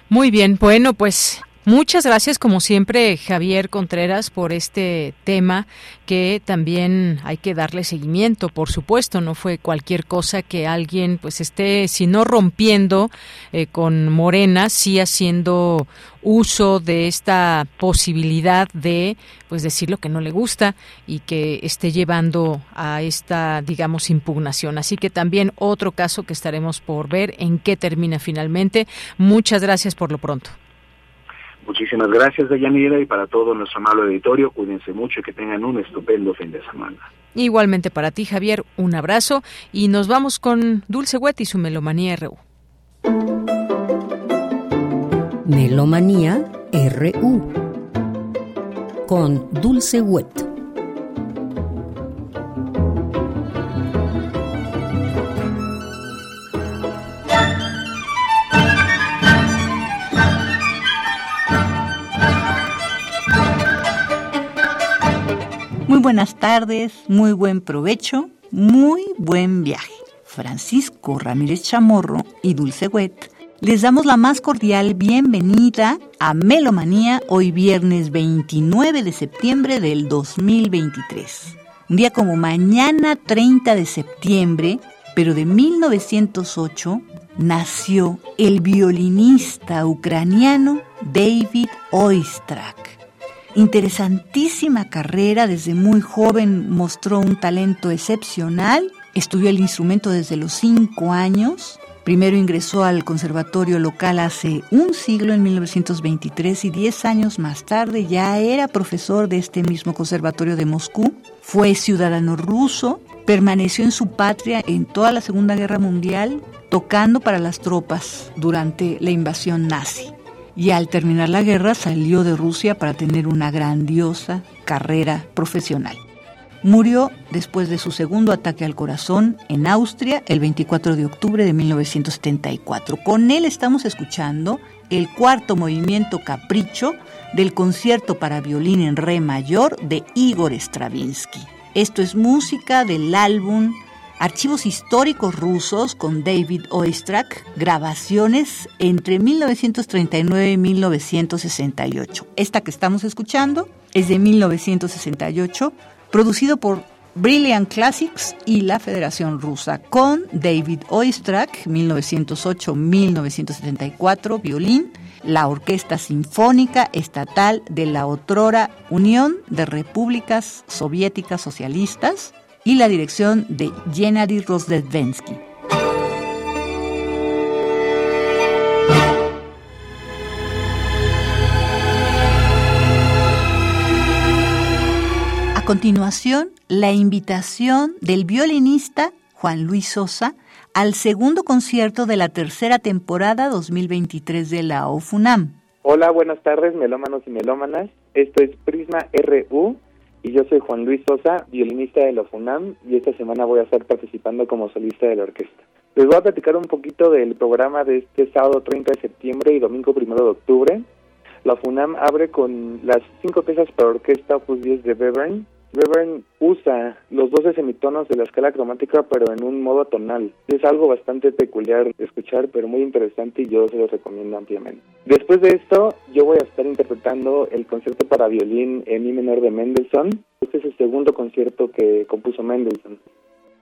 Muy bien, bueno, pues Muchas gracias, como siempre, Javier Contreras, por este tema que también hay que darle seguimiento, por supuesto. No fue cualquier cosa que alguien, pues, esté, si no rompiendo eh, con Morena, sí haciendo uso de esta posibilidad de, pues, decir lo que no le gusta y que esté llevando a esta, digamos, impugnación. Así que también otro caso que estaremos por ver en qué termina finalmente. Muchas gracias por lo pronto. Muchísimas gracias, Deyanira, y para todo nuestro amable auditorio, cuídense mucho y que tengan un estupendo fin de semana. Igualmente para ti, Javier, un abrazo y nos vamos con Dulce Wet y su Melomanía RU. Melomanía RU con Dulce Wet. Buenas tardes, muy buen provecho, muy buen viaje. Francisco Ramírez Chamorro y Dulce Wet les damos la más cordial bienvenida a Melomanía hoy viernes 29 de septiembre del 2023. Un día como mañana 30 de septiembre, pero de 1908, nació el violinista ucraniano David Oistrakh Interesantísima carrera, desde muy joven mostró un talento excepcional, estudió el instrumento desde los cinco años, primero ingresó al conservatorio local hace un siglo en 1923 y diez años más tarde ya era profesor de este mismo conservatorio de Moscú, fue ciudadano ruso, permaneció en su patria en toda la Segunda Guerra Mundial, tocando para las tropas durante la invasión nazi y al terminar la guerra salió de Rusia para tener una grandiosa carrera profesional. Murió después de su segundo ataque al corazón en Austria el 24 de octubre de 1974. Con él estamos escuchando el cuarto movimiento capricho del concierto para violín en re mayor de Igor Stravinsky. Esto es música del álbum Archivos históricos rusos con David Oistrakh, grabaciones entre 1939 y 1968. Esta que estamos escuchando es de 1968, producido por Brilliant Classics y la Federación Rusa, con David Oistrakh, 1908-1974, violín, la Orquesta Sinfónica Estatal de la otrora Unión de Repúblicas Soviéticas Socialistas, y la dirección de Gennady Rozdevensky. A continuación, la invitación del violinista Juan Luis Sosa al segundo concierto de la tercera temporada 2023 de la OFUNAM. Hola, buenas tardes, melómanos y melómanas. Esto es Prisma RU y yo soy Juan Luis Sosa, violinista de la FUNAM y esta semana voy a estar participando como solista de la orquesta. Les voy a platicar un poquito del programa de este sábado 30 de septiembre y domingo 1 de octubre. La FUNAM abre con las cinco piezas para orquesta Opus 10 de Bevern, Webern usa los 12 semitonos de la escala cromática pero en un modo tonal. Es algo bastante peculiar de escuchar pero muy interesante y yo se lo recomiendo ampliamente. Después de esto yo voy a estar interpretando el concierto para violín en mi menor de Mendelssohn. Este es el segundo concierto que compuso Mendelssohn.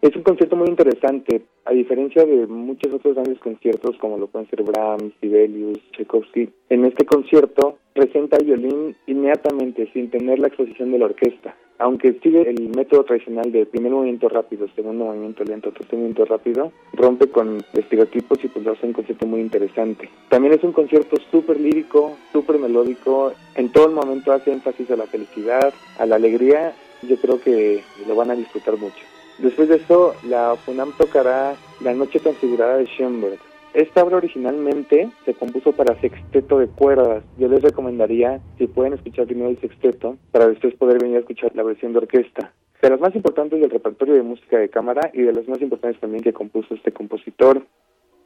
Es un concierto muy interesante, a diferencia de muchos otros grandes conciertos como lo pueden ser Brahms, Sibelius, Tchaikovsky. En este concierto presenta el violín inmediatamente sin tener la exposición de la orquesta. Aunque sigue el método tradicional de primer movimiento rápido, segundo movimiento lento, tercer movimiento rápido, rompe con estereotipos y pues hace un concierto muy interesante. También es un concierto súper lírico, súper melódico, en todo el momento hace énfasis a la felicidad, a la alegría, yo creo que lo van a disfrutar mucho. Después de eso, la FUNAM tocará La Noche Transfigurada de Schoenberg. Esta obra originalmente se compuso para sexteto de cuerdas. Yo les recomendaría, si pueden escuchar primero el sexteto, para después poder venir a escuchar la versión de orquesta. De las más importantes del repertorio de música de cámara y de las más importantes también que compuso este compositor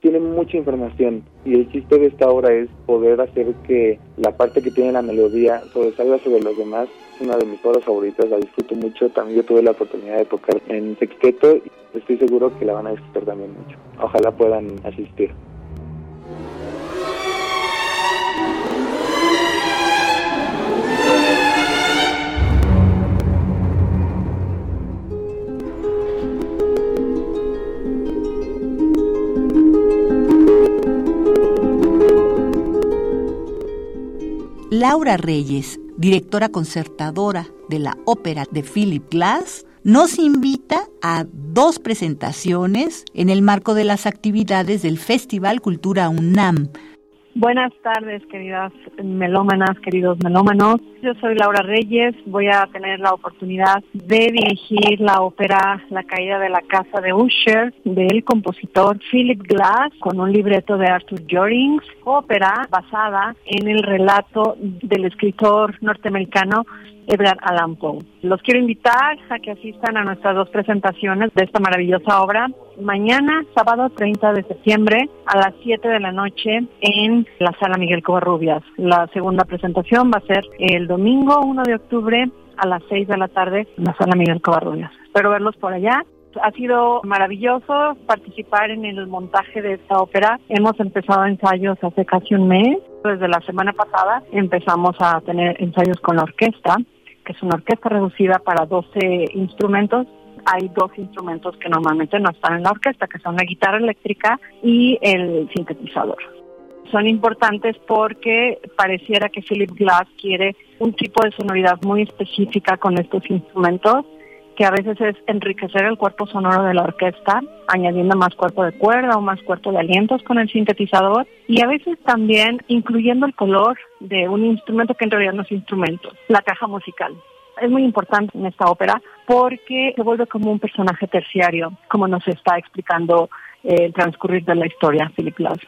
tiene mucha información y el chiste de esta obra es poder hacer que la parte que tiene la melodía sobresalga sobre los demás. Es una de mis obras favoritas, la disfruto mucho. También yo tuve la oportunidad de tocar en sexteto y estoy seguro que la van a disfrutar también mucho. Ojalá puedan asistir. Laura Reyes, directora concertadora de la ópera de Philip Glass, nos invita a dos presentaciones en el marco de las actividades del Festival Cultura UNAM, Buenas tardes, queridas melómanas, queridos melómanos. Yo soy Laura Reyes. Voy a tener la oportunidad de dirigir la ópera La caída de la casa de Usher del compositor Philip Glass con un libreto de Arthur Jorings, ópera basada en el relato del escritor norteamericano Edgar Allan Poe. Los quiero invitar a que asistan a nuestras dos presentaciones de esta maravillosa obra. Mañana, sábado 30 de septiembre, a las 7 de la noche, en la sala Miguel Covarrubias. La segunda presentación va a ser el domingo 1 de octubre a las 6 de la tarde en la sala Miguel Covarrubias. Espero verlos por allá. Ha sido maravilloso participar en el montaje de esta ópera. Hemos empezado ensayos hace casi un mes. Desde la semana pasada empezamos a tener ensayos con la orquesta que es una orquesta reducida para 12 instrumentos. Hay dos instrumentos que normalmente no están en la orquesta, que son la guitarra eléctrica y el sintetizador. Son importantes porque pareciera que Philip Glass quiere un tipo de sonoridad muy específica con estos instrumentos que a veces es enriquecer el cuerpo sonoro de la orquesta, añadiendo más cuerpo de cuerda o más cuerpo de alientos con el sintetizador, y a veces también incluyendo el color de un instrumento que en realidad no es instrumento, la caja musical. Es muy importante en esta ópera porque se vuelve como un personaje terciario, como nos está explicando el transcurrir de la historia Philip Glass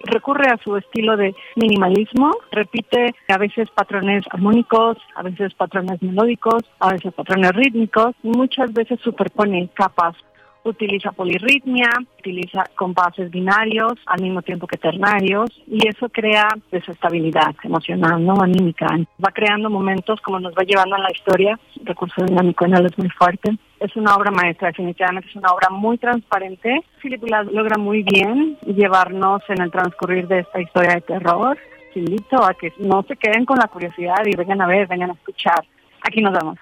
recurre a su estilo de minimalismo, repite a veces patrones armónicos, a veces patrones melódicos, a veces patrones rítmicos, muchas veces superpone capas. Utiliza polirritmia, utiliza compases binarios al mismo tiempo que ternarios y eso crea desestabilidad emocional, no anímica. Va creando momentos como nos va llevando en la historia, recurso dinámico en él es muy fuerte es una obra maestra, definitivamente es una obra muy transparente. Philip logra muy bien llevarnos en el transcurrir de esta historia de terror. Invito a que no se queden con la curiosidad y vengan a ver, vengan a escuchar. Aquí nos vemos.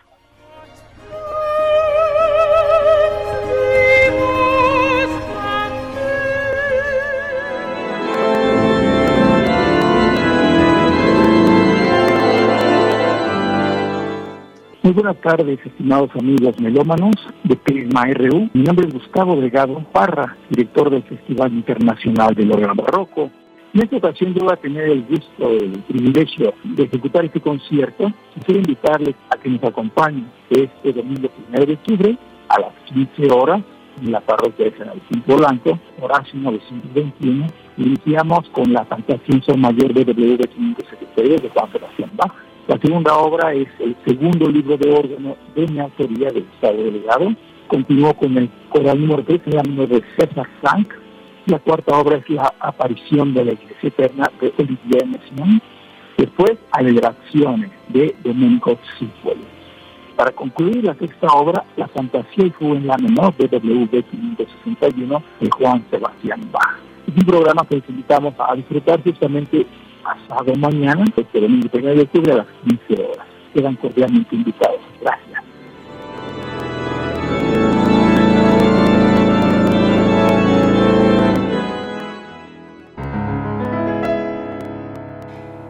Muy buenas tardes, estimados amigos melómanos de Prisma RU. Mi nombre es Gustavo Delgado Parra, director del Festival Internacional del Órgano Barroco. En esta ocasión yo voy a tener el gusto, el privilegio de ejecutar este concierto. Quisiera invitarles a que nos acompañen este domingo 1 de octubre a las 15 horas en la parroquia de San Agustín Blanco, Horacio 921. Iniciamos con la fantasía mayor de W573 de Juan Sebastián Bach la segunda obra es el segundo libro de órgano de mi autoría del Estado Delegado. Continuó con el coral número 3, el número de César Frank. La cuarta obra es La aparición de la Iglesia Eterna de Olivier Messiaen. Después, Alegraciones de Domenico Cifuelo. Para concluir la sexta obra, La Fantasía y Fuga en la menor BWV 561 de Juan Sebastián Bach. Es un programa que les invitamos a disfrutar justamente pasado mañana, este domingo 1 de octubre a las 15 horas. Quedan cordialmente invitados. Gracias.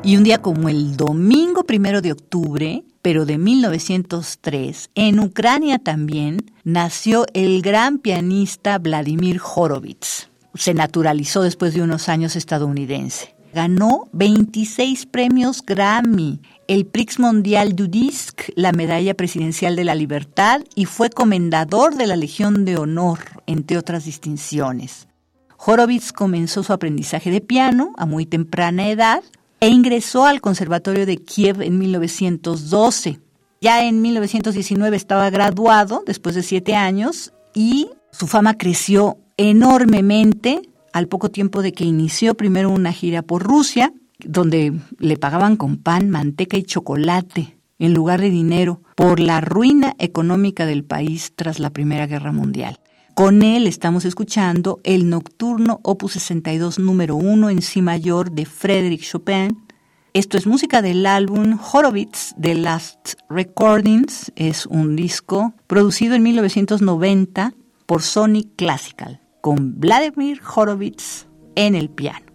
Y un día como el domingo primero de octubre, pero de 1903, en Ucrania también, nació el gran pianista Vladimir Horowitz. Se naturalizó después de unos años estadounidense. Ganó 26 premios Grammy, el Prix Mondial du Disque, la Medalla Presidencial de la Libertad y fue comendador de la Legión de Honor, entre otras distinciones. Horowitz comenzó su aprendizaje de piano a muy temprana edad e ingresó al Conservatorio de Kiev en 1912. Ya en 1919 estaba graduado después de siete años y su fama creció enormemente al poco tiempo de que inició primero una gira por Rusia, donde le pagaban con pan, manteca y chocolate en lugar de dinero por la ruina económica del país tras la Primera Guerra Mundial. Con él estamos escuchando el Nocturno Opus 62 número 1 en Si mayor de Frédéric Chopin. Esto es música del álbum Horowitz The Last Recordings. Es un disco producido en 1990 por Sony Classical, con Vladimir Horowitz en el piano.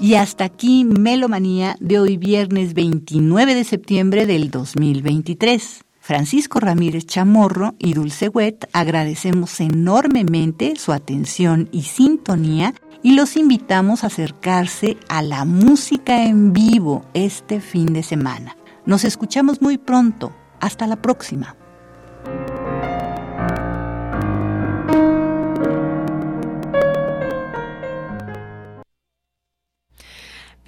Y hasta aquí Melomanía de hoy viernes 29 de septiembre del 2023. Francisco Ramírez Chamorro y Dulce Wet agradecemos enormemente su atención y sintonía y los invitamos a acercarse a la música en vivo este fin de semana. Nos escuchamos muy pronto. Hasta la próxima.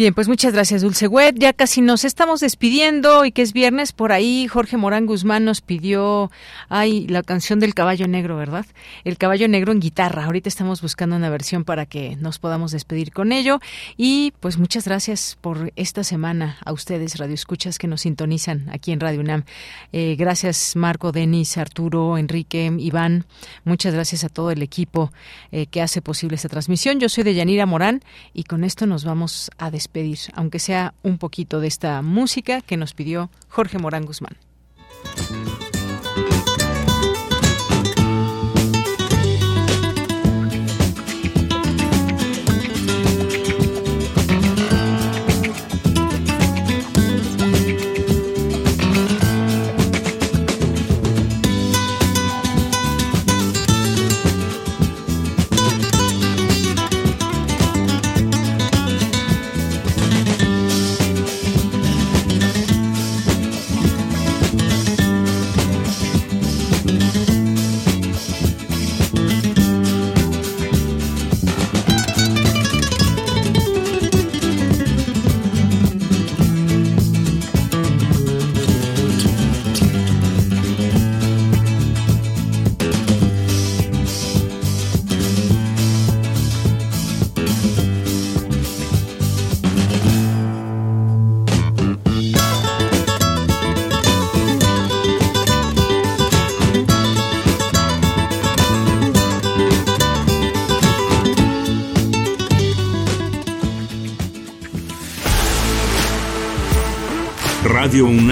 Bien, pues muchas gracias, Dulce Wet. Ya casi nos estamos despidiendo y que es viernes por ahí. Jorge Morán Guzmán nos pidió, ay, la canción del caballo negro, ¿verdad? El caballo negro en guitarra. Ahorita estamos buscando una versión para que nos podamos despedir con ello. Y pues muchas gracias por esta semana a ustedes, Radio Escuchas, que nos sintonizan aquí en Radio UNAM. Eh, gracias, Marco, Denis, Arturo, Enrique, Iván. Muchas gracias a todo el equipo eh, que hace posible esta transmisión. Yo soy de Yanira Morán y con esto nos vamos a despedir pedir, aunque sea un poquito de esta música que nos pidió Jorge Morán Guzmán.